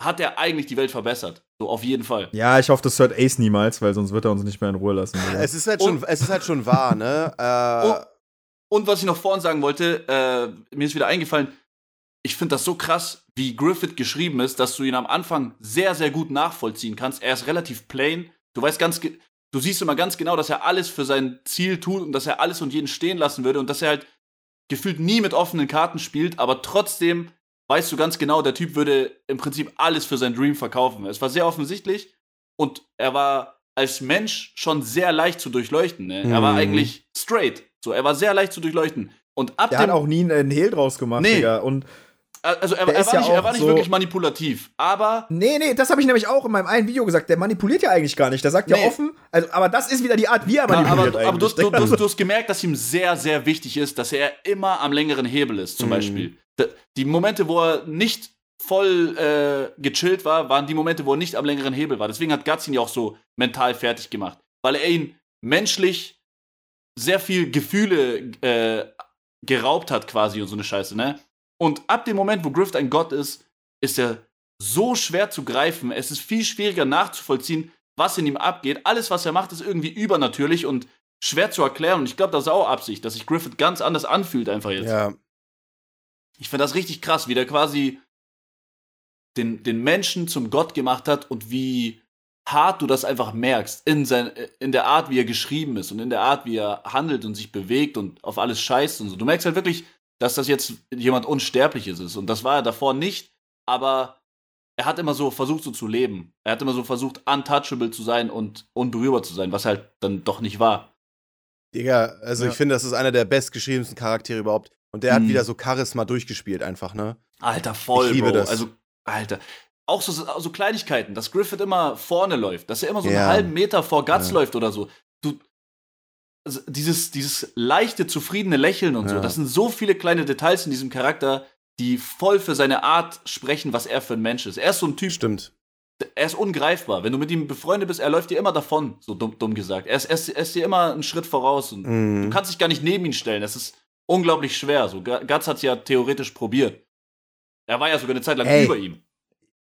[SPEAKER 2] hat er eigentlich die Welt verbessert. So, auf jeden Fall.
[SPEAKER 1] Ja, ich hoffe, das hört Ace niemals, weil sonst wird er uns nicht mehr in Ruhe lassen.
[SPEAKER 3] Es ist halt schon, es ist halt schon wahr, ne?
[SPEAKER 2] Äh, und, und, was ich noch vorhin sagen wollte, äh, mir ist wieder eingefallen, ich finde das so krass, wie Griffith geschrieben ist, dass du ihn am Anfang sehr, sehr gut nachvollziehen kannst. Er ist relativ plain. Du weißt ganz, du siehst immer ganz genau, dass er alles für sein Ziel tut und dass er alles und jeden stehen lassen würde und dass er halt gefühlt nie mit offenen Karten spielt, aber trotzdem weißt du ganz genau, der Typ würde im Prinzip alles für sein Dream verkaufen. Es war sehr offensichtlich und er war als Mensch schon sehr leicht zu durchleuchten. Ne? Mhm. Er war mhm. eigentlich straight. So, er war sehr leicht zu durchleuchten. Und ab
[SPEAKER 1] der hat auch nie einen Hehl draus gemacht, nee. Digga. Und
[SPEAKER 2] also er, er, war, ja nicht, er war nicht so wirklich manipulativ, aber.
[SPEAKER 1] Nee, nee, das habe ich nämlich auch in meinem einen Video gesagt. Der manipuliert ja eigentlich gar nicht. Der sagt nee. ja offen, also, aber das ist wieder die Art, wie er manipuliert.
[SPEAKER 2] aber, aber du, du, du, du, hast gemerkt, dass ihm sehr, sehr wichtig ist, dass er immer am längeren Hebel ist, zum mhm. Beispiel die Momente, wo er nicht voll äh, gechillt war, waren die Momente, wo er nicht am längeren Hebel war. Deswegen hat Guts ihn ja auch so mental fertig gemacht, weil er ihn menschlich sehr viel Gefühle äh, geraubt hat quasi und so eine Scheiße, ne? Und ab dem Moment, wo Grift ein Gott ist, ist er so schwer zu greifen. Es ist viel schwieriger nachzuvollziehen, was in ihm abgeht. Alles, was er macht, ist irgendwie übernatürlich und schwer zu erklären. Und ich glaube, das ist auch Absicht, dass sich Griffith ganz anders anfühlt einfach jetzt.
[SPEAKER 3] Ja,
[SPEAKER 2] ich finde das richtig krass, wie der quasi den, den Menschen zum Gott gemacht hat und wie hart du das einfach merkst in, sein, in der Art, wie er geschrieben ist und in der Art, wie er handelt und sich bewegt und auf alles scheißt und so. Du merkst halt wirklich, dass das jetzt jemand Unsterbliches ist. Und das war er davor nicht, aber er hat immer so versucht, so zu leben. Er hat immer so versucht, untouchable zu sein und unberührbar zu sein, was halt dann doch nicht war.
[SPEAKER 3] Digga, also ja. ich finde, das ist einer der bestgeschriebensten Charaktere überhaupt. Und der mhm. hat wieder so Charisma durchgespielt einfach, ne?
[SPEAKER 2] Alter, voll, ich liebe Bro. Das. Also, Alter. Auch so, so Kleinigkeiten, dass Griffith immer vorne läuft, dass er immer so ja. einen halben Meter vor Guts ja. läuft oder so. Du, also dieses, dieses leichte, zufriedene Lächeln und ja. so, das sind so viele kleine Details in diesem Charakter, die voll für seine Art sprechen, was er für ein Mensch ist. Er ist so ein Typ.
[SPEAKER 3] Stimmt.
[SPEAKER 2] Er ist ungreifbar. Wenn du mit ihm befreundet bist, er läuft dir immer davon, so dumm, dumm gesagt. Er ist, er, ist, er ist dir immer einen Schritt voraus und mm. du kannst dich gar nicht neben ihn stellen. Das ist, unglaublich schwer. So, Guts hat es ja theoretisch probiert. Er war ja sogar eine Zeit lang ey, über ihm.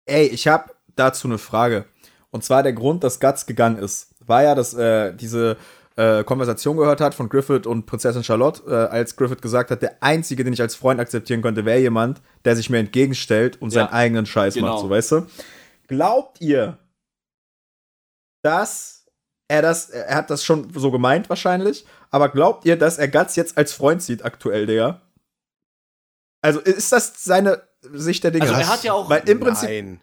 [SPEAKER 1] Ey, ich habe dazu eine Frage. Und zwar der Grund, dass Guts gegangen ist, war ja, dass äh, diese äh, Konversation gehört hat von Griffith und Prinzessin Charlotte, äh, als Griffith gesagt hat, der einzige, den ich als Freund akzeptieren könnte, wäre jemand, der sich mir entgegenstellt und ja, seinen eigenen Scheiß genau. macht, so weißt du? Glaubt ihr, dass er das, er hat das schon so gemeint wahrscheinlich, aber glaubt ihr, dass er Guts jetzt als Freund sieht aktuell, Digga? Also ist das seine Sicht der Dinge?
[SPEAKER 2] Also er hat ja auch.
[SPEAKER 1] Weil im Prinzip. Nein.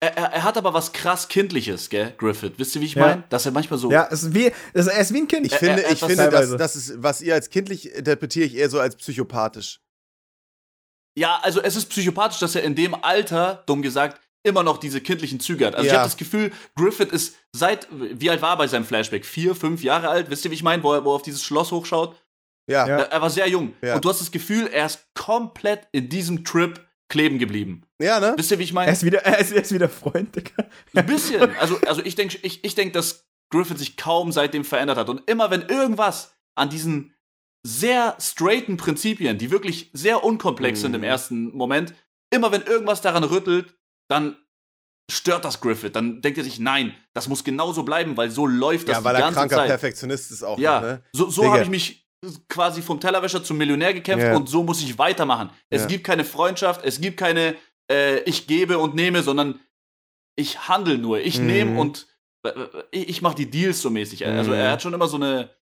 [SPEAKER 2] Er, er, er, hat aber was krass Kindliches, gell, Griffith. Wisst ihr, wie ich ja. meine? Dass er manchmal so.
[SPEAKER 1] Ja, es ist wie, es er ist wie ein Kind.
[SPEAKER 3] Ich finde, ich finde das, das ist, was ihr als kindlich interpretiere ich eher so als psychopathisch.
[SPEAKER 2] Ja, also es ist psychopathisch, dass er in dem Alter, dumm gesagt, immer noch diese kindlichen Züge hat. Also ja. ich habe das Gefühl, Griffith ist seit, wie alt war er bei seinem Flashback? Vier, fünf Jahre alt? Wisst ihr, wie ich meine, wo er, wo er auf dieses Schloss hochschaut? Ja. Er, er war sehr jung. Ja. Und du hast das Gefühl, er ist komplett in diesem Trip kleben geblieben.
[SPEAKER 3] Ja, ne?
[SPEAKER 2] Wisst ihr, wie ich meine?
[SPEAKER 1] Er ist wieder, er ist, er ist wieder Freund, Digga.
[SPEAKER 2] Ein bisschen. Also, also ich denke, ich, ich denk, dass Griffith sich kaum seitdem verändert hat. Und immer wenn irgendwas an diesen sehr straighten Prinzipien, die wirklich sehr unkomplex sind im
[SPEAKER 3] Mhm.
[SPEAKER 2] ersten Moment, immer wenn irgendwas daran rüttelt, dann stört das Griffith. Dann denkt er sich, nein, das muss genauso bleiben, weil so läuft das
[SPEAKER 3] Ja, weil
[SPEAKER 2] die
[SPEAKER 3] er
[SPEAKER 2] ganze
[SPEAKER 3] kranker
[SPEAKER 2] Zeit.
[SPEAKER 3] Perfektionist ist auch.
[SPEAKER 2] Ja,
[SPEAKER 3] noch, ne?
[SPEAKER 2] so, so habe ich mich quasi vom Tellerwäscher zum Millionär gekämpft
[SPEAKER 3] Ja.
[SPEAKER 2] und so muss ich weitermachen. Es
[SPEAKER 3] Ja.
[SPEAKER 2] gibt keine Freundschaft, es gibt keine äh, ich gebe und nehme, sondern ich handle nur. Ich
[SPEAKER 3] Mhm.
[SPEAKER 2] nehme und äh, ich, ich mache die Deals so mäßig. Also
[SPEAKER 3] Mhm.
[SPEAKER 2] er hat schon immer so eine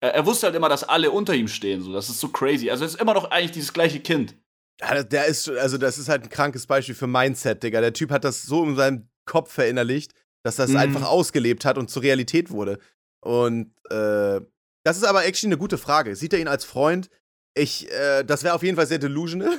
[SPEAKER 2] er, er wusste halt immer, dass alle unter ihm stehen. So. Das ist so crazy. Also er ist immer noch eigentlich dieses gleiche Kind.
[SPEAKER 3] Ja, der ist, also das ist halt ein krankes Beispiel für Mindset, Digga. Der Typ hat das so in seinem Kopf verinnerlicht, dass das
[SPEAKER 2] Mhm.
[SPEAKER 3] einfach ausgelebt hat und zur Realität wurde. Und äh, das ist aber actually eine gute Frage. Sieht er ihn als Freund? Ich, äh, das wäre auf jeden Fall sehr delusional.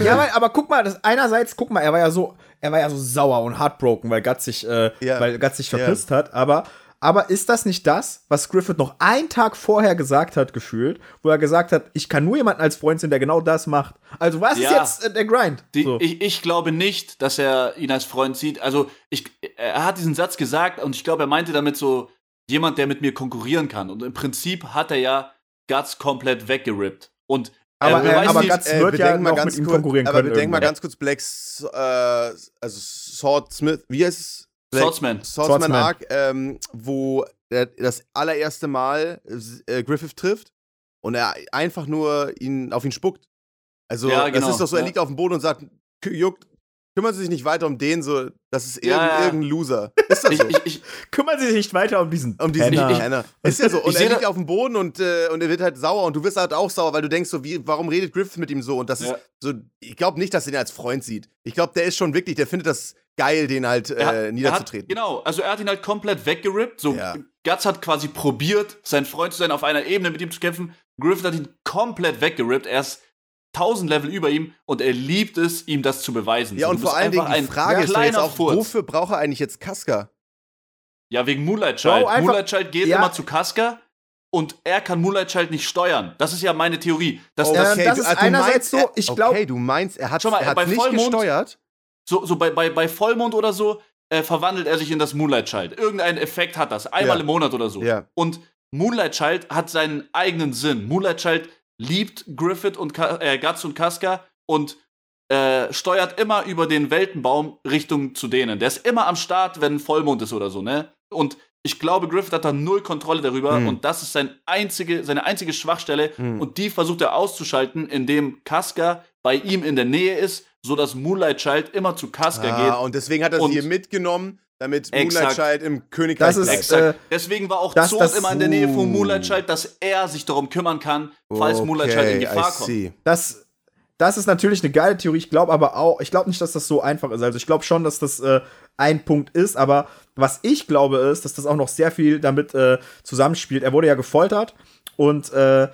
[SPEAKER 1] Ja, weil, aber guck mal, das, einerseits, guck mal, er war ja so, er war ja so sauer und heartbroken, weil Guts sich, äh,
[SPEAKER 3] Ja.
[SPEAKER 1] weil Guts sich
[SPEAKER 3] Ja.
[SPEAKER 1] verpisst hat, aber, aber ist das nicht das, was Griffith noch einen Tag vorher gesagt hat, gefühlt, wo er gesagt hat, ich kann nur jemanden als Freund sehen, der genau das macht. Also was
[SPEAKER 2] Ja.
[SPEAKER 1] ist jetzt äh, der Grind?
[SPEAKER 2] Die,
[SPEAKER 1] so.
[SPEAKER 2] ich, ich glaube nicht, dass er ihn als Freund sieht. Also ich, er hat diesen Satz gesagt und ich glaube, er meinte damit so jemand, der mit mir konkurrieren kann. Und im Prinzip hat er ja Guts komplett weggerippt. Und
[SPEAKER 1] Aber,
[SPEAKER 2] er
[SPEAKER 1] äh,
[SPEAKER 2] weiß
[SPEAKER 1] aber
[SPEAKER 2] nicht,
[SPEAKER 1] Guts wird ja noch mit ihm konkurrieren
[SPEAKER 3] aber
[SPEAKER 1] können
[SPEAKER 3] bedenk mal ganz kurz Blacks, äh, also Sword Smith, wie heißt es?
[SPEAKER 2] Swordsman.
[SPEAKER 3] Swordsman
[SPEAKER 1] Swordsman.
[SPEAKER 3] Arc, ähm, wo er das allererste Mal äh, Griffith trifft und er einfach nur ihn auf ihn spuckt. Also
[SPEAKER 2] Ja,
[SPEAKER 3] das
[SPEAKER 2] genau,
[SPEAKER 3] ist doch so, er
[SPEAKER 2] ja.
[SPEAKER 3] liegt auf dem Boden und sagt, "K- juckt, kümmern Sie sich nicht weiter um den, so, das ist
[SPEAKER 2] Ja,
[SPEAKER 3] irgendein,
[SPEAKER 2] ja.
[SPEAKER 3] irgendein Loser. Ist das
[SPEAKER 2] ich,
[SPEAKER 3] so?
[SPEAKER 2] ich, ich,
[SPEAKER 1] Kümmern Sie sich nicht weiter um diesen
[SPEAKER 3] um diesen
[SPEAKER 1] Penner.
[SPEAKER 3] Penner. Ist ja so. Und
[SPEAKER 2] Ich
[SPEAKER 3] er liegt auf dem Boden und, äh, und er wird halt sauer und du wirst halt auch sauer, weil du denkst so, wie, warum redet Griffith mit ihm so? Und das
[SPEAKER 2] Ja.
[SPEAKER 3] ist so, ich glaube nicht, dass er ihn als Freund sieht. Ich glaube, der ist schon wirklich, der findet das geil, den halt
[SPEAKER 2] hat-
[SPEAKER 3] äh,
[SPEAKER 2] er
[SPEAKER 3] niederzutreten.
[SPEAKER 2] Hat, genau, also er hat ihn halt komplett weggerippt. So,
[SPEAKER 3] Ja.
[SPEAKER 2] Guts hat quasi probiert, sein Freund zu sein, auf einer Ebene mit ihm zu kämpfen. Griffith hat ihn komplett weggerippt. Er ist 1000 Level über ihm und er liebt es, ihm das zu beweisen.
[SPEAKER 3] Ja,
[SPEAKER 2] So,
[SPEAKER 3] und vor allen Dingen die
[SPEAKER 2] ein
[SPEAKER 3] Frage ist jetzt auch,
[SPEAKER 2] Furz.
[SPEAKER 3] wofür braucht er eigentlich jetzt Casca?
[SPEAKER 2] Ja, wegen Moonlight Child.
[SPEAKER 1] Bro,
[SPEAKER 2] Moonlight Child geht
[SPEAKER 1] Ja.
[SPEAKER 2] immer zu Casca und er kann Moonlight Child nicht steuern. Das ist ja meine Theorie. Dass
[SPEAKER 3] Oh,
[SPEAKER 2] das,
[SPEAKER 1] das ist
[SPEAKER 3] also
[SPEAKER 1] einerseits
[SPEAKER 3] meinst,
[SPEAKER 1] so, ich glaub-
[SPEAKER 3] Okay, du meinst, er hat
[SPEAKER 2] bei
[SPEAKER 3] nicht
[SPEAKER 2] Vollmond-
[SPEAKER 3] gesteuert?
[SPEAKER 2] so, so bei, bei, bei Vollmond oder so äh, verwandelt er sich in das Moonlight Child. Irgendein Effekt hat das. Einmal
[SPEAKER 3] Ja.
[SPEAKER 2] im Monat oder so.
[SPEAKER 3] Ja.
[SPEAKER 2] Und Moonlight Child hat seinen eigenen Sinn. Moonlight Child liebt Griffith und Ka äh, Guts und Casca und äh, steuert immer über den Weltenbaum Richtung zu denen. Der ist immer am Start, wenn Vollmond ist oder so, ne? Und ich glaube, Griffith hat da null Kontrolle darüber
[SPEAKER 3] Hm.
[SPEAKER 2] und das ist sein einzige, seine einzige Schwachstelle
[SPEAKER 3] Hm.
[SPEAKER 2] und die versucht er auszuschalten, indem Casca bei ihm in der Nähe ist, sodass Moonlight Child immer zu Casca
[SPEAKER 3] Ah,
[SPEAKER 2] geht.
[SPEAKER 3] und deswegen hat er
[SPEAKER 2] Und-
[SPEAKER 3] sie hier mitgenommen, damit
[SPEAKER 2] Exakt.
[SPEAKER 3] Moonlight Child im Königreich
[SPEAKER 1] Das ist-
[SPEAKER 3] bleibt.
[SPEAKER 2] Exakt.
[SPEAKER 1] äh,
[SPEAKER 2] Deswegen war auch
[SPEAKER 1] das-
[SPEAKER 2] Zod
[SPEAKER 1] das-
[SPEAKER 2] immer in der Nähe von. Moonlight Child, dass er sich darum kümmern kann, falls Moonlight Child in
[SPEAKER 3] Okay,
[SPEAKER 2] Gefahr
[SPEAKER 3] I
[SPEAKER 2] kommt.
[SPEAKER 1] Das, das ist natürlich eine geile Theorie. Ich glaube aber auch, ich glaube nicht, dass das so einfach ist. Also ich glaube schon, dass das äh, ein Punkt ist, aber was ich glaube ist, dass das auch noch sehr viel damit äh, zusammenspielt. Er wurde ja gefoltert und äh,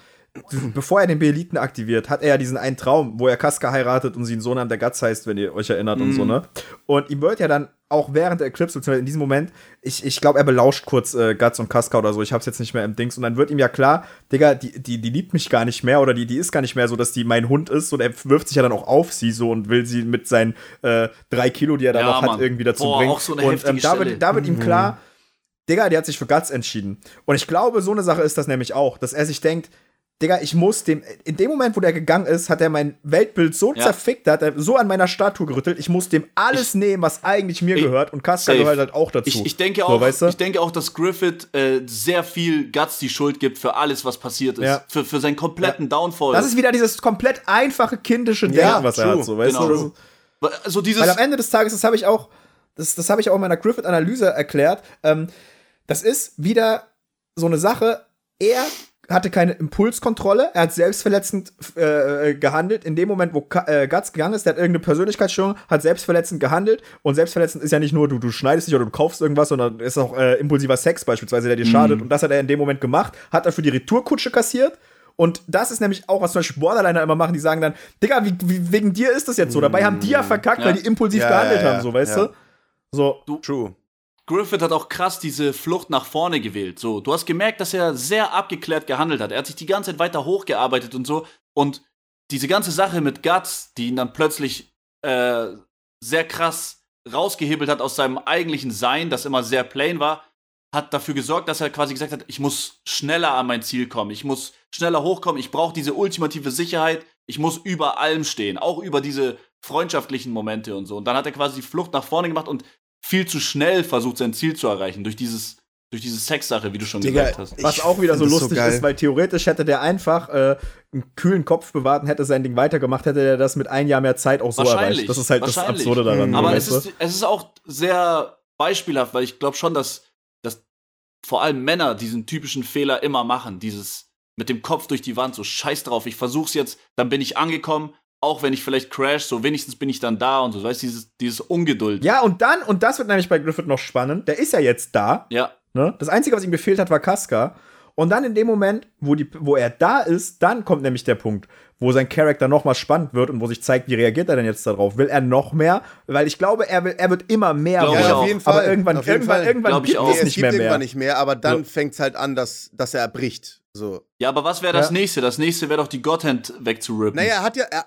[SPEAKER 1] bevor er den Beeliten aktiviert, hat er ja diesen einen Traum, wo er Casca heiratet und sie einen Sohn an der Guts heißt, wenn ihr euch erinnert und so, ne? Und ihm wird ja dann auch während der Eclipse, beziehungsweise in diesem Moment, ich, ich glaube, er belauscht kurz äh, Guts und Casca oder so, ich hab's jetzt nicht mehr im Dings, und dann wird ihm ja klar, Digga, die, die, die liebt mich gar nicht mehr oder die, die ist gar nicht mehr so, dass die mein Hund ist. Und er wirft sich ja dann auch auf sie so und will sie mit seinen äh, drei Kilo, die er da
[SPEAKER 2] Ja,
[SPEAKER 1] noch hat, irgendwie dazu
[SPEAKER 2] Boah,
[SPEAKER 1] bringen.
[SPEAKER 2] auch so eine
[SPEAKER 1] und ähm, da, wird, da wird ihm klar, Digga, der hat sich für Guts entschieden. Und ich glaube, so eine Sache ist das nämlich auch, dass er sich denkt, Digga, ich muss dem, in dem Moment, wo der gegangen ist, hat er mein Weltbild so
[SPEAKER 2] Ja.
[SPEAKER 1] zerfickt, hat er so an meiner Statue gerüttelt, ich muss dem alles nehmen, was eigentlich mir
[SPEAKER 2] Ich-
[SPEAKER 1] gehört und Casca gehört halt auch dazu.
[SPEAKER 2] Ich, ich, denke
[SPEAKER 1] So,
[SPEAKER 2] auch,
[SPEAKER 1] weißt du?
[SPEAKER 2] ich denke auch, dass Griffith äh, sehr viel Guts die Schuld gibt für alles, was passiert ist.
[SPEAKER 1] Ja.
[SPEAKER 2] Für, für seinen kompletten Downfall.
[SPEAKER 1] das ist wieder dieses komplett einfache kindische Denken,
[SPEAKER 3] Ja,
[SPEAKER 1] was er
[SPEAKER 3] true.
[SPEAKER 1] hat, so, weißt
[SPEAKER 2] Genau.
[SPEAKER 1] du?
[SPEAKER 2] Also dieses.
[SPEAKER 1] Weil am Ende des Tages, das habe ich auch, das, das habe ich auch in meiner Griffith-Analyse erklärt, ähm, das ist wieder so eine Sache, er hatte keine Impulskontrolle, er hat selbstverletzend äh, gehandelt. In dem Moment, wo Ka äh, Guts gegangen ist, der hat irgendeine Persönlichkeitsstörung, hat selbstverletzend gehandelt. Und selbstverletzend ist ja nicht nur, du, du schneidest dich oder du kaufst irgendwas, sondern ist auch äh, impulsiver Sex beispielsweise, der dir schadet. Und das hat er in dem Moment gemacht, hat dafür die Retourkutsche kassiert. Und das ist nämlich auch, was zum Beispiel Borderliner immer machen, die sagen dann, Digga, wie, wie, wegen dir ist das jetzt so. Dabei haben die ja verkackt,
[SPEAKER 2] Ja.
[SPEAKER 1] weil die impulsiv
[SPEAKER 3] Ja,
[SPEAKER 1] gehandelt
[SPEAKER 3] ja, ja.
[SPEAKER 1] haben, so, weißt
[SPEAKER 3] Ja.
[SPEAKER 1] du? So,
[SPEAKER 3] True.
[SPEAKER 2] Griffith hat auch krass diese Flucht nach vorne gewählt. So, du hast gemerkt, dass er sehr abgeklärt gehandelt hat. Er hat sich die ganze Zeit weiter hochgearbeitet und so. Und diese ganze Sache mit Guts, die ihn dann plötzlich äh, sehr krass rausgehebelt hat aus seinem eigentlichen Sein, das immer sehr plain war, hat dafür gesorgt, dass er quasi gesagt hat, ich muss schneller an mein Ziel kommen, ich muss schneller hochkommen, ich brauche diese ultimative Sicherheit, ich muss über allem stehen, auch über diese freundschaftlichen Momente und so. Und dann hat er quasi die Flucht nach vorne gemacht und viel zu schnell versucht, sein Ziel zu erreichen durch dieses durch diese Sexsache, wie du schon Digga, gesagt hast.
[SPEAKER 1] Was auch wieder so lustig so ist, weil theoretisch hätte der einfach äh, einen kühlen Kopf bewahrt und hätte sein Ding weitergemacht, hätte er das mit ein Jahr mehr Zeit auch so erreicht. Das ist halt das Absurde daran.
[SPEAKER 2] Mhm. Aber es ist, es ist auch sehr beispielhaft, weil ich glaube schon, dass, dass vor allem Männer diesen typischen Fehler immer machen. Dieses mit dem Kopf durch die Wand, so scheiß drauf, ich versuch's jetzt, dann bin ich angekommen, auch wenn ich vielleicht crash, so wenigstens bin ich dann da und so, weißt du, dieses, dieses Ungeduld.
[SPEAKER 1] Ja, und dann, und das wird nämlich bei Griffith noch spannend, der ist ja jetzt da.
[SPEAKER 2] Ja.
[SPEAKER 1] Ne? Das Einzige, was ihm gefehlt hat, war Casca. Und dann in dem Moment, wo, die, wo er da ist, dann kommt nämlich der Punkt, wo sein Charakter noch mal spannend wird und wo sich zeigt, wie reagiert er denn jetzt darauf? Will er noch mehr? Weil ich glaube, er, will, er wird immer mehr.
[SPEAKER 3] Glaube ja, auf jeden Fall.
[SPEAKER 1] Aber irgendwann, irgendwann,
[SPEAKER 3] Fall.
[SPEAKER 1] irgendwann gibt
[SPEAKER 3] es
[SPEAKER 1] nicht mehr,
[SPEAKER 3] irgendwann nicht mehr. Aber dann ja. fängt es halt an, dass, dass er erbricht. So.
[SPEAKER 2] Ja, aber was wäre das ja. nächste? Das nächste wäre doch die Godhand wegzurippen.
[SPEAKER 3] Naja, er hat ja. Er,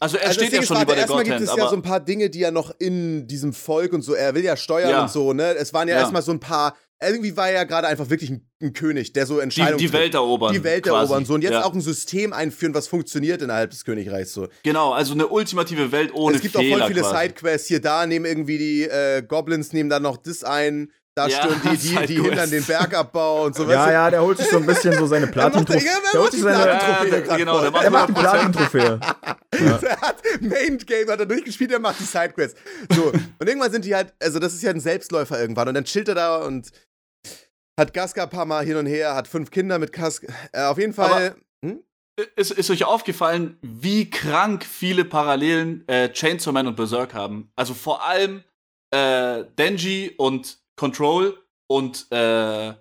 [SPEAKER 2] also er also steht ja schon über der Godhand.
[SPEAKER 3] gibt es ja so ein paar Dinge, die er noch in diesem Volk und so, er will ja steuern ja. und so, ne? Es waren ja, ja. erstmal so ein paar irgendwie war er ja gerade einfach wirklich ein, ein, König, der so Entscheidungen
[SPEAKER 2] Die, die Welt erobern.
[SPEAKER 3] Die Welt quasi. erobern. So. Und jetzt ja. auch ein System einführen, was funktioniert innerhalb des Königreichs. So.
[SPEAKER 2] Genau, also eine ultimative Welt ohne
[SPEAKER 3] Es gibt
[SPEAKER 2] Fehler
[SPEAKER 3] auch voll viele Sidequests. Hier, da nehmen irgendwie die äh, Goblins, nehmen dann noch das ein. Da ja, stürmen die, die, die hindern den Bergabbau und so.
[SPEAKER 1] Ja, ja, der holt sich so ein bisschen so seine Platin-Trophäe.
[SPEAKER 3] Der holt sich seine Platin-Trophäe.
[SPEAKER 1] Ja, genau, der macht, der macht die Platin-Trophäe.
[SPEAKER 3] ja. Der hat Main Game hat er durchgespielt, der macht die Sidequests. So. Und irgendwann sind die halt, also das ist ja ein Selbstläufer irgendwann. Und dann chillt er da und hat Gaska ein paar Mal hin und her, hat fünf Kinder mit Gaska. Äh, auf jeden Fall.
[SPEAKER 2] Hm? Ist, ist, euch aufgefallen, wie krank viele Parallelen äh, Chainsaw Man und Berserk haben? Also vor allem äh, Denji und Control und äh,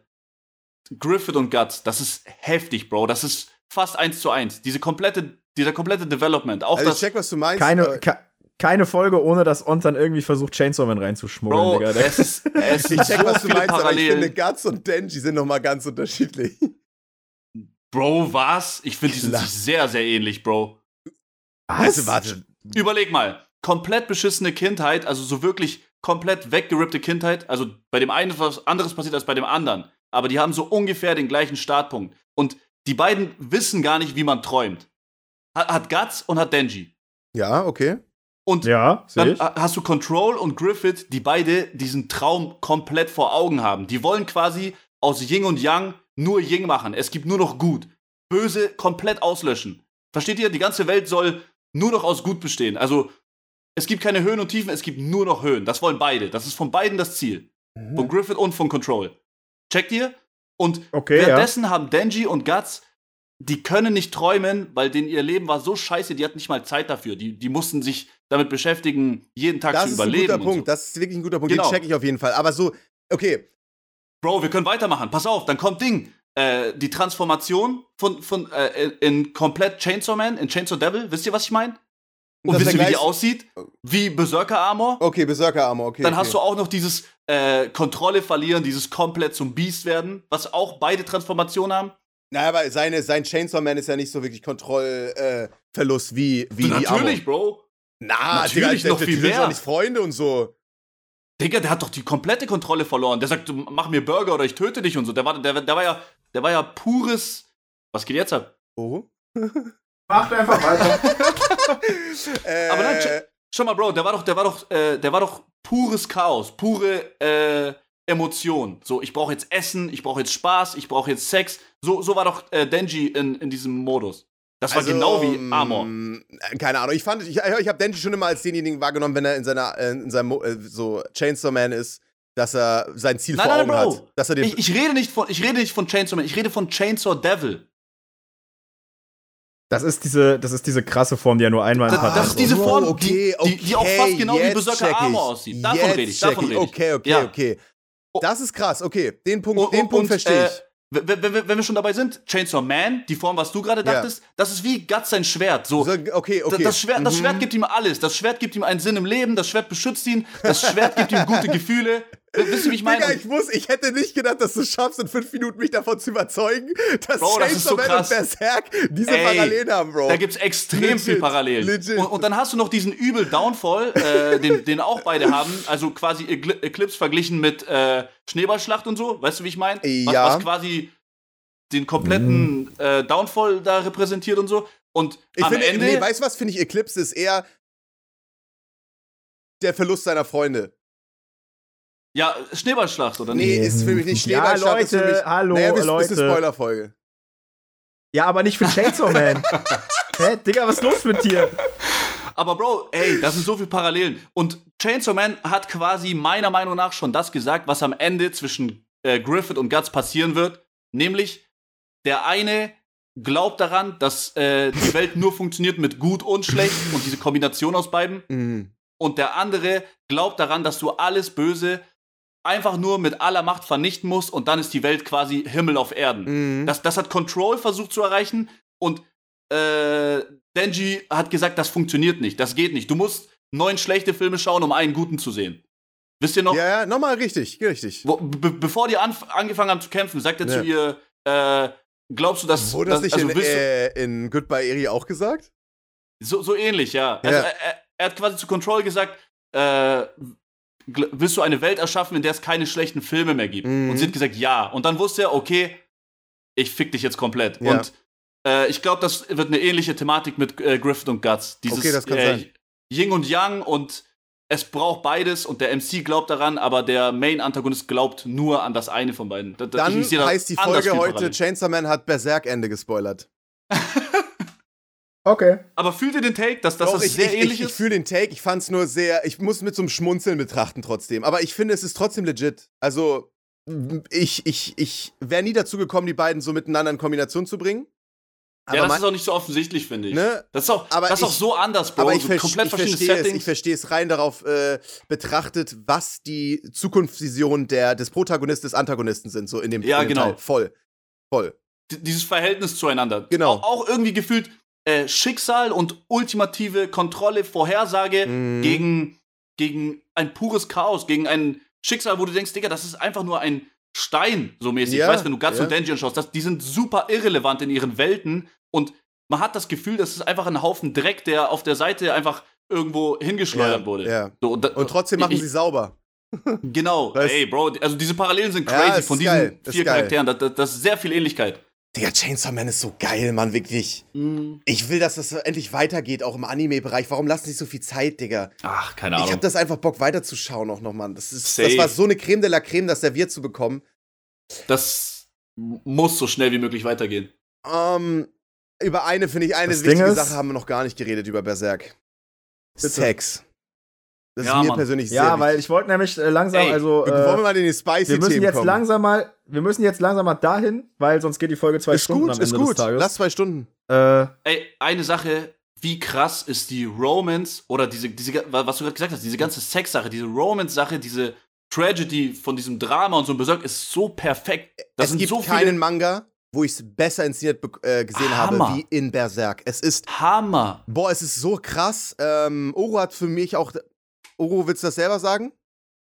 [SPEAKER 2] Griffith und Guts. Das ist heftig, Bro. Das ist fast eins zu eins. Diese komplette, dieser komplette Development. Auch
[SPEAKER 3] also
[SPEAKER 2] das,
[SPEAKER 3] ich check, was du meinst.
[SPEAKER 1] Keine, keine Folge, ohne dass Ont dann irgendwie versucht, Chainsaw Man reinzuschmuggeln,
[SPEAKER 2] Bro, Digga. Es ist, es
[SPEAKER 3] ich check, so was du meinst, Parallelen. aber ich finde, Guts und Denji sind noch mal ganz unterschiedlich.
[SPEAKER 2] Bro, was? Ich finde, die sind sich sehr, sehr ähnlich, Bro.
[SPEAKER 3] Was? Also, warte.
[SPEAKER 2] Überleg mal. Komplett beschissene Kindheit, also so wirklich komplett weggerippte Kindheit. Also bei dem einen ist was anderes passiert als bei dem anderen. Aber die haben so ungefähr den gleichen Startpunkt. Und die beiden wissen gar nicht, wie man träumt. Hat, hat Guts und hat Denji.
[SPEAKER 3] Ja, okay.
[SPEAKER 2] Und ja, dann hast du Control und Griffith, die beide diesen Traum komplett vor Augen haben. Die wollen quasi aus Ying und Yang nur Ying machen. Es gibt nur noch Gut. Böse komplett auslöschen. Versteht ihr? Die ganze Welt soll nur noch aus Gut bestehen. Also es gibt keine Höhen und Tiefen, es gibt nur noch Höhen. Das wollen beide. Das ist von beiden das Ziel. Mhm. Von Griffith und von Control. Checkt ihr? Und okay, währenddessen ja. haben Denji und Guts die können nicht träumen, weil denen ihr Leben war so scheiße, die hatten nicht mal Zeit dafür. Die, die mussten sich damit beschäftigen, jeden Tag
[SPEAKER 3] das
[SPEAKER 2] zu überleben.
[SPEAKER 3] Das ist ein guter Punkt,
[SPEAKER 2] so.
[SPEAKER 3] das ist wirklich ein guter Punkt, genau. den check ich auf jeden Fall. Aber so, okay.
[SPEAKER 2] Bro, wir können weitermachen. Pass auf, dann kommt Ding. Äh, die Transformation von, von äh, in komplett Chainsaw Man, in Chainsaw Devil, wisst ihr, was ich meine? Und wisst ihr, wie die aussieht? Wie Berserker Armor.
[SPEAKER 3] Okay, Berserker Armor, okay.
[SPEAKER 2] Dann
[SPEAKER 3] okay.
[SPEAKER 2] hast du auch noch dieses äh, Kontrolle verlieren, dieses komplett zum Biest werden, was auch beide Transformationen haben.
[SPEAKER 3] Naja, aber seine, sein Chainsaw Man ist ja nicht so wirklich Kontrollverlust äh, wie, wie
[SPEAKER 2] die Natürlich, Bro.
[SPEAKER 3] Na, natürlich Digga, noch der, viel mehr. nicht Freunde und so.
[SPEAKER 2] Digga, der hat doch die komplette Kontrolle verloren. Der sagt, mach mir Burger oder ich töte dich und so. Der war, der, der war ja, der war ja pures. Was geht jetzt ab?
[SPEAKER 3] Oh.
[SPEAKER 1] Macht einfach weiter.
[SPEAKER 2] äh, Aber dann, schau mal, Bro, der war doch, der war doch, äh, der war doch pures Chaos, pure äh, Emotion. So, ich brauche jetzt Essen, ich brauche jetzt Spaß, ich brauche jetzt Sex. So, so war doch äh, Denji in, in diesem Modus. Das war also, genau wie Armor.
[SPEAKER 3] Ähm, keine Ahnung, ich fand, ich, ich habe Denji schon immer als denjenigen wahrgenommen, wenn er in seiner, äh, in seinem äh, so Chainsaw Man ist, dass er sein Ziel nein, vor nein, Augen Bro. hat. Dass er
[SPEAKER 2] ich, ich, rede nicht von, ich rede nicht von Chainsaw Man, ich rede von Chainsaw Devil.
[SPEAKER 1] Das ist diese, das ist diese krasse Form, die er nur einmal
[SPEAKER 2] das,
[SPEAKER 1] hat.
[SPEAKER 2] Das ist diese Form, okay, okay, die, die, auch fast genau wie Berserker Armor aussieht. Davon rede ich, davon rede ich.
[SPEAKER 3] Okay, okay, ja. okay. Das ist krass, okay. Den Punkt, und, den Punkt verstehe ich. Äh,
[SPEAKER 2] wenn, wenn, wenn wir schon dabei sind, Chainsaw Man, die Form, was du gerade dachtest, ja. das ist wie Guts sein Schwert. So,
[SPEAKER 3] okay, okay.
[SPEAKER 2] Das Schwert, das Schwert mhm. gibt ihm alles. Das Schwert gibt ihm einen Sinn im Leben, das Schwert beschützt ihn, das Schwert gibt ihm gute Gefühle. Wisst ihr, wie ich meine?
[SPEAKER 3] Digga, ich muss, ich hätte nicht gedacht, dass du es schaffst, in fünf Minuten mich davon zu überzeugen, dass
[SPEAKER 2] Bro, das
[SPEAKER 3] Chainsaw
[SPEAKER 2] so
[SPEAKER 3] Man
[SPEAKER 2] krass.
[SPEAKER 3] und Berserk diese
[SPEAKER 2] Ey,
[SPEAKER 3] Parallelen haben, Bro.
[SPEAKER 2] Da gibt's extrem
[SPEAKER 3] Legit,
[SPEAKER 2] viel Parallelen.
[SPEAKER 3] legit.
[SPEAKER 2] Und, und dann hast du noch diesen übel Downfall, äh, den, den auch beide haben. Also quasi Ecl- Eclipse verglichen mit äh, Schneeballschlacht und so. Weißt du, wie ich meine? Was,
[SPEAKER 3] Ja.
[SPEAKER 2] was quasi den kompletten äh, Downfall da repräsentiert und so. Und
[SPEAKER 3] ich
[SPEAKER 2] am
[SPEAKER 3] finde,
[SPEAKER 2] Ende.
[SPEAKER 3] nee, weißt du was, finde ich, Eclipse ist eher der Verlust seiner Freunde.
[SPEAKER 2] Ja, Schneeballschlacht, oder
[SPEAKER 3] Nee,
[SPEAKER 2] nicht?
[SPEAKER 3] ist für mich nicht
[SPEAKER 1] Ja,
[SPEAKER 3] Schneeballschlacht, ist für
[SPEAKER 1] Leute,
[SPEAKER 3] mich,
[SPEAKER 1] hallo,
[SPEAKER 3] naja, ist, ist
[SPEAKER 1] Leute.
[SPEAKER 3] eine Spoilerfolge.
[SPEAKER 1] Ja, aber nicht für Chainsaw Man. Hä, Digga, was ist los mit dir?
[SPEAKER 2] Aber Bro, ey, das sind so viele Parallelen. Und Chainsaw Man hat quasi meiner Meinung nach schon das gesagt, was am Ende zwischen äh, Griffith und Guts passieren wird. Nämlich, der eine glaubt daran, dass äh, die Welt nur funktioniert mit gut und schlecht und diese Kombination aus beiden.
[SPEAKER 3] Mhm.
[SPEAKER 2] Und der andere glaubt daran, dass du alles Böse einfach nur mit aller Macht vernichten musst und dann ist die Welt quasi Himmel auf Erden.
[SPEAKER 3] Mhm.
[SPEAKER 2] Das, das hat Control versucht zu erreichen und äh, Denji hat gesagt, das funktioniert nicht, das geht nicht. Du musst neun schlechte Filme schauen, um einen guten zu sehen. Wisst ihr noch,
[SPEAKER 3] ja, ja, nochmal richtig, richtig.
[SPEAKER 2] wo, be bevor die angefangen haben zu kämpfen, sagt er
[SPEAKER 3] Ja.
[SPEAKER 2] zu ihr, äh, glaubst du, dass,
[SPEAKER 3] Wurde das
[SPEAKER 2] dass
[SPEAKER 3] nicht in,
[SPEAKER 2] willst du-
[SPEAKER 3] äh, in Goodbye Eri auch gesagt?
[SPEAKER 2] so, so ähnlich, ja. Also
[SPEAKER 3] Ja.
[SPEAKER 2] Er, er, er hat quasi zu Control gesagt, äh, willst du eine Welt erschaffen, in der es keine schlechten Filme mehr gibt?
[SPEAKER 3] Mhm.
[SPEAKER 2] Und sie hat gesagt, ja. Und dann wusste er, okay, ich fick dich jetzt komplett.
[SPEAKER 3] Ja.
[SPEAKER 2] Und äh, ich glaube, das wird eine ähnliche Thematik mit äh, Griffith und Guts. Dieses
[SPEAKER 3] Okay, das kann
[SPEAKER 2] äh,
[SPEAKER 3] sein.
[SPEAKER 2] Yin und Yang und es braucht beides und der MC glaubt daran, aber der Main-Antagonist glaubt nur an das eine von beiden. Da- da-
[SPEAKER 3] Dann heißt die Folge heute. Chainsaw Man hat Berserk-Ende gespoilert.
[SPEAKER 1] Okay.
[SPEAKER 2] Aber fühlt ihr den Take, dass, dass
[SPEAKER 3] Doch,
[SPEAKER 2] das
[SPEAKER 3] ich,
[SPEAKER 2] sehr
[SPEAKER 3] ich,
[SPEAKER 2] ähnlich
[SPEAKER 3] ich, ich
[SPEAKER 2] ist?
[SPEAKER 3] fühle den Take, ich fand's nur sehr, ich muss mit so einem Schmunzeln betrachten trotzdem. Aber ich finde, es ist trotzdem legit. Also, ich, ich, ich wäre nie dazu gekommen, die beiden so miteinander in Kombination zu bringen. Aber,
[SPEAKER 2] ja, das
[SPEAKER 3] mein-
[SPEAKER 2] ist auch nicht so offensichtlich, finde ich.
[SPEAKER 3] ne?
[SPEAKER 2] Das ist auch,
[SPEAKER 3] Aber
[SPEAKER 2] das ist auch
[SPEAKER 3] ich-
[SPEAKER 2] so anders, Bro.
[SPEAKER 3] aber ich,
[SPEAKER 2] so komplett
[SPEAKER 3] ich
[SPEAKER 2] verschiedene
[SPEAKER 3] verstehe es,
[SPEAKER 2] Settings.
[SPEAKER 3] ich verstehe es rein darauf äh, betrachtet, was die Zukunftsvisionen der, des Protagonisten, des Antagonisten sind, so in dem,
[SPEAKER 2] Ja,
[SPEAKER 3] in dem
[SPEAKER 2] genau.
[SPEAKER 3] Teil. Voll. Voll.
[SPEAKER 2] D- dieses Verhältnis zueinander.
[SPEAKER 3] Genau.
[SPEAKER 2] Auch, auch irgendwie gefühlt äh, Schicksal und ultimative Kontrolle, Vorhersage
[SPEAKER 3] Mhm.
[SPEAKER 2] gegen, gegen ein pures Chaos, gegen ein Schicksal, wo du denkst, Digga, das ist einfach nur ein Stein, so mäßig.
[SPEAKER 3] Ja,
[SPEAKER 2] weißt du, wenn du Guts
[SPEAKER 3] ja.
[SPEAKER 2] und Denji anschaust, das, die sind super irrelevant in ihren Welten und man hat das Gefühl, das ist einfach ein Haufen Dreck, der auf der Seite einfach irgendwo hingeschleudert
[SPEAKER 3] Ja,
[SPEAKER 2] wurde. So, und, da-
[SPEAKER 3] Und trotzdem machen
[SPEAKER 2] ich,
[SPEAKER 3] sie sauber.
[SPEAKER 2] Genau, ey, Bro, also diese Parallelen sind crazy von diesen
[SPEAKER 3] geil,
[SPEAKER 2] vier. Charakteren. Das, das ist sehr viel Ähnlichkeit.
[SPEAKER 3] Digga, Chainsaw Man ist so geil, Mann, wirklich.
[SPEAKER 2] Mhm.
[SPEAKER 3] Ich will, dass das so endlich weitergeht, auch im Anime-Bereich. Warum lassen sie sich so viel Zeit, Digga?
[SPEAKER 2] Ach, keine
[SPEAKER 3] Ich
[SPEAKER 2] Ahnung.
[SPEAKER 3] hab das einfach Bock weiterzuschauen auch noch, Mann. Das, ist,
[SPEAKER 2] Safe.
[SPEAKER 3] das war so eine Creme de la Creme, das serviert zu bekommen.
[SPEAKER 2] Das muss so schnell wie möglich weitergehen.
[SPEAKER 3] Ähm, über eine, finde ich, eine
[SPEAKER 1] Das
[SPEAKER 3] wichtige
[SPEAKER 1] ist-
[SPEAKER 3] Sache haben wir noch gar nicht geredet über Berserk.
[SPEAKER 1] Bitte.
[SPEAKER 3] Sex. Das
[SPEAKER 2] Ja,
[SPEAKER 3] ist mir
[SPEAKER 2] Mann.
[SPEAKER 3] persönlich sehr
[SPEAKER 1] Ja, weil
[SPEAKER 3] wichtig.
[SPEAKER 1] ich wollte nämlich äh, langsam,
[SPEAKER 2] Ey,
[SPEAKER 1] also.
[SPEAKER 3] Wir- Wollen wir
[SPEAKER 1] Äh,
[SPEAKER 3] mal in die
[SPEAKER 1] wir müssen
[SPEAKER 3] Spicy-Themen
[SPEAKER 1] jetzt
[SPEAKER 3] kommen?
[SPEAKER 1] langsam mal, wir müssen jetzt langsam mal dahin, weil sonst geht die Folge zwei
[SPEAKER 3] ist
[SPEAKER 1] Stunden
[SPEAKER 3] gut,
[SPEAKER 1] am
[SPEAKER 3] ist
[SPEAKER 1] Ende
[SPEAKER 3] gut.
[SPEAKER 1] des Tages.
[SPEAKER 3] Lass zwei Stunden.
[SPEAKER 1] äh,
[SPEAKER 2] Ey, eine Sache, wie krass ist die Romance oder diese, diese was du gerade gesagt hast, diese ganze Sex-Sache, diese Romance-Sache, diese Tragedy von diesem Drama und so ein Besög ist so perfekt. Das
[SPEAKER 3] es
[SPEAKER 2] sind
[SPEAKER 3] gibt
[SPEAKER 2] so
[SPEAKER 3] keinen
[SPEAKER 2] viele
[SPEAKER 3] Manga, wo ich es besser inszeniert äh, gesehen
[SPEAKER 2] Hammer.
[SPEAKER 3] habe wie in Berserk. Es ist
[SPEAKER 2] Hammer.
[SPEAKER 3] Boah, es ist so krass. Ähm, Oro hat für mich auch. Oro, willst du das selber sagen?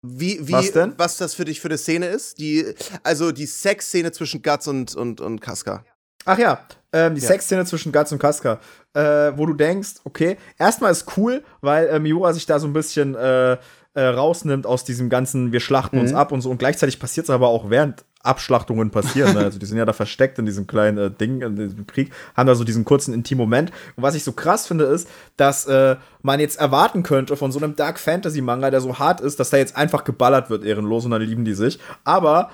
[SPEAKER 3] Wie, wie,
[SPEAKER 1] Was denn?
[SPEAKER 3] Was das für dich für eine Szene ist? Die, also die Sexszene zwischen Guts und, und, und Casca.
[SPEAKER 1] Ach ja, ähm, die
[SPEAKER 3] Ja.
[SPEAKER 1] Sexszene zwischen Guts und Casca, äh, wo du denkst, okay, erstmal ist cool, weil äh, Miura sich da so ein bisschen äh, äh, rausnimmt aus diesem ganzen, wir schlachten uns
[SPEAKER 3] Mhm.
[SPEAKER 1] ab und so. Und gleichzeitig passiert es aber auch während Abschlachtungen passieren. ne? Also die sind ja da versteckt in diesem kleinen äh, Ding, in diesem Krieg, haben da so diesen kurzen intimen Moment. Und was ich so krass finde, ist, dass äh, man jetzt erwarten könnte von so einem Dark Fantasy Manga, der so hart ist, dass da jetzt einfach geballert wird ehrenlos und dann lieben die sich. Aber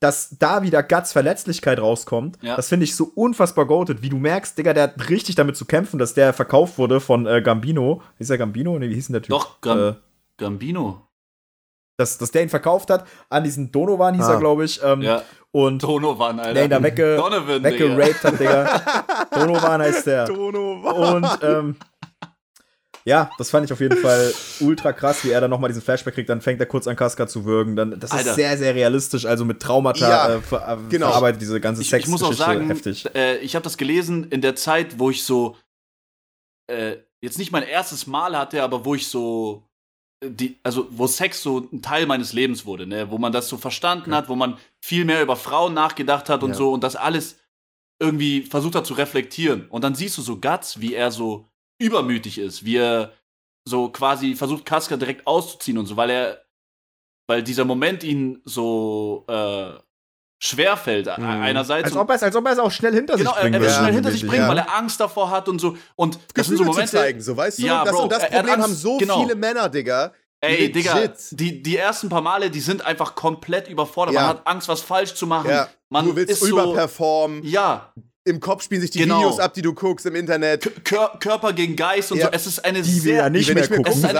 [SPEAKER 1] dass da wieder Guts Verletzlichkeit rauskommt,
[SPEAKER 2] Ja.
[SPEAKER 1] das finde ich so unfassbar goated. Wie du merkst, Digga, der hat richtig damit zu kämpfen, dass der verkauft wurde von äh, Gambino. Hieß der Gambino? Nee, wie hieß denn der Typ?
[SPEAKER 2] Doch, Gam
[SPEAKER 1] Äh,
[SPEAKER 2] Gambino.
[SPEAKER 1] dass, dass der ihn verkauft hat an diesen Donovan, hieß
[SPEAKER 3] Ah.
[SPEAKER 1] er, glaube ich. Ähm,
[SPEAKER 2] Ja,
[SPEAKER 1] Und
[SPEAKER 2] Donovan, Alter.
[SPEAKER 1] der ihn da wegge
[SPEAKER 2] Donovan, Digga.
[SPEAKER 1] weggeraped hat, Digga. Donovan heißt der.
[SPEAKER 3] Dono
[SPEAKER 1] Und ähm, ja, das fand ich auf jeden Fall ultra krass, wie er dann nochmal diesen Flashback kriegt. Dann fängt er kurz an Casca zu würgen. Dann, das
[SPEAKER 2] Alter.
[SPEAKER 1] ist sehr, sehr realistisch. Also mit Traumata
[SPEAKER 3] Ja,
[SPEAKER 1] äh, ver äh,
[SPEAKER 3] genau.
[SPEAKER 1] verarbeitet diese ganze
[SPEAKER 2] ich, ich muss auch
[SPEAKER 1] Sexgeschichte
[SPEAKER 2] sagen,
[SPEAKER 1] heftig.
[SPEAKER 2] äh, ich habe das gelesen in der Zeit, wo ich so äh, jetzt nicht mein erstes Mal hatte, aber wo ich so die, also wo Sex so ein Teil meines Lebens wurde, ne, wo man das so verstanden hat, wo man viel mehr über Frauen nachgedacht hat und
[SPEAKER 3] Ja.
[SPEAKER 2] so und das alles irgendwie versucht hat zu reflektieren. Und dann siehst du so Guts, wie er so übermütig ist, wie er so quasi versucht, Casca direkt auszuziehen und so, weil er, weil dieser Moment ihn so äh, schwer fällt.
[SPEAKER 3] Mhm.
[SPEAKER 2] Einerseits
[SPEAKER 1] Als ob er es als ob er es auch schnell hinter
[SPEAKER 2] Genau,
[SPEAKER 1] sich
[SPEAKER 2] er,
[SPEAKER 1] bringen
[SPEAKER 2] er will
[SPEAKER 1] würde.
[SPEAKER 2] schnell hinter sich bringen,
[SPEAKER 1] ja.
[SPEAKER 2] weil er Angst davor hat und so. Und das sind so
[SPEAKER 3] Gefühle
[SPEAKER 2] Momente.
[SPEAKER 3] zu zeigen, so weißt du?
[SPEAKER 2] Ja,
[SPEAKER 3] das,
[SPEAKER 2] Bro,
[SPEAKER 3] und das Problem haben
[SPEAKER 2] Angst-
[SPEAKER 3] so
[SPEAKER 2] genau.
[SPEAKER 3] viele Männer, Digga.
[SPEAKER 2] Ey,
[SPEAKER 3] Legit.
[SPEAKER 2] Digga, die, die ersten paar Male, die sind einfach komplett überfordert.
[SPEAKER 3] Ja.
[SPEAKER 2] Man hat Angst, was falsch zu machen.
[SPEAKER 3] Ja,
[SPEAKER 2] Man
[SPEAKER 3] du willst
[SPEAKER 2] ist so,
[SPEAKER 3] überperformen.
[SPEAKER 2] Ja,
[SPEAKER 3] Im Kopf spielen sich die
[SPEAKER 2] Genau.
[SPEAKER 3] Videos ab, die du guckst im Internet.
[SPEAKER 2] Kör Körper gegen Geist und
[SPEAKER 3] Ja.
[SPEAKER 2] so. Es ist eine
[SPEAKER 1] Die
[SPEAKER 2] sehr
[SPEAKER 1] ja nicht
[SPEAKER 3] die wir
[SPEAKER 1] mehr
[SPEAKER 3] nicht mehr
[SPEAKER 1] gucken.
[SPEAKER 3] gucken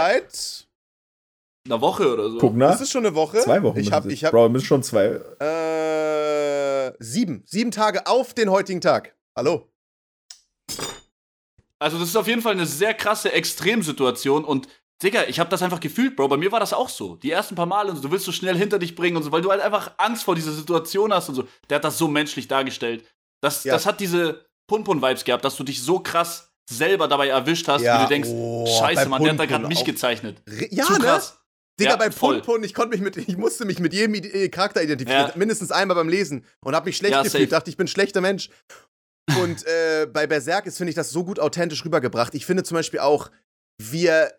[SPEAKER 2] Es eine- Woche oder so.
[SPEAKER 1] Guck
[SPEAKER 3] Das
[SPEAKER 1] nach.
[SPEAKER 3] ist schon eine Woche.
[SPEAKER 1] Zwei Wochen.
[SPEAKER 3] Ich hab,
[SPEAKER 1] es-
[SPEAKER 3] ich hab,
[SPEAKER 1] Bro, müssen schon zwei.
[SPEAKER 3] äh, sieben. Sieben Tage auf den heutigen Tag. Hallo.
[SPEAKER 2] Also das ist auf jeden Fall eine sehr krasse Extremsituation und Digga, ich habe das einfach gefühlt, Bro. Bei mir war das auch so. Die ersten paar Male und so, du willst so schnell hinter dich bringen und so, weil du halt einfach Angst vor dieser Situation hast und so. Der hat das so menschlich dargestellt. Das,
[SPEAKER 3] Ja.
[SPEAKER 2] das hat diese Pun-Pun-Vibes gehabt, dass du dich so krass selber dabei erwischt hast,
[SPEAKER 3] Ja,
[SPEAKER 2] wie du denkst,
[SPEAKER 3] oh,
[SPEAKER 2] scheiße, Mann, der hat da
[SPEAKER 3] Pun-Pun
[SPEAKER 2] gerade mich gezeichnet.
[SPEAKER 3] Ja,
[SPEAKER 2] Zu
[SPEAKER 3] ne? Digga,
[SPEAKER 2] Ja,
[SPEAKER 3] bei
[SPEAKER 2] voll.
[SPEAKER 3] Pun Pun, ich konnte mich mit, ich musste mich mit jedem Charakter identifizieren,
[SPEAKER 2] Ja.
[SPEAKER 3] mindestens einmal beim Lesen und habe mich schlecht
[SPEAKER 2] Ja,
[SPEAKER 3] gefühlt,
[SPEAKER 2] safe.
[SPEAKER 3] dachte, ich bin ein schlechter Mensch. Und äh, bei Berserk ist, finde ich, das so gut authentisch rübergebracht. Ich finde zum Beispiel auch, wie er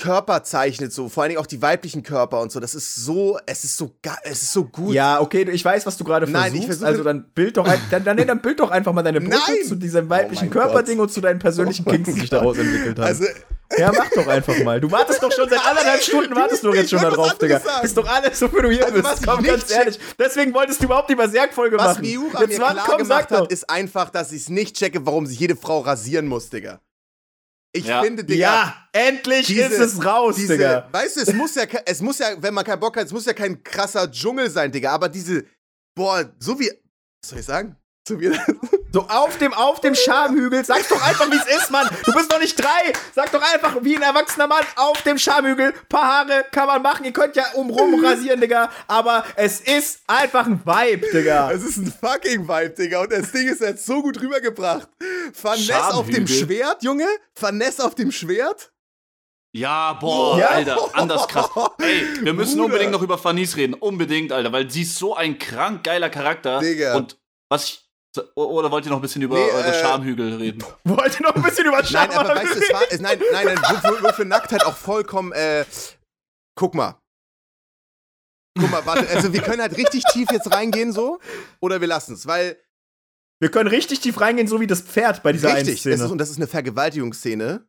[SPEAKER 3] Körper zeichnet, so, vor allen Dingen auch die weiblichen Körper und so, das ist so, es ist so geil, es ist so gut.
[SPEAKER 1] Ja, okay, ich weiß, was du gerade
[SPEAKER 3] Nein, ich
[SPEAKER 1] versuchst.
[SPEAKER 3] versuche-
[SPEAKER 1] also dann bild doch ein, dann, dann, nee, dann bild doch einfach mal deine Brücke
[SPEAKER 3] Nein!
[SPEAKER 1] zu diesem weiblichen
[SPEAKER 3] Oh
[SPEAKER 1] Körperding und zu deinen persönlichen
[SPEAKER 3] Oh
[SPEAKER 1] Kinks, die sich daraus entwickelt haben.
[SPEAKER 3] Also,
[SPEAKER 1] ja, mach doch einfach mal. Du wartest doch schon seit anderthalb Stunden, wartest du jetzt schon da
[SPEAKER 3] was
[SPEAKER 1] drauf, Digga.
[SPEAKER 3] sagen.
[SPEAKER 1] Ist doch alles, wofür du hier
[SPEAKER 3] Also, was
[SPEAKER 1] bist.
[SPEAKER 3] ich
[SPEAKER 1] Komm, ganz ehrlich. Deswegen wolltest du überhaupt die Berserk-Folge
[SPEAKER 3] was
[SPEAKER 1] machen.
[SPEAKER 3] Miura
[SPEAKER 1] Jetzt
[SPEAKER 3] mir klar
[SPEAKER 1] komm,
[SPEAKER 3] gemacht hat, ist einfach, dass ich es nicht checke, warum sich jede Frau rasieren muss, Digga. Ich
[SPEAKER 2] Ja.
[SPEAKER 3] finde, Digga,
[SPEAKER 1] Ja, endlich
[SPEAKER 3] diese-
[SPEAKER 1] ist es raus,
[SPEAKER 3] diese,
[SPEAKER 1] Digga.
[SPEAKER 3] weißt du, es muss ja, es muss ja, wenn man keinen Bock hat, es muss ja kein krasser Dschungel sein, Digga, aber diese, boah, so wie, was soll ich sagen? So wie,
[SPEAKER 1] So auf dem, auf dem Schamhügel. Sag's doch einfach, wie es ist, Mann. Du bist doch nicht drei. Sag doch einfach, wie ein erwachsener Mann, auf dem Schamhügel. Paar Haare kann man machen. Ihr könnt ja umrum rasieren, Digga. Aber es ist einfach ein Vibe, Digga.
[SPEAKER 3] es ist ein fucking Vibe, Digga, und das Ding ist jetzt so gut rübergebracht. Vanessa auf dem. Schwert, Junge? Vanessa auf dem Schwert?
[SPEAKER 2] Ja, boah,
[SPEAKER 1] Ja.
[SPEAKER 2] Alter, anders krass. Ey, wir müssen
[SPEAKER 3] Bruder.
[SPEAKER 2] unbedingt noch über Fanis reden. Unbedingt, Alter, weil sie ist so ein krank geiler Charakter.
[SPEAKER 3] Digga.
[SPEAKER 2] Und was ich. Oder wollt ihr noch ein bisschen über
[SPEAKER 3] Nee,
[SPEAKER 2] eure
[SPEAKER 3] äh,
[SPEAKER 2] Schamhügel reden?
[SPEAKER 1] Wollt ihr noch ein bisschen über
[SPEAKER 3] Nein,
[SPEAKER 1] Scham
[SPEAKER 3] aber weißt du, es war, es, nein, nein, nein, wofür, wofür Nacktheit auch vollkommen, äh, guck mal. Guck mal, warte, also wir können halt richtig tief jetzt reingehen so, oder wir lassen es, weil
[SPEAKER 1] Wir können richtig tief reingehen, so wie das Pferd bei dieser einen
[SPEAKER 3] Richtig,
[SPEAKER 1] Szene.
[SPEAKER 3] ist, und das ist eine Vergewaltigungsszene.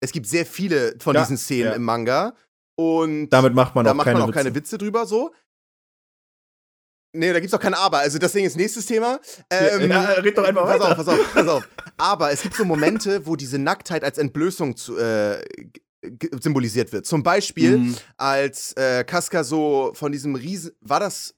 [SPEAKER 3] Es gibt sehr viele von
[SPEAKER 1] Ja,
[SPEAKER 3] diesen Szenen
[SPEAKER 1] ja.
[SPEAKER 3] im Manga. Und
[SPEAKER 1] Damit macht man
[SPEAKER 3] da
[SPEAKER 1] auch
[SPEAKER 3] macht
[SPEAKER 1] keine
[SPEAKER 3] man auch
[SPEAKER 1] Witze.
[SPEAKER 3] keine Witze drüber so. Nee, da gibt's auch kein Aber. Also deswegen ist nächstes Thema. Ähm,
[SPEAKER 1] ja, red doch einfach
[SPEAKER 3] pass
[SPEAKER 1] weiter.
[SPEAKER 3] auf, pass auf, pass auf. Aber es gibt so Momente, wo diese Nacktheit als Entblößung zu, äh, symbolisiert wird. Zum Beispiel,
[SPEAKER 2] Mhm.
[SPEAKER 3] als äh, Casca so von diesem Riesen. War das.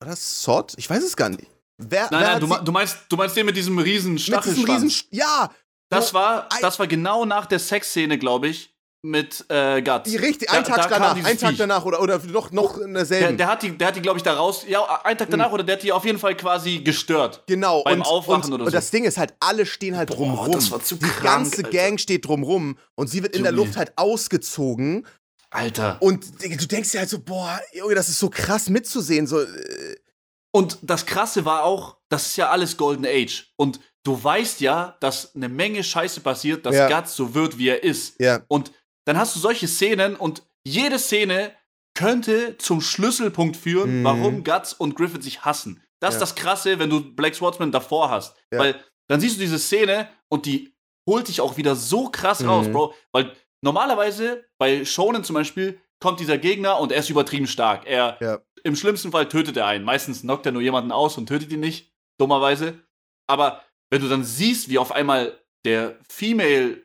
[SPEAKER 3] War das Sod? Ich weiß es gar nicht. Wer,
[SPEAKER 2] Nein,
[SPEAKER 3] wer
[SPEAKER 2] nein, du, ma- du, meinst, du meinst den mit diesem riesen
[SPEAKER 3] mit diesem
[SPEAKER 2] Stachelschwanz.
[SPEAKER 3] Riesen. Ja!
[SPEAKER 2] das, war, das war genau nach der Sexszene, glaube ich, mit äh, Guts.
[SPEAKER 3] Die richtig,
[SPEAKER 2] Da-
[SPEAKER 3] ein Tag
[SPEAKER 2] da
[SPEAKER 3] danach,
[SPEAKER 2] dieses
[SPEAKER 3] ein Tag
[SPEAKER 2] Viech.
[SPEAKER 3] danach oder, oder noch, noch in
[SPEAKER 2] Der,
[SPEAKER 3] derselben.
[SPEAKER 2] der hat die, der hat die glaube ich, da raus. Ja, einen Tag danach oder der hat die auf jeden Fall quasi gestört.
[SPEAKER 3] genau,
[SPEAKER 2] beim
[SPEAKER 3] und,
[SPEAKER 2] Aufwachen
[SPEAKER 3] und,
[SPEAKER 2] oder
[SPEAKER 3] und
[SPEAKER 2] so.
[SPEAKER 3] das Ding ist halt, alle stehen halt
[SPEAKER 2] Boah,
[SPEAKER 3] drumrum.
[SPEAKER 2] das war zu
[SPEAKER 3] Die
[SPEAKER 2] krank,
[SPEAKER 3] ganze
[SPEAKER 2] Alter.
[SPEAKER 3] Gang steht drumrum und sie wird in der. Luft halt ausgezogen.
[SPEAKER 2] Alter.
[SPEAKER 3] Und du denkst dir halt so, boah, Junge, das ist so krass mitzusehen. So, äh,
[SPEAKER 2] Und das Krasse war auch, das ist ja alles Golden Age. Und du weißt ja, dass eine Menge Scheiße passiert, dass
[SPEAKER 3] Ja.
[SPEAKER 2] Guts so wird, wie er ist.
[SPEAKER 3] ja.
[SPEAKER 2] Und dann hast du solche Szenen und jede Szene könnte zum Schlüsselpunkt führen,
[SPEAKER 3] Mhm.
[SPEAKER 2] warum Guts und Griffith sich hassen. Das ist
[SPEAKER 3] Ja.
[SPEAKER 2] das Krasse, wenn du Black Swordsman davor hast.
[SPEAKER 3] Ja.
[SPEAKER 2] Weil dann siehst du diese Szene und die holt dich auch wieder so krass
[SPEAKER 3] Mhm.
[SPEAKER 2] raus, Bro. Weil normalerweise bei Shonen zum Beispiel kommt dieser Gegner und er ist übertrieben stark. Er
[SPEAKER 3] Ja.
[SPEAKER 2] im schlimmsten Fall tötet er einen. Meistens knockt er nur jemanden aus und tötet ihn nicht, dummerweise. Aber wenn du dann siehst, wie auf einmal der Female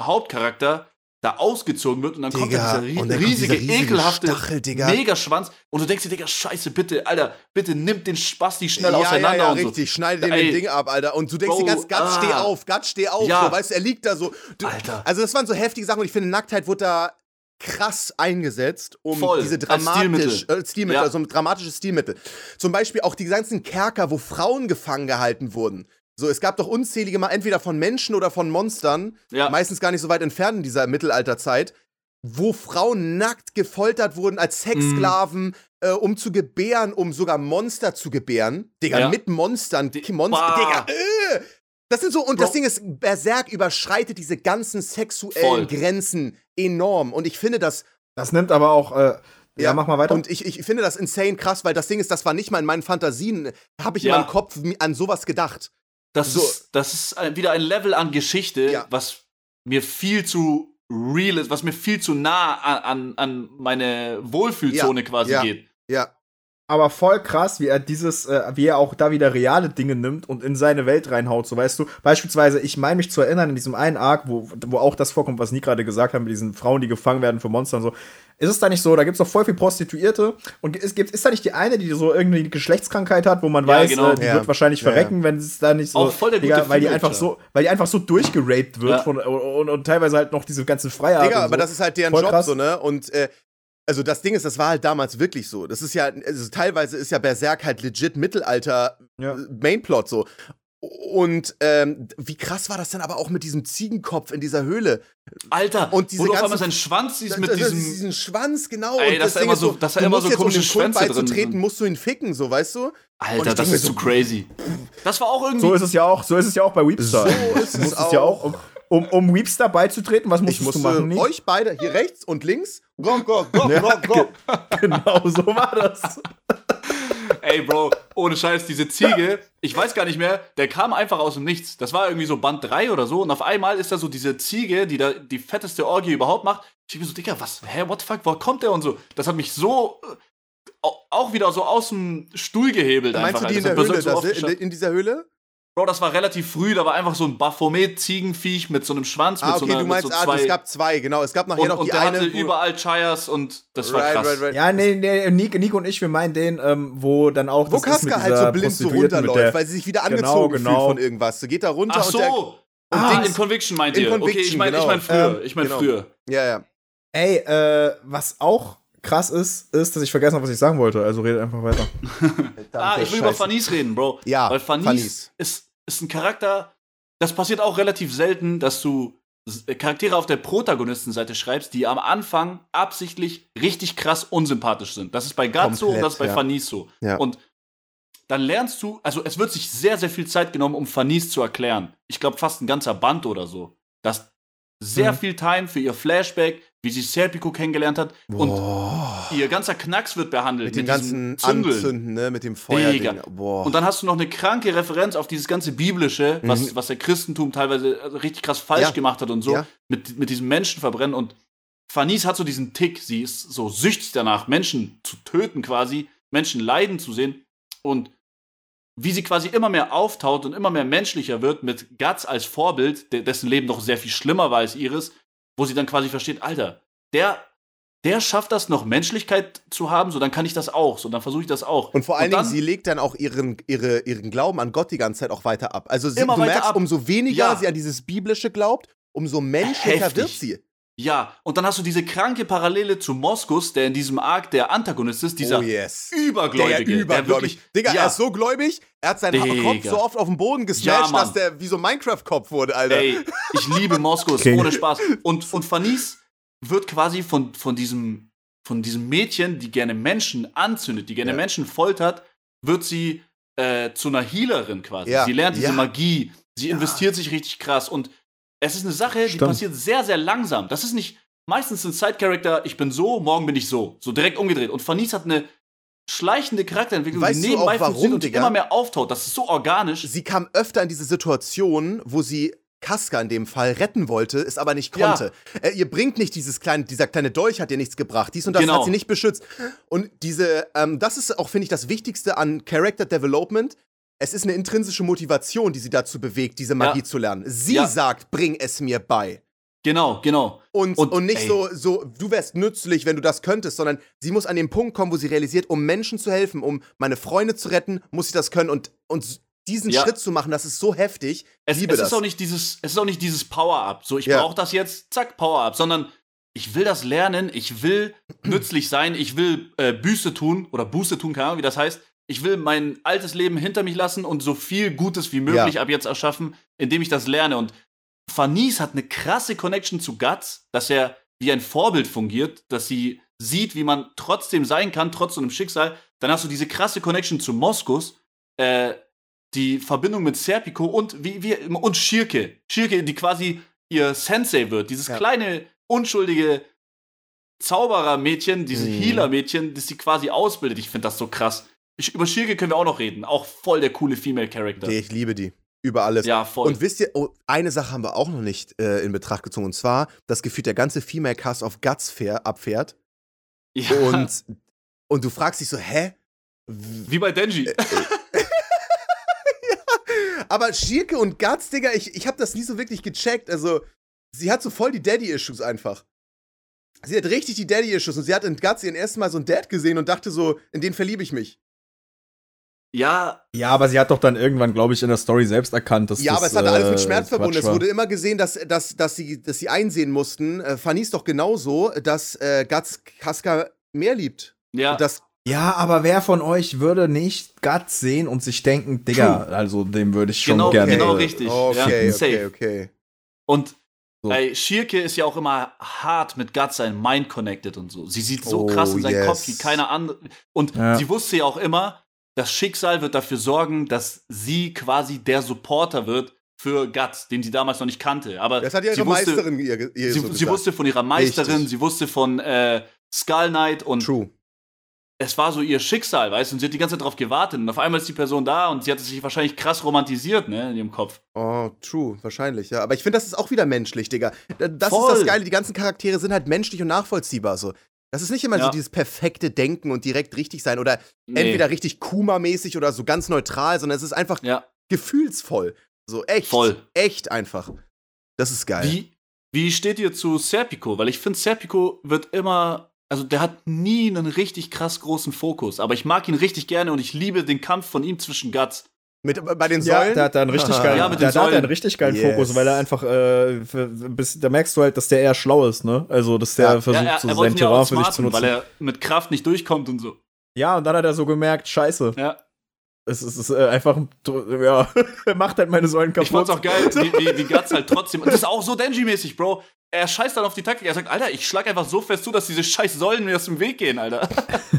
[SPEAKER 2] Hauptcharakter da ausgezogen wird und dann kommt
[SPEAKER 3] Digga,
[SPEAKER 2] da dieser ri
[SPEAKER 3] und dann kommt
[SPEAKER 2] riesige,
[SPEAKER 3] dieser riesige
[SPEAKER 2] ekelhafte
[SPEAKER 3] Stachel.
[SPEAKER 2] Megaschwanz und du denkst dir, Digga, scheiße, bitte, Alter, bitte nimmt den Spasti schnell
[SPEAKER 3] ja,
[SPEAKER 2] auseinander
[SPEAKER 3] ja, ja,
[SPEAKER 2] und so.
[SPEAKER 3] richtig. Schneide den den Ding ab, Alter. Und du denkst
[SPEAKER 2] Bro,
[SPEAKER 3] dir ganz, Gatz,
[SPEAKER 2] ah.
[SPEAKER 3] steh auf, Gatz, steh auf.
[SPEAKER 2] Ja.
[SPEAKER 3] So, weißt du, er liegt da so. Du,
[SPEAKER 2] Alter.
[SPEAKER 3] Also, das waren so heftige Sachen und ich finde, Nacktheit wurde da krass eingesetzt, um
[SPEAKER 2] Voll,
[SPEAKER 3] diese dramatisch,
[SPEAKER 2] Stilmittel.
[SPEAKER 3] äh, Stilmittel,
[SPEAKER 2] Ja.
[SPEAKER 3] also ein dramatisches Stilmittel. Zum Beispiel auch die ganzen Kerker, wo Frauen gefangen gehalten wurden. So, es gab doch unzählige Mal entweder von Menschen oder von Monstern,
[SPEAKER 2] Ja.
[SPEAKER 3] meistens gar nicht so weit entfernt in dieser Mittelalterzeit, wo Frauen nackt gefoltert wurden als Sexsklaven, äh, um zu gebären, um sogar Monster zu gebären. Digga,
[SPEAKER 2] Ja.
[SPEAKER 3] mit Monstern.
[SPEAKER 2] Die-
[SPEAKER 3] Monster,
[SPEAKER 2] Bah.
[SPEAKER 3] Digga. Äh. Das sind so, und
[SPEAKER 1] Bro.
[SPEAKER 3] das Ding ist, Berserk überschreitet diese ganzen sexuellen
[SPEAKER 2] Voll.
[SPEAKER 3] Grenzen enorm. Und ich finde das,
[SPEAKER 1] Das nimmt aber auch. Äh, ja, mach mal weiter.
[SPEAKER 3] Und ich, ich finde das insane krass, weil das Ding ist, das war nicht mal in meinen Fantasien, habe ich
[SPEAKER 2] Ja.
[SPEAKER 3] in meinem Kopf an sowas gedacht.
[SPEAKER 2] Das,
[SPEAKER 3] So.
[SPEAKER 2] ist, das ist ein- wieder ein Level an Geschichte,
[SPEAKER 3] Ja.
[SPEAKER 2] was mir viel zu real ist, was mir viel zu nah an, an, meine Wohlfühlzone quasi
[SPEAKER 3] ja.
[SPEAKER 2] geht.
[SPEAKER 3] Ja.
[SPEAKER 1] Aber voll krass, wie er dieses, äh, wie er auch da wieder reale Dinge nimmt und in seine Welt reinhaut. So weißt du, beispielsweise, ich meine mich zu erinnern, in diesem einen Arc, wo, wo auch das vorkommt, was Nie gerade gesagt hat, mit diesen Frauen, die gefangen werden für Monster und so. Ist es da nicht so, da gibt es doch voll viel Prostituierte und es gibt, ist da nicht die eine, die so irgendwie eine Geschlechtskrankheit hat, wo man
[SPEAKER 2] Ja,
[SPEAKER 1] weiß,
[SPEAKER 2] genau.
[SPEAKER 1] äh, die
[SPEAKER 3] Ja.
[SPEAKER 1] wird wahrscheinlich
[SPEAKER 3] Ja, ja.
[SPEAKER 1] verrecken, wenn es da nicht so.
[SPEAKER 2] Auch voll der gute
[SPEAKER 1] Digga, weil die einfach so, weil die einfach so durchgeraped wird
[SPEAKER 2] Ja.
[SPEAKER 1] von, und, und, und teilweise halt noch diese ganzen Freiheiten.
[SPEAKER 3] Digga,
[SPEAKER 1] und
[SPEAKER 3] aber
[SPEAKER 1] so.
[SPEAKER 3] das ist halt deren
[SPEAKER 1] Voll
[SPEAKER 3] Job
[SPEAKER 1] krass.
[SPEAKER 3] so, ne? Und äh, also das Ding ist, das war halt damals wirklich so. Das ist ja, also teilweise ist ja Berserk halt legit Mittelalter
[SPEAKER 1] Ja.
[SPEAKER 3] äh, Mainplot so. Und ähm, wie krass war das denn aber auch mit diesem Ziegenkopf in dieser Höhle?
[SPEAKER 2] Alter,
[SPEAKER 3] Und diese
[SPEAKER 2] wo du auf
[SPEAKER 3] ganzen-
[SPEAKER 2] einmal seinen Schwanz siehst mit
[SPEAKER 3] Das- das-
[SPEAKER 2] diesem.
[SPEAKER 3] diesen Schwanz, genau.
[SPEAKER 2] Ey,
[SPEAKER 3] und
[SPEAKER 2] dass da
[SPEAKER 3] Ding
[SPEAKER 2] immer
[SPEAKER 3] ist
[SPEAKER 2] so- dass da
[SPEAKER 3] du
[SPEAKER 2] immer
[SPEAKER 3] musst
[SPEAKER 2] so
[SPEAKER 3] jetzt, um
[SPEAKER 2] komische
[SPEAKER 3] Kult
[SPEAKER 2] Schwänze
[SPEAKER 3] beizutreten, musst du ihn ficken, so, weißt du?
[SPEAKER 2] Alter, das ist
[SPEAKER 3] so,
[SPEAKER 2] crazy. Das war auch irgendwie.
[SPEAKER 1] So ist es ja auch, so ist es ja auch bei Weepstar.
[SPEAKER 3] So ist
[SPEAKER 1] Du
[SPEAKER 3] es
[SPEAKER 1] musstest ja auch,
[SPEAKER 3] auch.
[SPEAKER 1] Um, um, Weepstar beizutreten, was
[SPEAKER 3] Ich
[SPEAKER 1] musstest
[SPEAKER 3] musste
[SPEAKER 1] du machen? Nick?
[SPEAKER 3] euch beide, hier rechts und links, go, go, go, go, go.
[SPEAKER 1] Genau, so war das.
[SPEAKER 2] Ey, Bro, ohne Scheiß, diese Ziege, ich weiß gar nicht mehr, der kam einfach aus dem Nichts. Das war irgendwie so Band 3 oder so. Und auf einmal ist da so diese Ziege, die da die fetteste Orgie überhaupt macht. Ich denke mir so, Digga, was, hä, what the fuck, wo kommt der und so? Das hat mich so, au- auch wieder so aus dem Stuhl gehebelt
[SPEAKER 3] Meinst
[SPEAKER 2] einfach.
[SPEAKER 3] du die in der Höhle,
[SPEAKER 2] so
[SPEAKER 3] in, in dieser Höhle?
[SPEAKER 2] Bro, das war relativ früh, da war einfach so ein Baphomet-Ziegenviech mit so einem Schwanz, mit
[SPEAKER 3] Ah,
[SPEAKER 2] so
[SPEAKER 3] okay,
[SPEAKER 2] einer,
[SPEAKER 3] du meinst,
[SPEAKER 2] mit so
[SPEAKER 3] ah,
[SPEAKER 2] zwei.
[SPEAKER 3] es gab zwei, genau. Es gab nachher
[SPEAKER 2] und,
[SPEAKER 3] noch
[SPEAKER 2] und
[SPEAKER 3] die
[SPEAKER 2] der
[SPEAKER 3] eine.
[SPEAKER 2] hatte überall Chayas und das war
[SPEAKER 3] Right,
[SPEAKER 2] krass.
[SPEAKER 3] right, right.
[SPEAKER 1] Ja, nee, nee, Nick, Nick und ich, wir meinen den, ähm, wo dann auch
[SPEAKER 3] Wo
[SPEAKER 1] das ist mit
[SPEAKER 3] Kaska halt so blind so
[SPEAKER 1] mit
[SPEAKER 3] runterläuft,
[SPEAKER 1] der-
[SPEAKER 3] weil sie sich wieder
[SPEAKER 1] Genau,
[SPEAKER 3] angezogen
[SPEAKER 1] genau.
[SPEAKER 3] fühlt von irgendwas. Sie geht da runter
[SPEAKER 2] Ach
[SPEAKER 3] und der.
[SPEAKER 2] so.
[SPEAKER 3] und
[SPEAKER 2] ah, in Conviction meint
[SPEAKER 3] in
[SPEAKER 2] ihr. okay, ich
[SPEAKER 3] Conviction,
[SPEAKER 2] meine ich
[SPEAKER 3] genau.
[SPEAKER 2] mein früher.
[SPEAKER 1] Ähm,
[SPEAKER 2] ich meine
[SPEAKER 3] genau.
[SPEAKER 2] früher.
[SPEAKER 3] Ja, ja.
[SPEAKER 1] Ey, äh, was auch krass ist, ist, dass ich vergessen habe, was ich sagen wollte. Also redet einfach weiter.
[SPEAKER 2] Ah, ich will über Fanis reden, Bro.
[SPEAKER 3] Ja,
[SPEAKER 2] Weil Fanis,
[SPEAKER 3] Fanis.
[SPEAKER 2] Ist, ist ein Charakter, das passiert auch relativ selten, dass du S- Charaktere auf der Protagonistenseite schreibst, die am Anfang absichtlich richtig krass unsympathisch sind. Das ist bei Gatso und das ist bei
[SPEAKER 3] ja.
[SPEAKER 2] Fanis so.
[SPEAKER 3] Ja.
[SPEAKER 2] Und dann lernst du, also es wird sich sehr, sehr viel Zeit genommen, um Fanis zu erklären. Ich glaube fast ein ganzer Band oder so. Das sehr
[SPEAKER 1] Mhm.
[SPEAKER 2] viel Time für ihr Flashback, wie sie Serpico kennengelernt hat. Und
[SPEAKER 3] Boah.
[SPEAKER 2] ihr ganzer Knacks wird behandelt.
[SPEAKER 3] Mit dem
[SPEAKER 2] diesem
[SPEAKER 3] ganzen
[SPEAKER 2] Zündeln.
[SPEAKER 3] Anzünden, ne? Mit dem. Boah.
[SPEAKER 2] Und dann hast du noch eine kranke Referenz auf dieses ganze Biblische, was,
[SPEAKER 3] Mhm.
[SPEAKER 2] was der Christentum teilweise also richtig krass falsch
[SPEAKER 3] Ja.
[SPEAKER 2] gemacht hat und so,
[SPEAKER 3] Ja.
[SPEAKER 2] mit, mit diesem Menschenverbrennen. Und Fanis hat so diesen Tick, sie ist so süchtig danach, Menschen zu töten quasi, Menschen leiden zu sehen. Und wie sie quasi immer mehr auftaut und immer mehr menschlicher wird, mit Guts als Vorbild, de- dessen Leben doch sehr viel schlimmer war als ihres, wo sie dann quasi versteht, Alter, der, der schafft das noch Menschlichkeit zu haben, so dann kann ich das auch, so dann versuche ich das auch.
[SPEAKER 3] Und vor allen Dingen, sie legt dann auch ihren, ihre, ihren Glauben an Gott die ganze Zeit auch weiter ab. Also sie,
[SPEAKER 2] Immer
[SPEAKER 3] du merkst,
[SPEAKER 2] ab.
[SPEAKER 3] umso weniger
[SPEAKER 2] Ja.
[SPEAKER 3] sie an dieses Biblische glaubt, umso menschlicher
[SPEAKER 2] Heftig.
[SPEAKER 3] wird sie.
[SPEAKER 2] Ja, und dann hast du diese kranke Parallele zu Moskus, der in diesem Arc der Antagonist ist, dieser
[SPEAKER 3] oh yes.
[SPEAKER 2] Übergläubige.
[SPEAKER 3] Der übergläubig.
[SPEAKER 2] wirklich-
[SPEAKER 3] Digga,
[SPEAKER 2] ja,
[SPEAKER 3] er ist so gläubig, er hat seinen
[SPEAKER 2] Digga.
[SPEAKER 3] Kopf so oft auf den Boden
[SPEAKER 2] Ja,
[SPEAKER 3] gesmashed,
[SPEAKER 2] Mann.
[SPEAKER 3] dass der wie so ein Minecraft-Kopf wurde, Alter.
[SPEAKER 2] Ey, ich liebe Moskus,
[SPEAKER 1] King.
[SPEAKER 2] ohne Spaß. Und, und Fanis wird quasi von, von, diesem, von diesem Mädchen, die gerne Menschen anzündet, die gerne
[SPEAKER 3] Ja.
[SPEAKER 2] Menschen foltert, wird sie äh, zu einer Healerin quasi.
[SPEAKER 3] Ja.
[SPEAKER 2] Sie lernt diese
[SPEAKER 3] Ja.
[SPEAKER 2] Magie, sie investiert sich richtig krass. Und es ist eine Sache, die
[SPEAKER 1] Stimmt.
[SPEAKER 2] passiert sehr, sehr langsam. Das ist nicht, meistens sind Side-Character, ich bin so, morgen bin ich so. So direkt umgedreht. Und Fanis hat eine schleichende Charakterentwicklung,
[SPEAKER 3] Weißt
[SPEAKER 2] die nebenbei funktioniert und
[SPEAKER 3] Digga?
[SPEAKER 2] immer mehr auftaut. Das ist so organisch.
[SPEAKER 3] Sie kam öfter in diese Situation, wo sie Kaska in dem Fall retten wollte, es aber nicht
[SPEAKER 2] Ja.
[SPEAKER 3] konnte. Äh, ihr bringt nicht dieses kleine, dieser kleine Dolch hat ihr nichts gebracht. Dies und das
[SPEAKER 2] Genau.
[SPEAKER 3] hat sie nicht beschützt. Und diese, ähm, das ist auch, finde ich, das Wichtigste an Character Development. Es ist eine intrinsische Motivation, die sie dazu bewegt, diese Magie
[SPEAKER 2] Ja.
[SPEAKER 3] zu lernen. Sie
[SPEAKER 2] Ja.
[SPEAKER 3] sagt, bring es mir bei.
[SPEAKER 2] Genau, genau.
[SPEAKER 3] Und, und,
[SPEAKER 2] Und,
[SPEAKER 3] nicht
[SPEAKER 2] ey.
[SPEAKER 3] so, so, du wärst nützlich, wenn du das könntest, sondern sie muss an den Punkt kommen, wo sie realisiert, um Menschen zu helfen, um meine Freunde zu retten, muss ich das können. Und, und diesen
[SPEAKER 2] Ja.
[SPEAKER 3] Schritt zu machen, das ist so heftig.
[SPEAKER 2] Es,
[SPEAKER 3] liebe
[SPEAKER 2] es
[SPEAKER 3] das.
[SPEAKER 2] ist auch nicht dieses, es ist auch nicht dieses Power-Up. So, ich
[SPEAKER 3] Ja.
[SPEAKER 2] brauche das jetzt, zack, Power-Up, sondern ich will das lernen, ich will nützlich sein, ich will äh, Büße tun oder Buße tun, keine Ahnung, wie das heißt. Ich will mein altes Leben hinter mich lassen und so viel Gutes wie möglich
[SPEAKER 3] Ja.
[SPEAKER 2] ab jetzt erschaffen, indem ich das lerne. Und Fanis hat eine krasse Connection zu Guts, dass er wie ein Vorbild fungiert, dass sie sieht, wie man trotzdem sein kann, trotz so einem Schicksal. Dann hast du diese krasse Connection zu Moskos, äh, die Verbindung mit Serpico und wie, wie und Schirke. Schirke, die quasi ihr Sensei wird. Dieses ja. kleine, unschuldige Zauberermädchen, dieses mhm. Healer-Mädchen, das sie quasi ausbildet. Ich finde das so krass. Ich, über Schirke können wir auch noch reden. Auch voll der coole Female-Character.
[SPEAKER 3] Ich liebe die. Über alles.
[SPEAKER 2] Ja, voll.
[SPEAKER 3] Und wisst ihr, oh, eine Sache haben wir auch noch nicht äh, in Betracht gezogen. Und zwar, dass gefühlt der ganze Female-Cast auf Guts abfährt. Ja. Und, und du fragst dich so, hä?
[SPEAKER 2] Wie bei Denji. Äh, äh,
[SPEAKER 3] ja, aber Schirke und Guts, Digga, ich, ich habe das nie so wirklich gecheckt. Also, sie hat so voll die Daddy-Issues einfach. Sie hat richtig die Daddy-Issues und sie hat in Guts ihren ersten Mal so einen Dad gesehen und dachte so, in den verliebe ich mich.
[SPEAKER 2] Ja.
[SPEAKER 1] Ja, aber sie hat doch dann irgendwann, glaube ich, in der Story selbst erkannt, dass
[SPEAKER 3] Ja,
[SPEAKER 1] das,
[SPEAKER 3] aber es hatte alles mit äh, Schmerz verbunden. Es wurde immer gesehen, dass, dass, dass, sie, dass sie einsehen mussten. Äh, Fanny ist doch genauso, dass äh, Guts Kaska mehr liebt.
[SPEAKER 2] Ja.
[SPEAKER 3] Das
[SPEAKER 1] ja, aber wer von euch würde nicht Guts sehen und sich denken, Digga, True. also dem würde ich schon
[SPEAKER 2] genau,
[SPEAKER 1] gerne.
[SPEAKER 2] Genau, richtig.
[SPEAKER 3] Okay, ja, okay, okay.
[SPEAKER 2] Und so. Bei Schirke ist ja auch immer hart mit Guts sein Mind connected und so. Sie sieht so oh, krass in seinen yes. Kopf wie keine andere. Und ja. sie wusste ja auch immer, das Schicksal wird dafür sorgen, dass sie quasi der Supporter wird für Guts, den sie damals noch nicht kannte. Aber
[SPEAKER 3] das hat ihre
[SPEAKER 2] sie
[SPEAKER 3] wusste, Meisterin ihr, ihr
[SPEAKER 2] sie,
[SPEAKER 3] so
[SPEAKER 2] sie wusste von ihrer Meisterin, Richtig. sie wusste von äh, Skull Knight und
[SPEAKER 3] True
[SPEAKER 2] es war so ihr Schicksal, weißt du, und sie hat die ganze Zeit darauf gewartet und auf einmal ist die Person da und sie hat sich wahrscheinlich krass romantisiert, ne, in ihrem Kopf.
[SPEAKER 3] Oh, true, wahrscheinlich, ja. Aber ich finde, das ist auch wieder menschlich, Digga. Das Voll. ist das Geile, die ganzen Charaktere sind halt menschlich und nachvollziehbar, so. Das ist nicht immer ja. so dieses perfekte Denken und direkt richtig sein oder nee. entweder richtig Kuma-mäßig oder so ganz neutral, sondern es ist einfach ja. gefühlsvoll. So echt.
[SPEAKER 2] Voll.
[SPEAKER 3] Echt einfach. Das ist geil.
[SPEAKER 2] Wie, wie steht ihr zu Serpico? Weil ich finde, Serpico wird immer also der hat nie einen richtig krass großen Fokus, aber ich mag ihn richtig gerne und ich liebe den Kampf von ihm zwischen Guts.
[SPEAKER 3] Mit, bei den Säulen?
[SPEAKER 1] Ja, der hat da einen richtig geilen, ja, mit der, der hat einen richtig geilen yes. Fokus, weil er einfach, äh, für, bis, da merkst du halt, dass der eher schlau ist, ne? Also, dass der ja. versucht, ja, er, so er sein Terrain für sich zu nutzen.
[SPEAKER 2] Weil er mit Kraft nicht durchkommt und so.
[SPEAKER 1] Ja, und dann hat er so gemerkt, scheiße.
[SPEAKER 2] Ja.
[SPEAKER 1] Es ist, es ist äh, einfach, ja, er macht halt meine Säulen kaputt.
[SPEAKER 2] Ich fand's auch geil, wie, wie, wie Guts halt trotzdem, das ist auch so Denji-mäßig, Bro er scheißt dann auf die Taktik. Er sagt, Alter, ich schlag einfach so fest zu, dass diese scheiß Säulen mir aus dem Weg gehen, Alter.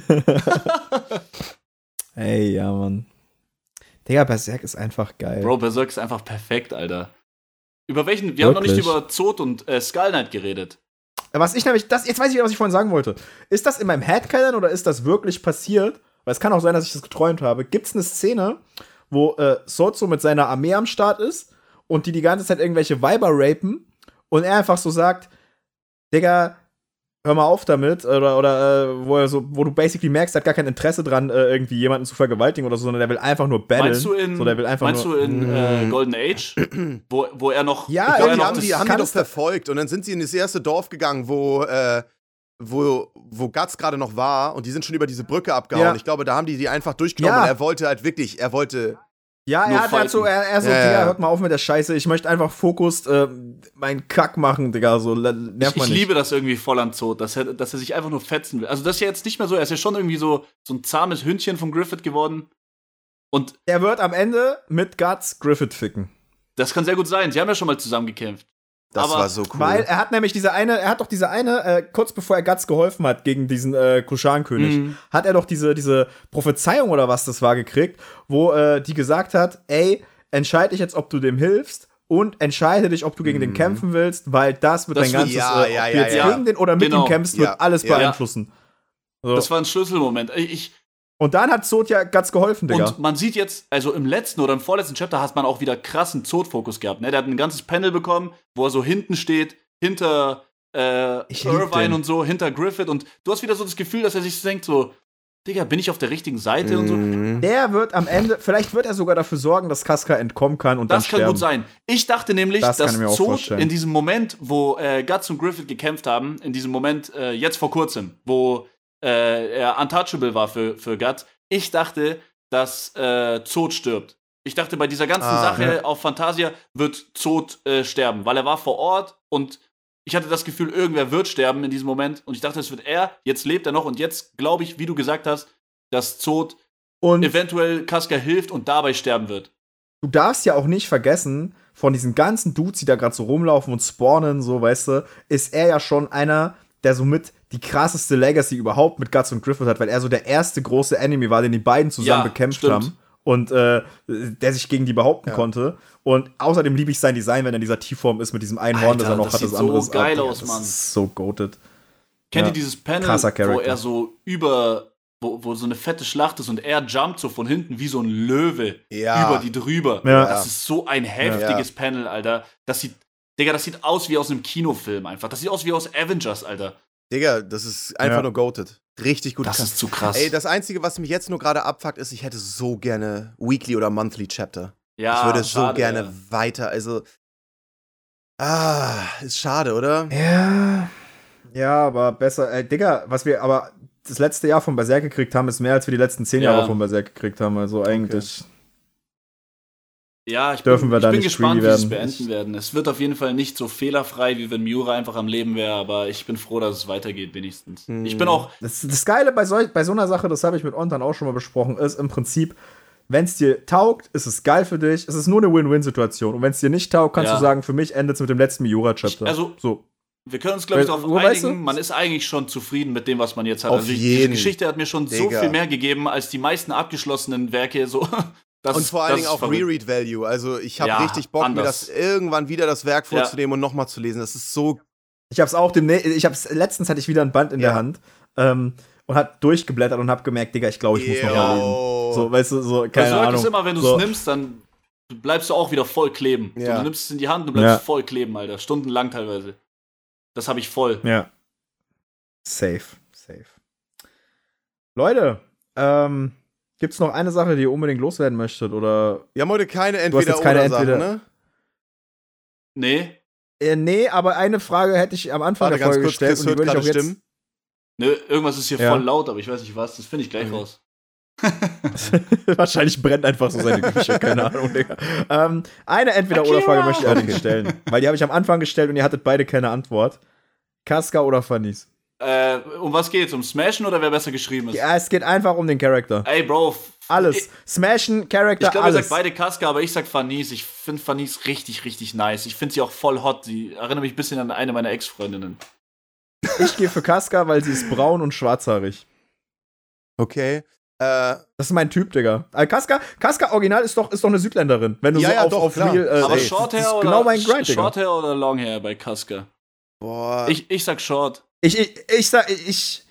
[SPEAKER 1] Ey, ja, Mann. Digga, Berserk ist einfach geil.
[SPEAKER 2] Bro, Berserk ist einfach perfekt, Alter. Über welchen? Wir Wirklich? haben noch nicht über Zod und äh, Skull Knight geredet.
[SPEAKER 1] Was ich nämlich, das, jetzt weiß ich wieder, was ich vorhin sagen wollte. Ist das in meinem Headcanon oder ist das wirklich passiert? Weil es kann auch sein, dass ich das geträumt habe. Gibt es eine Szene, wo äh, Sozo mit seiner Armee am Start ist und die die ganze Zeit irgendwelche Weiber rapen und er einfach so sagt, Digga, hör mal auf damit, oder, oder äh, wo, er so, wo du basically merkst, er hat gar kein Interesse dran, äh, irgendwie jemanden zu vergewaltigen oder so, sondern der will einfach nur battlen.
[SPEAKER 2] Meinst du in,
[SPEAKER 1] so, der will einfach
[SPEAKER 2] meinst
[SPEAKER 1] nur,
[SPEAKER 2] du in äh, mm. Golden Age, wo, wo er noch.
[SPEAKER 3] Ja, wo er noch haben die, haben die doch verfolgt und dann sind sie in das erste Dorf gegangen, wo. Äh, wo, wo Guts gerade noch war und die sind schon über diese Brücke abgehauen. Ja. Ich glaube, da haben die die einfach durchgenommen ja. und er wollte halt wirklich, er wollte
[SPEAKER 1] ja, er hat halt so, er, er so, ja, Digga, hört mal auf mit der Scheiße. Ich möchte einfach Fokus äh, meinen Kack machen, Digga. So, nervt
[SPEAKER 2] ich, ich liebe das irgendwie voll an Zod, dass er, dass er sich einfach nur fetzen will. Also, das ist ja jetzt nicht mehr so, er ist ja schon irgendwie so, so ein zahmes Hündchen von Griffith geworden. Und
[SPEAKER 1] er wird am Ende mit Guts Griffith ficken.
[SPEAKER 2] Das kann sehr gut sein. Sie haben ja schon mal zusammen gekämpft.
[SPEAKER 3] Das aber war so cool.
[SPEAKER 1] Weil er hat nämlich diese eine, er hat doch diese eine, äh, kurz bevor er Guts geholfen hat gegen diesen äh, Kushan-König, mhm. hat er doch diese, diese Prophezeiung oder was das war gekriegt, wo äh, die gesagt hat, ey, entscheide dich jetzt, ob du dem hilfst und entscheide dich, ob du gegen mhm. den kämpfen willst, weil das wird das dein ganzes,
[SPEAKER 3] ja, äh, ja, ja,
[SPEAKER 1] jetzt gegen den oder mit genau. ihm kämpfst, wird alles beeinflussen.
[SPEAKER 2] So. Das war ein Schlüsselmoment. Ich,
[SPEAKER 1] und dann hat Zod ja ganz geholfen, Digga.
[SPEAKER 2] Und man sieht jetzt, also im letzten oder im vorletzten Chapter hat man auch wieder krassen Zod-Fokus gehabt. Ne? Der hat ein ganzes Panel bekommen, wo er so hinten steht, hinter äh, Irvine und so, hinter Griffith. Und du hast wieder so das Gefühl, dass er sich denkt so, Digga, bin ich auf der richtigen Seite mm. und so.
[SPEAKER 1] Mhm. Der wird am Ende, vielleicht wird er sogar dafür sorgen, dass Casca entkommen kann und
[SPEAKER 2] das
[SPEAKER 1] dann sterben.
[SPEAKER 2] Das kann gut sein. Ich dachte nämlich, das dass Zod in diesem Moment, wo äh, Guts und Griffith gekämpft haben, in diesem Moment, äh, jetzt vor kurzem, wo äh, er untouchable war für, für Guts. Ich dachte, dass äh, Zod stirbt. Ich dachte, bei dieser ganzen ah, Sache ja. auf Fantasia wird Zod äh, sterben, weil er war vor Ort und ich hatte das Gefühl, irgendwer wird sterben in diesem Moment und ich dachte, es wird er. Jetzt lebt er noch und jetzt glaube ich, wie du gesagt hast, dass Zod und eventuell Kaska hilft und dabei sterben wird.
[SPEAKER 1] du darfst ja auch nicht vergessen, von diesen ganzen Dudes, die da gerade so rumlaufen und spawnen, so, weißt du, ist er ja schon einer, der somit die krasseste Legacy überhaupt mit Guts und Griffith hat, weil er so der erste große Enemy war, den die beiden zusammen
[SPEAKER 2] Ja,
[SPEAKER 1] bekämpft
[SPEAKER 2] stimmt.
[SPEAKER 1] haben und äh, der sich gegen die behaupten
[SPEAKER 3] Ja.
[SPEAKER 1] konnte. Und außerdem liebe ich sein Design, wenn er in dieser T-Form ist mit diesem einen Horn, das er noch
[SPEAKER 2] das
[SPEAKER 1] hat.
[SPEAKER 2] sieht
[SPEAKER 1] Das
[SPEAKER 2] so
[SPEAKER 1] andere ist
[SPEAKER 2] geil aus,
[SPEAKER 1] das
[SPEAKER 2] Mann.
[SPEAKER 1] ist so goated.
[SPEAKER 2] Kennt
[SPEAKER 1] Ja.
[SPEAKER 2] ihr dieses Panel, wo er so über, wo, wo so eine fette Schlacht ist und er jumpt so von hinten wie so ein Löwe
[SPEAKER 3] Ja.
[SPEAKER 2] über die drüber.
[SPEAKER 1] Ja.
[SPEAKER 2] Das ist so ein heftiges Panel, Alter. Das sieht, Digga, das sieht aus wie aus einem Kinofilm einfach. Das sieht aus wie aus Avengers, Alter.
[SPEAKER 3] Digga, das ist einfach
[SPEAKER 1] Ja.
[SPEAKER 3] nur goated. Richtig gut.
[SPEAKER 2] Das ist zu krass.
[SPEAKER 3] Ey, das Einzige, was mich jetzt nur gerade abfuckt, ist, ich hätte so gerne Weekly oder Monthly Chapter.
[SPEAKER 2] ja,
[SPEAKER 3] ich würde so
[SPEAKER 2] schade,
[SPEAKER 3] gerne
[SPEAKER 2] ja.
[SPEAKER 3] weiter, also. Ah, ist schade, oder?
[SPEAKER 1] Ja. Ja, aber besser. Äh, Digga, was wir aber das letzte Jahr von Berserk gekriegt haben, ist mehr als wir die letzten zehn
[SPEAKER 2] Ja.
[SPEAKER 1] Jahre von Berserk gekriegt haben. Also eigentlich.
[SPEAKER 2] Ja, ich
[SPEAKER 1] Dürfen
[SPEAKER 2] bin,
[SPEAKER 1] wir da
[SPEAKER 2] ich bin gespannt, wie sie es
[SPEAKER 1] werden.
[SPEAKER 2] beenden werden. Es wird auf jeden Fall nicht so fehlerfrei, wie wenn Miura einfach am Leben wäre, aber ich bin froh, dass es weitergeht, wenigstens.
[SPEAKER 3] Hm.
[SPEAKER 2] Ich bin auch,
[SPEAKER 1] Das, das Geile bei, sol bei so einer Sache, das habe ich mit Ontan auch schon mal besprochen, ist im Prinzip, wenn es dir taugt, ist es geil für dich. Es ist nur eine Win-Win-Situation. Und wenn es dir nicht taugt, kannst
[SPEAKER 2] Ja.
[SPEAKER 1] du sagen, für mich endet es mit dem letzten Miura-Chapter.
[SPEAKER 2] Ich- also-
[SPEAKER 1] so.
[SPEAKER 2] wir können uns, glaube ich, darauf
[SPEAKER 1] wo weißt
[SPEAKER 2] einigen,
[SPEAKER 1] du?
[SPEAKER 2] man ist eigentlich schon zufrieden mit dem, was man jetzt hat.
[SPEAKER 3] Auf
[SPEAKER 2] also die-
[SPEAKER 3] jeden.
[SPEAKER 2] diese Geschichte hat mir schon so
[SPEAKER 3] Digga.
[SPEAKER 2] viel mehr gegeben als die meisten abgeschlossenen Werke. So. Das,
[SPEAKER 3] Und vor allen Dingen auch. Reread-Value. Also, ich habe
[SPEAKER 2] Ja,
[SPEAKER 3] richtig Bock, mir
[SPEAKER 2] anders.
[SPEAKER 3] das irgendwann wieder das Werk
[SPEAKER 2] Ja.
[SPEAKER 3] vorzunehmen und nochmal zu lesen. Das ist so.
[SPEAKER 1] Ich hab's auch demnächst, ich hab's, letztens hatte ich wieder ein Band in
[SPEAKER 3] Ja.
[SPEAKER 1] der Hand ähm, und hat durchgeblättert und hab gemerkt, Digga, ich glaube, ich muss noch mal lesen. So, weißt du, so, keine
[SPEAKER 2] so
[SPEAKER 1] Ahnung.
[SPEAKER 2] ist immer, wenn du es
[SPEAKER 1] so.
[SPEAKER 2] nimmst, dann bleibst du auch wieder voll kleben. So,
[SPEAKER 3] Ja.
[SPEAKER 2] du nimmst es in die Hand und bleibst
[SPEAKER 1] Ja.
[SPEAKER 2] voll kleben, Alter. Stundenlang teilweise. Das habe ich voll.
[SPEAKER 1] Ja. Safe, safe. Leute, ähm, gibt's noch eine Sache, die ihr unbedingt loswerden möchtet? Oder.
[SPEAKER 3] Wir haben heute keine
[SPEAKER 1] hast
[SPEAKER 3] entweder
[SPEAKER 1] jetzt keine
[SPEAKER 3] oder Sachen,
[SPEAKER 1] Entweder-
[SPEAKER 3] ne?
[SPEAKER 2] Nee,
[SPEAKER 1] Äh, nee, aber eine Frage hätte ich am Anfang
[SPEAKER 3] Warte
[SPEAKER 1] der
[SPEAKER 3] ganz
[SPEAKER 1] Folge
[SPEAKER 3] kurz,
[SPEAKER 1] gestellt
[SPEAKER 3] Chris
[SPEAKER 1] und die
[SPEAKER 3] hört
[SPEAKER 1] würde ich auch jetzt.
[SPEAKER 3] Stimmen.
[SPEAKER 2] ne, irgendwas ist hier
[SPEAKER 1] Ja.
[SPEAKER 2] voll laut, aber ich weiß nicht was. Das finde ich gleich
[SPEAKER 3] Mhm.
[SPEAKER 2] raus.
[SPEAKER 1] Wahrscheinlich brennt einfach so seine Küche, keine Ahnung, Digga. Ähm, eine Entweder-Oder-Frage möchte ich allerdings stellen. Weil die habe ich am Anfang gestellt und ihr hattet beide keine Antwort. Casca oder Fanis?
[SPEAKER 2] Äh, um was geht's? Um Smashen oder wer besser geschrieben ist?
[SPEAKER 1] Ja, es geht einfach um den Charakter.
[SPEAKER 2] Ey, Bro.
[SPEAKER 1] Alles.
[SPEAKER 2] Ich,
[SPEAKER 1] Smashen, Charakter,
[SPEAKER 2] ich glaube, ihr
[SPEAKER 1] alles.
[SPEAKER 2] sagt beide Kaska, aber ich sag Fanis. Ich finde Fanis richtig, richtig nice. Ich finde sie auch voll hot. Sie erinnert mich ein bisschen an eine meiner Ex-Freundinnen.
[SPEAKER 1] Ich gehe für Casca, weil sie ist braun und schwarzhaarig.
[SPEAKER 3] Okay. Äh,
[SPEAKER 1] Das ist mein Typ, Digga. Äh, Casca, Casca Original ist doch, ist doch eine Südländerin. Wenn du
[SPEAKER 3] Ja,
[SPEAKER 1] so
[SPEAKER 3] ja,
[SPEAKER 1] auf,
[SPEAKER 3] doch,
[SPEAKER 1] auf
[SPEAKER 3] klar.
[SPEAKER 1] Real, äh,
[SPEAKER 2] aber
[SPEAKER 1] ey,
[SPEAKER 2] Shorthair
[SPEAKER 1] ist
[SPEAKER 2] oder
[SPEAKER 1] genau Grind.
[SPEAKER 2] Shorthair oder Longhair bei Kaska?
[SPEAKER 3] boah.
[SPEAKER 2] Ich, ich sag Short.
[SPEAKER 1] Ich, ich, ich sag, ich,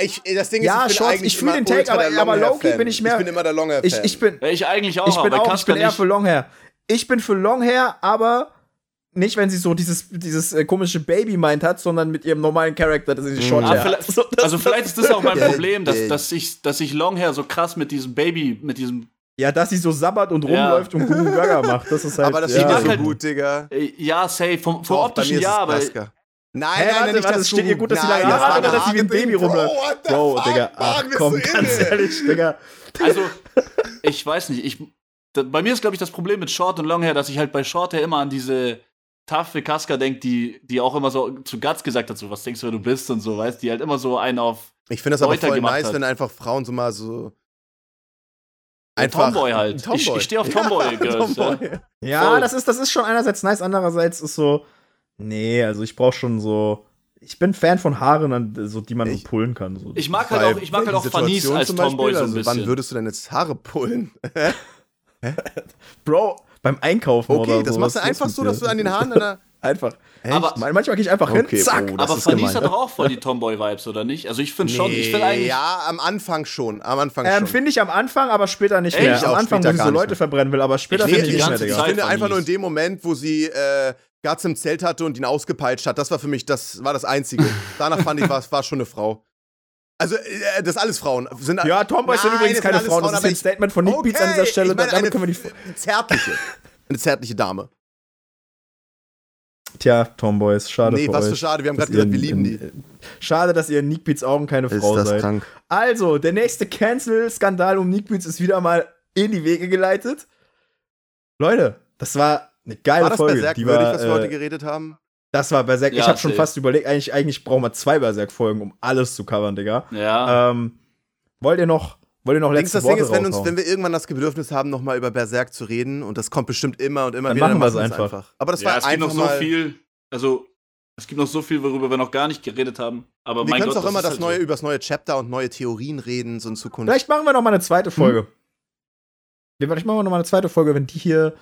[SPEAKER 3] ich, das Ding
[SPEAKER 1] Ja,
[SPEAKER 3] ist, ich bin
[SPEAKER 1] Shorts,
[SPEAKER 3] eigentlich
[SPEAKER 1] ich fühl
[SPEAKER 3] immer
[SPEAKER 1] den Take, aber- aber low-key bin ich mehr-
[SPEAKER 3] Ich bin immer der Longhair-Fan.
[SPEAKER 1] ich, ich bin,
[SPEAKER 2] Ja, ich eigentlich auch,
[SPEAKER 1] ich bin auch, ich bin eher für Longhair. Ich bin für Longhair, aber nicht, wenn sie so dieses, dieses äh, komische Baby-Mind hat, sondern mit ihrem normalen Charakter, das ist die
[SPEAKER 3] Mhm.
[SPEAKER 1] Short Hair.
[SPEAKER 2] vielleicht,
[SPEAKER 1] So, das-
[SPEAKER 2] also vielleicht ist das auch mein
[SPEAKER 3] Ja,
[SPEAKER 2] Problem, dass,
[SPEAKER 3] ja.
[SPEAKER 2] dass, ich, dass ich Longhair so krass mit diesem Baby, mit diesem.
[SPEAKER 1] Ja, dass sie so sabbert und
[SPEAKER 2] Ja.
[SPEAKER 1] rumläuft und guten Burger macht. Das ist halt.
[SPEAKER 3] aber das
[SPEAKER 1] ja.
[SPEAKER 3] dir so
[SPEAKER 2] halt-
[SPEAKER 3] gut, Digga.
[SPEAKER 2] Äh, ja, safe, vom, vom optischen
[SPEAKER 3] ist
[SPEAKER 2] ja, aber.
[SPEAKER 3] Nein,
[SPEAKER 1] Hä,
[SPEAKER 3] nein,
[SPEAKER 1] warte,
[SPEAKER 3] nein, nicht
[SPEAKER 1] warte,
[SPEAKER 3] das
[SPEAKER 1] es steht ihr gut, dass sie
[SPEAKER 3] Nein,
[SPEAKER 1] lange
[SPEAKER 3] das
[SPEAKER 1] Haare
[SPEAKER 3] war
[SPEAKER 1] hat oder dass sie wie ein Baby rumläuft.
[SPEAKER 3] Bro,
[SPEAKER 1] Bro,
[SPEAKER 3] fuck,
[SPEAKER 1] Digga, ach komm, ganz ehrlich, Digga.
[SPEAKER 2] Also, ich weiß nicht, ich. Da, bei mir ist, glaube ich, das Problem mit Short und Longhair, dass ich halt bei Shorthair immer an diese taffe Kaska denke, die, die auch immer so zu Guts gesagt hat, so, was denkst du, wer du bist und so, weißt die halt immer so einen auf
[SPEAKER 3] Ich finde das aber
[SPEAKER 2] Leute
[SPEAKER 3] voll
[SPEAKER 2] gemacht
[SPEAKER 3] nice,
[SPEAKER 2] hat.
[SPEAKER 3] wenn einfach Frauen so mal so.
[SPEAKER 2] Tomboy halt.
[SPEAKER 3] Tomboy.
[SPEAKER 2] Ich- ich steh auf Tomboy-Girls, ja.
[SPEAKER 3] Tomboy.
[SPEAKER 1] Ja,
[SPEAKER 2] Voll.
[SPEAKER 1] das ist, das ist schon einerseits nice, andererseits ist so. Nee, also ich brauche schon so. Ich bin Fan von Haaren, an- so, die man
[SPEAKER 3] Ich-
[SPEAKER 1] so pullen kann. So.
[SPEAKER 2] Ich mag halt auch, ich mag halt auch
[SPEAKER 3] Situationen
[SPEAKER 2] als? Tomboy so ein
[SPEAKER 3] also,
[SPEAKER 2] bisschen.
[SPEAKER 3] Wann würdest du denn jetzt Haare pullen?
[SPEAKER 1] Bro, beim Einkaufen oder
[SPEAKER 3] Okay,
[SPEAKER 1] so.
[SPEAKER 3] das machst du einfach so, dass du an den Haaren deiner.
[SPEAKER 1] Einfach.
[SPEAKER 2] Aber-
[SPEAKER 1] Man- Manchmal gehe ich einfach
[SPEAKER 3] Okay,
[SPEAKER 1] hin, zack.
[SPEAKER 3] oh,
[SPEAKER 2] aber
[SPEAKER 1] gemein.
[SPEAKER 2] hat doch auch voll die Tomboy-Vibes, oder nicht? Also ich finde schon, ich finde
[SPEAKER 3] Nee,
[SPEAKER 2] eigentlich.
[SPEAKER 3] Ja, am Anfang schon. Am Anfang
[SPEAKER 1] Ähm,
[SPEAKER 3] schon.
[SPEAKER 1] finde ich am Anfang, aber später nicht
[SPEAKER 2] Echt?
[SPEAKER 1] mehr.
[SPEAKER 3] Ich
[SPEAKER 1] Am
[SPEAKER 3] auch
[SPEAKER 1] Anfang, wo sie so Leute
[SPEAKER 3] mehr.
[SPEAKER 1] verbrennen will, aber später finde ich nicht mehr, Digga.
[SPEAKER 3] Ich finde einfach nur in dem Moment, wo sie äh, Guts im Zelt hatte und ihn ausgepeitscht hat, das war für mich, das war das Einzige. Danach fand ich, war es war schon eine Frau. Also, äh, das alles Frauen. Sind,
[SPEAKER 1] Ja, Tomboys sind übrigens keine
[SPEAKER 3] alles
[SPEAKER 1] Frauen. Das
[SPEAKER 3] Frauen,
[SPEAKER 1] ist
[SPEAKER 3] aber
[SPEAKER 1] ein Statement von Nick Beats an dieser
[SPEAKER 3] Okay,
[SPEAKER 1] Stelle.
[SPEAKER 3] ich meine,
[SPEAKER 1] damit
[SPEAKER 3] eine
[SPEAKER 1] können wir die.
[SPEAKER 3] f- zärtliche. Eine zärtliche Dame.
[SPEAKER 1] Tja, Tomboys, schade
[SPEAKER 3] nee,
[SPEAKER 1] für
[SPEAKER 3] was
[SPEAKER 1] euch.
[SPEAKER 3] für schade. Wir haben gerade gesagt, wir lieben
[SPEAKER 1] in-
[SPEAKER 3] die.
[SPEAKER 1] Schade, dass ihr in Nick Beats Augen keine Frau seid.
[SPEAKER 3] krank?
[SPEAKER 1] Also, der nächste Cancel-Skandal um Nick Beats ist wieder mal in die Wege geleitet. Leute, das war eine geile
[SPEAKER 3] War das
[SPEAKER 1] Folge.
[SPEAKER 3] Berserk
[SPEAKER 1] die
[SPEAKER 3] würdig,
[SPEAKER 1] war,
[SPEAKER 3] was wir heute
[SPEAKER 1] äh,
[SPEAKER 3] geredet haben?
[SPEAKER 1] das war Berserk.
[SPEAKER 2] Ja,
[SPEAKER 1] ich habe schon fast überlegt, eigentlich, eigentlich brauchen wir zwei Berserk-Folgen, um alles zu covern, Digga.
[SPEAKER 2] Ja.
[SPEAKER 1] Ähm, wollt ihr noch Wollt ihr noch letzte
[SPEAKER 3] das Ding
[SPEAKER 1] Worte
[SPEAKER 3] ist, wenn, uns, wenn wir irgendwann das Bedürfnis haben, nochmal über Berserk zu reden, und das kommt bestimmt immer und immer
[SPEAKER 1] Dann
[SPEAKER 3] wieder,
[SPEAKER 1] machen wir es
[SPEAKER 3] wir
[SPEAKER 1] einfach.
[SPEAKER 3] Aber das
[SPEAKER 2] ja,
[SPEAKER 3] war
[SPEAKER 2] es gibt
[SPEAKER 3] einfach
[SPEAKER 2] noch so
[SPEAKER 3] mal,
[SPEAKER 2] viel, also es gibt noch so viel, worüber wir noch gar nicht geredet haben. Aber
[SPEAKER 3] Wir können auch immer das
[SPEAKER 2] halt
[SPEAKER 3] neue,
[SPEAKER 2] so.
[SPEAKER 3] über das neue Chapter und neue Theorien reden, so in Zukunft.
[SPEAKER 1] Vielleicht machen wir noch mal eine zweite Folge. Ja, Vielleicht machen wir noch mal eine zweite Folge, wenn die hier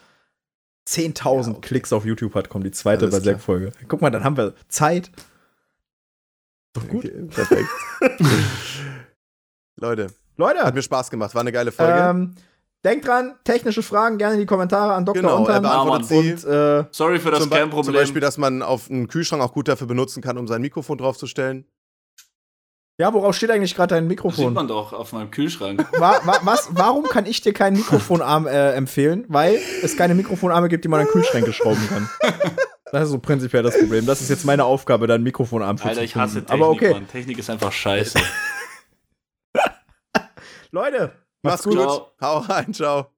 [SPEAKER 1] 10.000
[SPEAKER 3] Ja, okay.
[SPEAKER 1] Klicks auf YouTube hat, kommt die zweite
[SPEAKER 3] Alles
[SPEAKER 1] Berserk-Folge. Guck mal, dann haben wir Zeit. Doch gut.
[SPEAKER 3] Okay, perfekt. Leute,
[SPEAKER 1] Leute,
[SPEAKER 3] hat mir Spaß gemacht, war eine geile Folge.
[SPEAKER 1] ähm, denkt dran, technische Fragen gerne in die Kommentare an Dr.
[SPEAKER 3] Genau, er
[SPEAKER 1] Untern.
[SPEAKER 3] sie.
[SPEAKER 1] Und äh,
[SPEAKER 2] Sorry für das
[SPEAKER 3] Be- zum
[SPEAKER 2] Cam-Problem.
[SPEAKER 3] Beispiel, dass man auf einen Kühlschrank auch gut dafür benutzen kann, um sein Mikrofon draufzustellen.
[SPEAKER 1] Ja, worauf steht eigentlich gerade dein
[SPEAKER 2] Das sieht
[SPEAKER 1] Mikrofon?
[SPEAKER 2] man doch auf meinem Kühlschrank.
[SPEAKER 1] Wa wa was, warum kann ich dir keinen Mikrofonarm äh, empfehlen? Weil es keine Mikrofonarme gibt, die man an Kühlschränke schrauben kann. Das ist so prinzipiell das Problem. Das ist jetzt meine Aufgabe, deinen Mikrofonarm für
[SPEAKER 2] Alter,
[SPEAKER 1] zu
[SPEAKER 2] ich hasse
[SPEAKER 1] finden.
[SPEAKER 2] Technik,
[SPEAKER 1] Aber okay,
[SPEAKER 2] Mann. Technik ist einfach scheiße.
[SPEAKER 1] Leute,
[SPEAKER 3] Mach's
[SPEAKER 1] macht's
[SPEAKER 3] gut.
[SPEAKER 2] Ciao.
[SPEAKER 3] Hau rein, ciao.